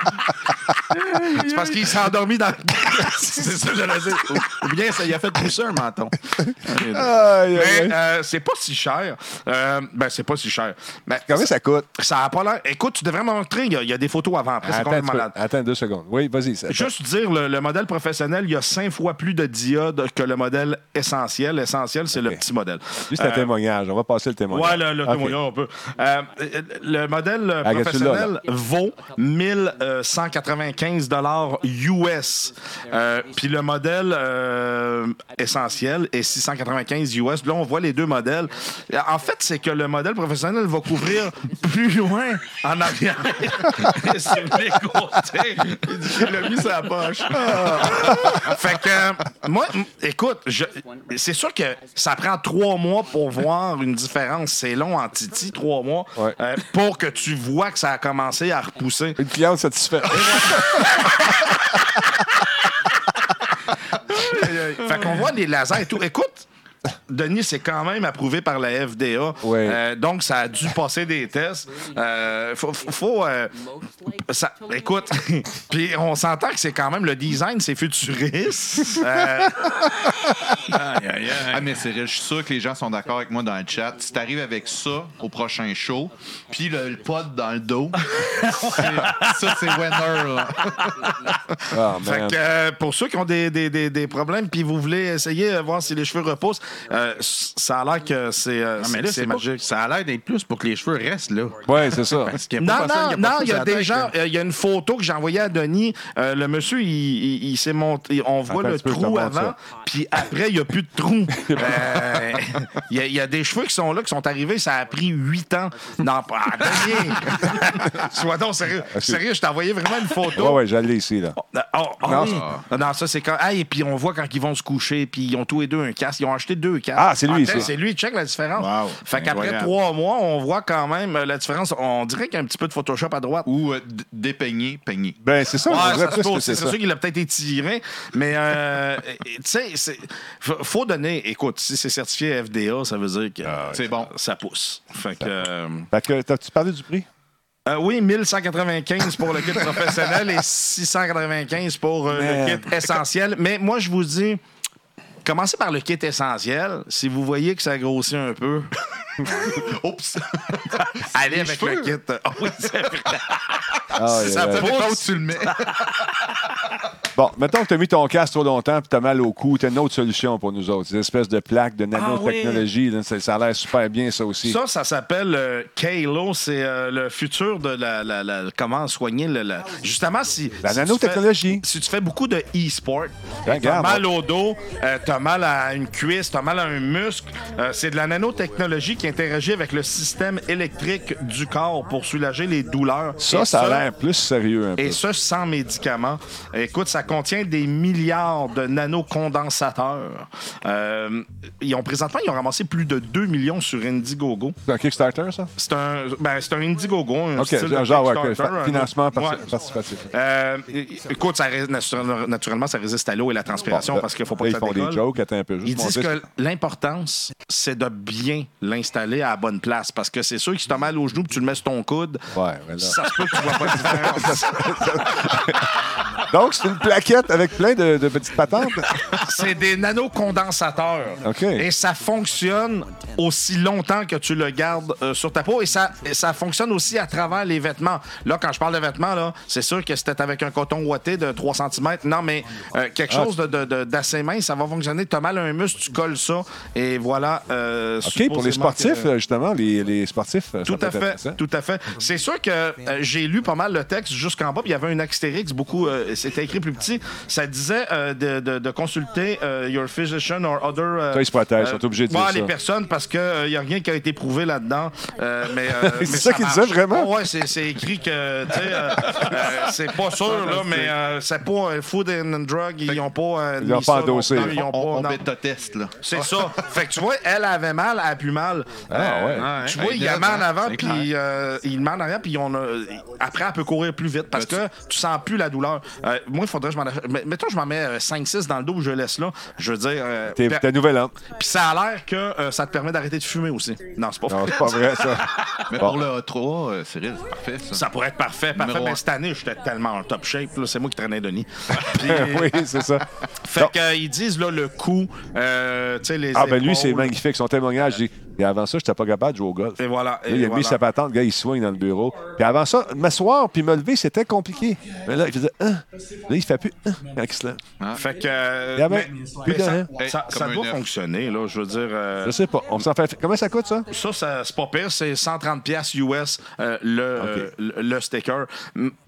C'est parce qu'il s'est endormi dans C'est ça que j'allais dire. Ou bien ça y a fait pousser un menton. Aïe, aïe, Mais euh, c'est pas si cher. Euh, ben, c'est pas si cher. Mais Combien ça coûte? ça a pas l'air. Écoute, tu devrais montrer. Il y, a- il y a des photos avant. Après, c'est Attends, un complètement peu. malade. Attends deux secondes. Oui, vas-y. ça- Juste dire, le, le modèle professionnel, il y a cinq fois plus de diodes que le modèle essentiel. L'essentiel, c'est le petit modèle. Lui, c'est un Euh, témoignage. On va passer le témoignage. Ouais, le, le témoignage, on peut. Euh, le modèle euh, Ah, professionnel vaut 1195 dollars US. Euh, Puis le modèle euh, essentiel est 695 US. Là, on voit les deux modèles. En fait, c'est que le modèle professionnel va couvrir plus loin en arrière côtés. Il l'a mis sur la poche. fait que, moi, écoute, je- c'est sûr que ça prend trois mois pour voir une différence. C'est long en Titi, trois mois, Ouais. euh, pour que tu vois que ça a commencé à repousser. Une cliente satisfaite. fait qu'on voit des lasers et tout. Écoute, Denis, c'est quand même approuvé par la FDA. Euh, donc, ça a dû passer des tests. Euh, faut, faut- faut, euh, ça- écoute, puis on s'entend que c'est quand même le design, c'est futuriste. Euh, Aïe, aïe, aïe. Ah, mais c'est je suis sûr que les gens sont d'accord avec moi dans le chat. Si t'arrives avec ça au prochain show, puis le, le pod dans le dos, ça, c'est winner. là. Ah, Fait que, euh, pour ceux qui ont des, des- des- des problèmes, puis vous voulez essayer de voir si les cheveux repoussent, euh, ça a l'air que c'est euh, c'est pas- magique. Ça a l'air d'être plus pour que les cheveux restent là. Ouais, c'est ça. Parce qu'il y a pas Non, non, a il y a des gens. Il y a une photo que j'ai envoyée à Denis. Euh, le monsieur, il, il- il s'est monté. On voit le trou avant, ça. puis après, il n'y a plus de trou. Euh, Il y, a- il y a des cheveux qui sont là, qui sont arrivés. Ça a pris huit ans. Non, pas. Ah, Denis! Sois donc sérieux. Sérieux, je t'ai envoyé vraiment une photo. Ouais, ouais, j'allais ici, là. Oh, oh, Non. oui. Non, non, ça, c'est quand. Ah, et puis on voit quand ils vont se coucher, puis ils ont tous les deux un casque. Ils ont acheté deux Ah, c'est lui, tiens, ça. C'est lui, check la différence. Wow. Fait qu'après trois mois, on voit quand même euh, la différence. On dirait qu'il y a un petit peu de Photoshop à droite. Ou euh, d- dépeigner, peigner. Ben, c'est ça. Ouais, c'est sûr qu'il a peut-être étiré, mais euh, tu sais, c'est- faut, donner. Écoute, si c'est certifié FDA, ça veut dire que C'est bon. ça pousse. Fait que. Fait que, t'as-tu parlé du prix? euh, oui, 1195 pour le kit professionnel et 695 pour euh, le kit essentiel. Mais moi, je vous dis, commencez par le kit essentiel. Si vous voyez que ça grossit un peu, Oups! allez avec le kit. Ah oui, c'est vrai. Ah, Ça. Pas où tu le mets. Bon, mettons que tu as mis ton casque trop longtemps et tu as mal au cou, tu as une autre solution pour nous autres. Des espèces de plaques de nanotechnologie. là, ça, ça a l'air super bien, ça aussi. Ça, ça s'appelle euh, Kalo. C'est euh, le futur de la, la- la- comment soigner le. la- Justement, si. La si tu nanotechnologie. fais- Si tu fais beaucoup de e-sport, Ben, t'as regarde, mal au dos, euh, t'as mal à une cuisse, t'as mal à un muscle, euh, c'est de la nanotechnologie qui interagit avec le système électrique du corps pour soulager les douleurs. Ça, Et ça a l'air plus sérieux un peu. et ça, sans médicaments. Écoute, ça contient des milliards de nanocondensateurs. Euh, ils ont présentement, ils ont ramassé plus de 2 millions sur Indiegogo. C'est un Kickstarter, ça? C'est un, ben, c'est un Indiegogo, un OK, style de genre, ouais, un- financement Ouais. participatif. Euh, écoute, ça naturellement, ça résiste à l'eau et la transpiration Bon, parce qu'il faut pas là, que ils font des jokes, attends un peu. Juste Ils disent que l'importance, c'est de bien l'installer à la bonne place. Parce que c'est sûr que si tu as mal au genou et tu le mets sur ton coude, Ouais, ça se peut que tu vois pas de différence. Donc, c'est une plaquette avec plein de, de petites patentes. C'est des nanocondensateurs. OK. Et ça fonctionne aussi longtemps que tu le gardes euh, sur ta peau. Et ça, et ça fonctionne aussi à travers les vêtements. Là, quand je parle de vêtements, là, c'est sûr que c'était avec un coton ouaté de 3 cm. Non, mais euh, quelque Ah. chose de- d'assez mince, ça va fonctionner. Tu as mal à un muscle, tu colles ça. Et voilà. euh, OK, pour les sportifs, que- justement, les, les sportifs, ça tout à fait, tout à fait. C'est sûr que j'ai lu pas mal le texte jusqu'en bas, puis il y avait un astérix, beaucoup, c'était écrit plus petit. Ça disait de, de- de consulter euh, your physician or other. euh, Ça, ils se protègent, ils euh, sont obligés de dire ouais, ça. les personnes, parce qu'il n'y a rien qui a été prouvé là-dedans. Euh, mais, euh, C'est ça qu'il marche. disait, vraiment? Oh, ouais, c'est écrit que, tu sais, euh, euh, c'est pas sûr, là, mais euh, c'est pas euh, Food and Drug, ils n'ont pas. euh, Ils mis pas endossé. Ils ont On, pas. on non. bêta-test, là. C'est ça. Fait que tu vois, elle avait mal, elle a plus mal. Ah, ouais. Tu vois, il y a mal en avant, puis euh, il met en arrière, puis on a... après, elle peut courir plus vite parce que tu sens plus la douleur. Euh, Euh, moi, il faudrait que je m'en Mettons, je m'en mets euh, 5-6 dans le dos, je laisse là. Je veux dire. euh, T'es per- ta nouvelle lampe. Puis ça a l'air que euh, ça te permet d'arrêter de fumer aussi. Non, c'est pas Non, vrai. c'est pas vrai, ça. Mais Bon. pour le A3, euh, Cyril, c'est parfait, ça. Ça pourrait être parfait, parfait. Numéro Mais cette année, j'étais tellement en top shape. là, C'est moi qui traînais Denis. Puis, oui, c'est ça. Fait qu'ils disent là, le coup, euh, tu sais, les. Ah, ben lui, c'est magnifique. Son témoignage, il dit Et avant ça, j'étais pas capable de jouer au golf. Et voilà. Là, et il a mis voilà. sa patente, le gars, il soigne dans le bureau. Puis avant ça, m'asseoir puis me lever, c'était compliqué. Mais là, il faisait Hein? Là, il fait plus Hein? Il se lève. Fait que. euh, Il y avait mais- plus mais de ça, un doit fonctionner, là. Je veux dire. euh, Je sais pas. On s'en fait. Comment ça coûte, ça? Ça, ça c'est pas pire, c'est 130 pièces US euh, le, euh, le, le sticker,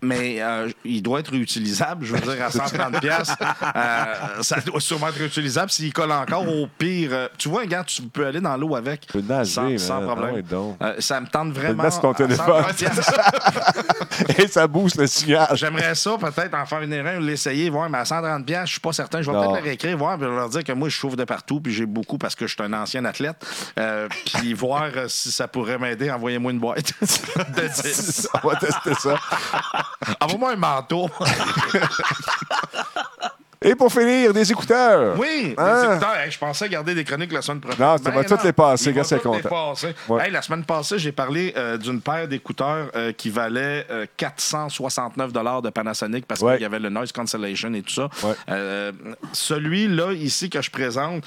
mais euh, il doit être réutilisable. Je veux dire, à 130 pièces, euh, ça doit sûrement être réutilisable. S'il colle encore, au pire, tu vois, gars, tu peux aller dans l'eau avec, peux nager, sans, sans problème. Euh, ça me tente vraiment. sur ton téléphone. 130 piastres. Et ça booste le signal. J'aimerais ça, peut-être en faire une erreur, l'essayer, voir, mais à 130 pièces, je suis pas certain. Je vais peut-être le réécrire, voir, puis leur dire que moi, je souffre de partout, puis j'ai beaucoup parce que je suis un ancien athlète. Euh, puis voir euh, si ça pourrait m'aider. Envoyez-moi une boîte de 10. On va tester ça. Envoie-moi un manteau. Et pour finir, des écouteurs. Oui, Hein? les écouteurs. Hey, je pensais garder des chroniques la semaine prochaine. Non, ça va toutes les passer, vont c'est content. passer. Ouais. Hey, la semaine passée, j'ai parlé euh, d'une paire d'écouteurs euh, qui valait euh, 469 de Panasonic parce Ouais. qu'il y avait le noise cancellation et tout ça. Ouais. Euh, Celui-là, ici, que je présente,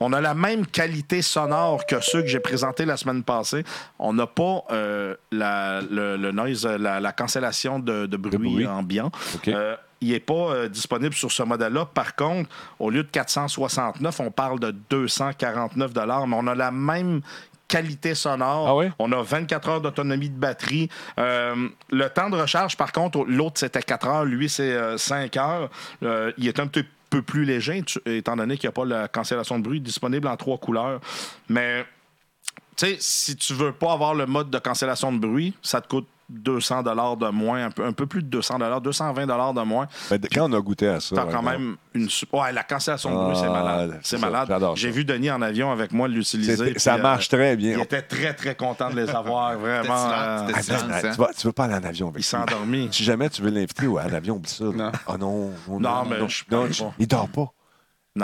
on a la même qualité sonore que ceux que j'ai présentés la semaine passée. On n'a pas euh, la, le, le noise, la, la cancellation de, de bruit, bruit. ambiant. Euh, il n'est pas euh, disponible sur ce modèle-là. Par contre, au lieu de 469, on parle de 249 mais on a la même qualité sonore. Ah oui? On a 24 heures d'autonomie de batterie. Euh, le temps de recharge, par contre, l'autre, c'était 4 heures. Lui, c'est euh, 5 heures. Euh, il est un petit peu plus léger, étant donné qu'il n'y a pas la cancellation de bruit disponible en trois couleurs. Mais tu sais, si tu veux pas avoir le mode de cancellation de bruit, ça te coûte 200 de moins, un peu, un peu plus de 200 220 de moins. Mais quand on a goûté à ça. T'as ouais, quand même une. Ouais, la cancellation de bruit, Ah, c'est malade. c'est malade. j'adore J'ai vu Denis en avion avec moi l'utiliser. Ça euh, marche très bien. Il était très, très content de les avoir. Vraiment. Euh, Ah, silence, ben, hein? tu, vas, tu veux pas aller en avion avec il s'est endormi. Si jamais tu veux l'inviter ou à l'avion, oublie ça. Non. Ah non, non, Non, mais je non, je- pas. il dort pas.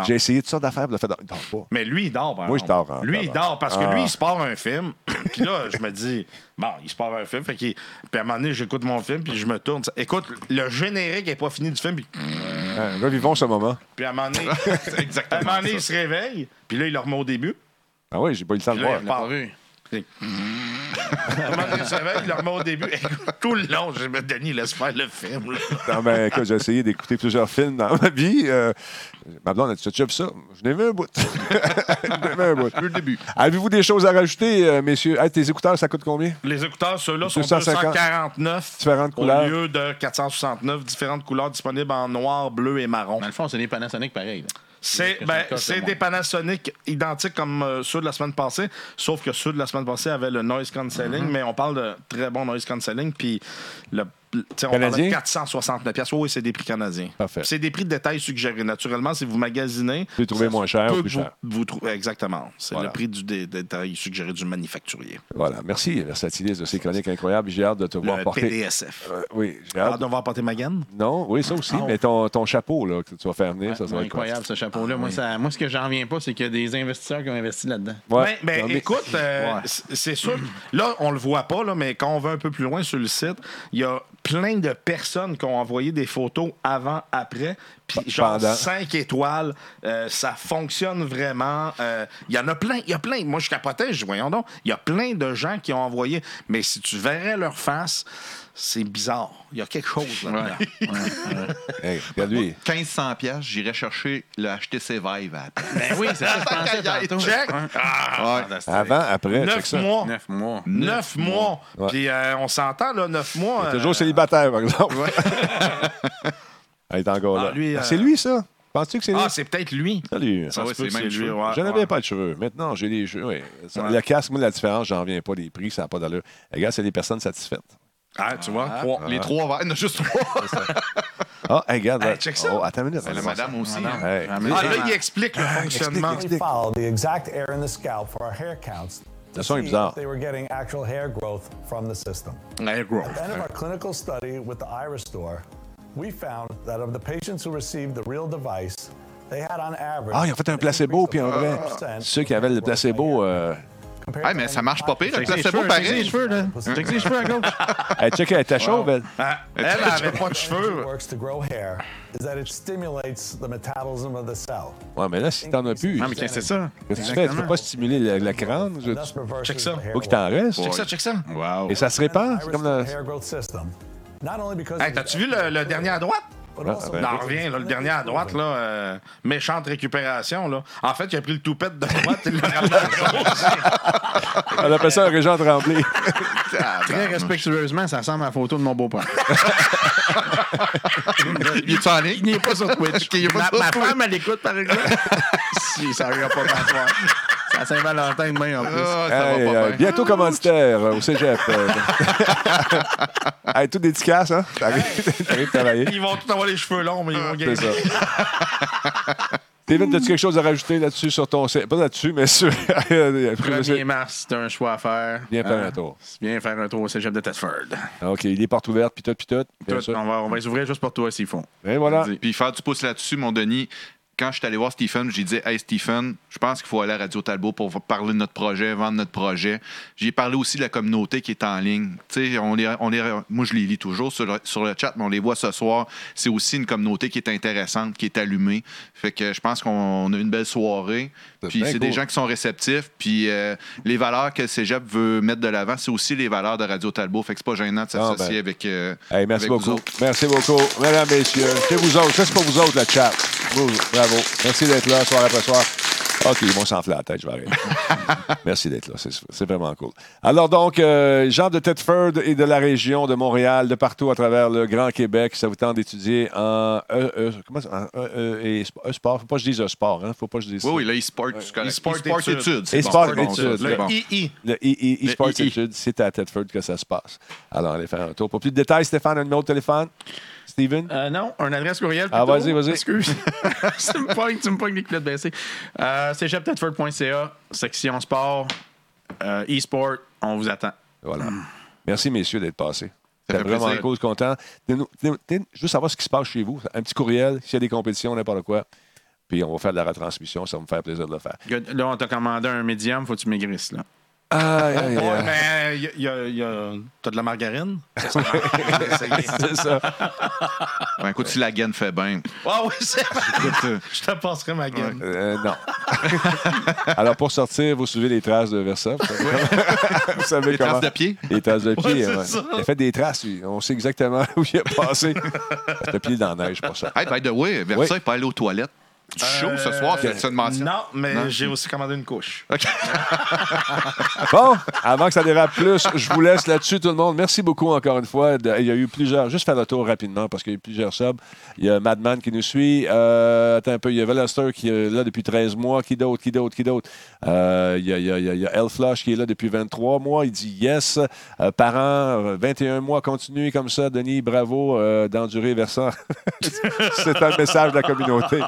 J'ai essayé toutes sortes d'affaires, il a fait, il dort pas. Mais lui, il dort. par Moi, je exemple. dors, hein, Lui, il dort parce que Ah. lui, il se part un film. puis là, je me dis, bon, il se part un film. Fait qu'il- Puis à un moment donné, j'écoute mon film, puis je me tourne. Écoute, le générique n'est pas fini du film. Puis, Hein, Là, vivons ce moment. puis à un moment donné, à un moment donné, il se réveille. Puis là, il le remet au début. Ah oui, j'ai pas eu le temps de Puis là, voir. il Pas repart. vu. Il le remet au début. Écoute, tout le long, je me Denis, laisse faire le film. là. Non, ben, écoute, j'ai essayé d'écouter plusieurs films dans ma vie. Euh, ma blonde a dit Tu as vu ça? Je n'ai vu un bout. Je n'ai vu un bout. Le début. Avez-vous des choses à rajouter, euh, messieurs? Hey, Tes écouteurs, ça coûte combien? Les écouteurs, ceux-là, sont 250. 249 Différentes au couleurs. lieu de 469. Différentes couleurs disponibles en noir, bleu et marron. Dans le fond, c'est des Panasonic pareil. là. C'est ben, des. Panasonic identiques comme euh, ceux de la semaine passée, sauf que ceux de la semaine passée avaient le noise cancelling, mais on parle de très bon noise cancelling. Puis le, on de Canadien? 469 pièces. Oui, c'est des prix canadiens. Parfait. C'est des prix de détail suggérés. Naturellement, si vous magasinez, Vous les trouvez moins cher ou plus vous- cher. Vous, trouvez exactement. C'est Voilà. le prix du dé- détail suggéré du manufacturier. Voilà. Merci, Versatilis, de ces chroniques incroyables. J'ai hâte de te voir porter. PDSF. Euh, oui, j'ai Ah, hâte. de voir porter ma gaine? Non, oui, ça aussi. Ah, mais ton, ton chapeau là, que tu vas faire venir, Ouais, ça, ça va être incroyable ce chapeau-là. Moi, ça- moi, ce que j'en viens pas, c'est qu'il y a des investisseurs qui ont investi là-dedans. Ouais, ben, Non, mais- écoute, euh, Ouais. c'est sûr. Là, on le voit pas, là, mais quand on va un peu plus loin sur le site, il y a plein de personnes qui ont envoyé des photos avant, après. Puis, genre, Pendant. 5 étoiles, euh, ça fonctionne vraiment. Euh, Il y en a plein, il y a plein. Moi, je capotais, je dis, voyons donc, il y a plein de gens qui ont envoyé. Mais si tu verrais leur face, c'est bizarre. Il y a quelque chose. Hey, regarde lui. 1500 pièces, j'irais chercher le HTC Vive à. Ben oui, c'est ça je pensais tantôt. Check! Ah. Avant, après, check Neuf ça. mois. Neuf mois. Neuf mois. Ouais. Puis euh, on s'entend, là, neuf mois. Toujours euh, célibataire, par exemple. Elle est encore Ah, là. Ah, euh, C'est lui, ça? Penses-tu que c'est lui? Ah, c'est peut-être lui. Salut. Ah ouais, c'est même lui, ouais, Je n'avais ouais. pas de cheveux. Maintenant, j'ai les cheveux. Ouais. Le casque, moi, la différence, j'en reviens pas. Les prix, ça n'a pas d'allure. Regarde, c'est des personnes satisfaites. Ah, tu vois? trois. Les trois verres, il y en a juste trois. Ah, hey, regarde. Hey, là. check ça. Oh, attends une minute. La madame aussi. hein. Hey. Ah, là, il explique le fonctionnement. explique. followed the exact air in the scalp for our hair counts. to Le son est see bizarre. if They were getting actual hair growth from the system. Hair growth. At the end of our clinical study with the Iris Store, we found that of the patients who received the real device, they had on average. Ah, ils ont fait un placebo, puis un vrai. Ceux qui avaient le placebo. Euh... Hey, mais ça marche pas pire, le placebo cheveux, check ses pareil. cheveux, là. Check ses cheveux à gauche. Hey, check, elle était chauve, elle. Ah, elle, elle avait pas de cheveux. works to grow hair is that it stimulates the metabolism of the cell. Ouais, mais là, si t'en as plus, Ah, mais qu'est-ce que c'est ça? qu'est-ce que tu fais? Tu peux pas stimuler la, la crâne? Je- Check ça. Faut qu'il t'en reste. Check ça, check ça. Wow. Et ça se répand? C'est comme le... Hey, t'as-tu vu le, le dernier à droite? But also ben, Non, reviens, là, le dernier à droite, là, euh, méchante récupération. Là. En fait, il a pris le toupette de droite et il l'a ramené à gauche. On appelle ça un régent tremblé. Très respectueusement, ça ressemble à la photo de mon beau-père. Il est en ligne? Il n'est pas sur Twitch. il est pas ma, sur ma Twitch. femme, elle écoute, par exemple. si, ça n'arrivera pas. C'est à Saint-Valentin demain, en plus. Ah, ça Hey, va pas euh, bien. bientôt commanditaire euh, au cégep. euh. hey, tout dédicace, hein? T'arrives travailler? Ils vont tous avoir les cheveux longs, mais ils vont C'est gagner. ça. Steven, as-tu quelque chose à rajouter là-dessus sur ton site? Pas là-dessus, mais sur. 1er mars, c'est un choix à faire. Viens faire Euh, un tour. Viens faire un tour au cégep de Thetford. OK, les portes ouvertes, puis tout, puis tout. Tout, on, va, on va les ouvrir juste pour toi s'ils font. Et voilà. Dis. Puis faire du pouce là-dessus, mon Denis. Quand je suis allé voir Stephen, j'ai dit Hey Stephen, je pense qu'il faut aller à Radio Talbot pour parler de notre projet, vendre notre projet. J'ai parlé aussi de la communauté qui est en ligne. On les, on les, moi, je les lis toujours sur le, sur le chat, mais on les voit ce soir. C'est aussi une communauté qui est intéressante, qui est allumée. Fait que je pense qu'on a une belle soirée. Puis c'est cool. des gens qui sont réceptifs. Puis euh, les valeurs que le Cégep veut mettre de l'avant, c'est aussi les valeurs de Radio Talbot. Fait que c'est pas gênant de Ah, s'associer ben. avec, euh, Hey, merci avec vous beaucoup. autres. Merci beaucoup. Mesdames, messieurs, c'est vous autres. Ça, c'est pour vous autres, le chat. Bravo. Merci d'être là, soir après soir. OK, ils vont s'enfler la tête, je vais arrêter. Merci d'être là, c'est vraiment cool. Alors donc, euh, gens de Thetford et de la région de Montréal, de partout à travers le Grand Québec, ça vous tente d'étudier en E, E- comment ça, en E- E- E-sport. Faut pas que je dise E-sport, hein? Faut pas que je dise Oui, ça. oui, là, e-sport, c'est correct. E-sport E-sport études. études. c'est E-sport études, c'est le. II. Le E- E- e-sport Le études, c'est à Thetford que ça se passe. Alors, allez faire un tour. Pour plus de détails, Stéphane, un numéro de téléphone? Steven? Euh, non, un adresse courriel. Ah, vas-y, vas-y. Excuse. tu me pognes, tu me pognes les culottes baissées. Euh, cégeptetford.ca, section sport, euh, e-sport, on vous attend. Voilà. Merci, messieurs, d'être passés. Fait vraiment plaisir. cool, content. Veux savoir ce qui se passe chez vous. Un petit courriel, s'il y a des compétitions, n'importe quoi. Puis on va faire de la retransmission. Ça va me faire plaisir de le faire. Là, on t'a commandé un médium, faut que tu maigrisses. Là. Aïe, aïe, Ouais, aïe. mais y a- y a- y a- t'as de la margarine? C'est ça. Ben, écoute, si la gaine fait bien. Ah oui, c'est euh, Je te passerai ma gamme. Euh, non. Alors, pour sortir, vous suivez les traces de Versa. Vous savez, vous savez les comment. traces de pied. Les traces de pied. Ouais, c'est ouais. ça. Il a fait des traces, lui. On sait exactement où il est passé. Le pied dans la neige, pour ça. Hey, by the way, Versa, Oui. il peut aller aux toilettes. Du chaud ce soir, c'est ça de mention. Non, mais j'ai aussi commandé une couche. Bon, avant que ça dérape plus, je vous laisse là-dessus, tout le monde. Merci beaucoup encore une fois. Il y a eu plusieurs. Juste faire le tour rapidement parce qu'il y a eu plusieurs subs. Il y a Madman qui nous suit. Euh, attends un peu. Il y a Veloster qui est là depuis 13 mois. Qui d'autre, qui d'autre, qui d'autre? Euh, il y a, il y a, il y a- il y a El Flush qui est là depuis 23 mois. Il dit yes. Euh, parents, euh, 21 mois. Continuez comme ça, Denis. Bravo euh, d'endurer Versant. C'est un message de la communauté.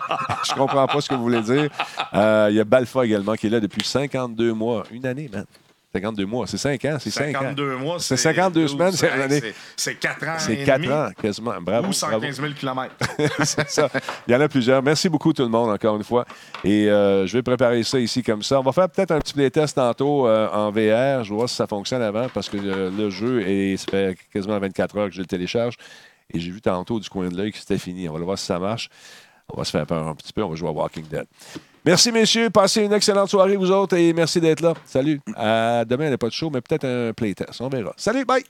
Je comprends pas ce que vous voulez dire. Euh, il y a Balfa également qui est là depuis 52 mois. Une année, man. 52 mois. C'est 5 ans. C'est 5 ans. 52 mois, C'est 52 semaines, c'est une année. c'est- C'est 4 ans. C'est et 4 demi ans, quasiment. Bravo. Ou bravo. 115 000 km. C'est ça. Il y en a plusieurs. Merci beaucoup, tout le monde, encore une fois. Et euh, je vais préparer ça ici comme ça. On va faire peut-être un petit playtest tantôt euh, en VR. Je vais voir si ça fonctionne avant parce que euh, le jeu, est, ça fait quasiment 24 heures que je le télécharge. Et j'ai vu tantôt du coin de l'œil que c'était fini. On va le voir si ça marche. On va se faire peur un petit peu. On va jouer à Walking Dead. Merci, messieurs. Passez une excellente soirée, vous autres, et merci d'être là. Salut. Demain, il n'y a pas de show, mais peut-être un playtest. On verra. Salut, bye.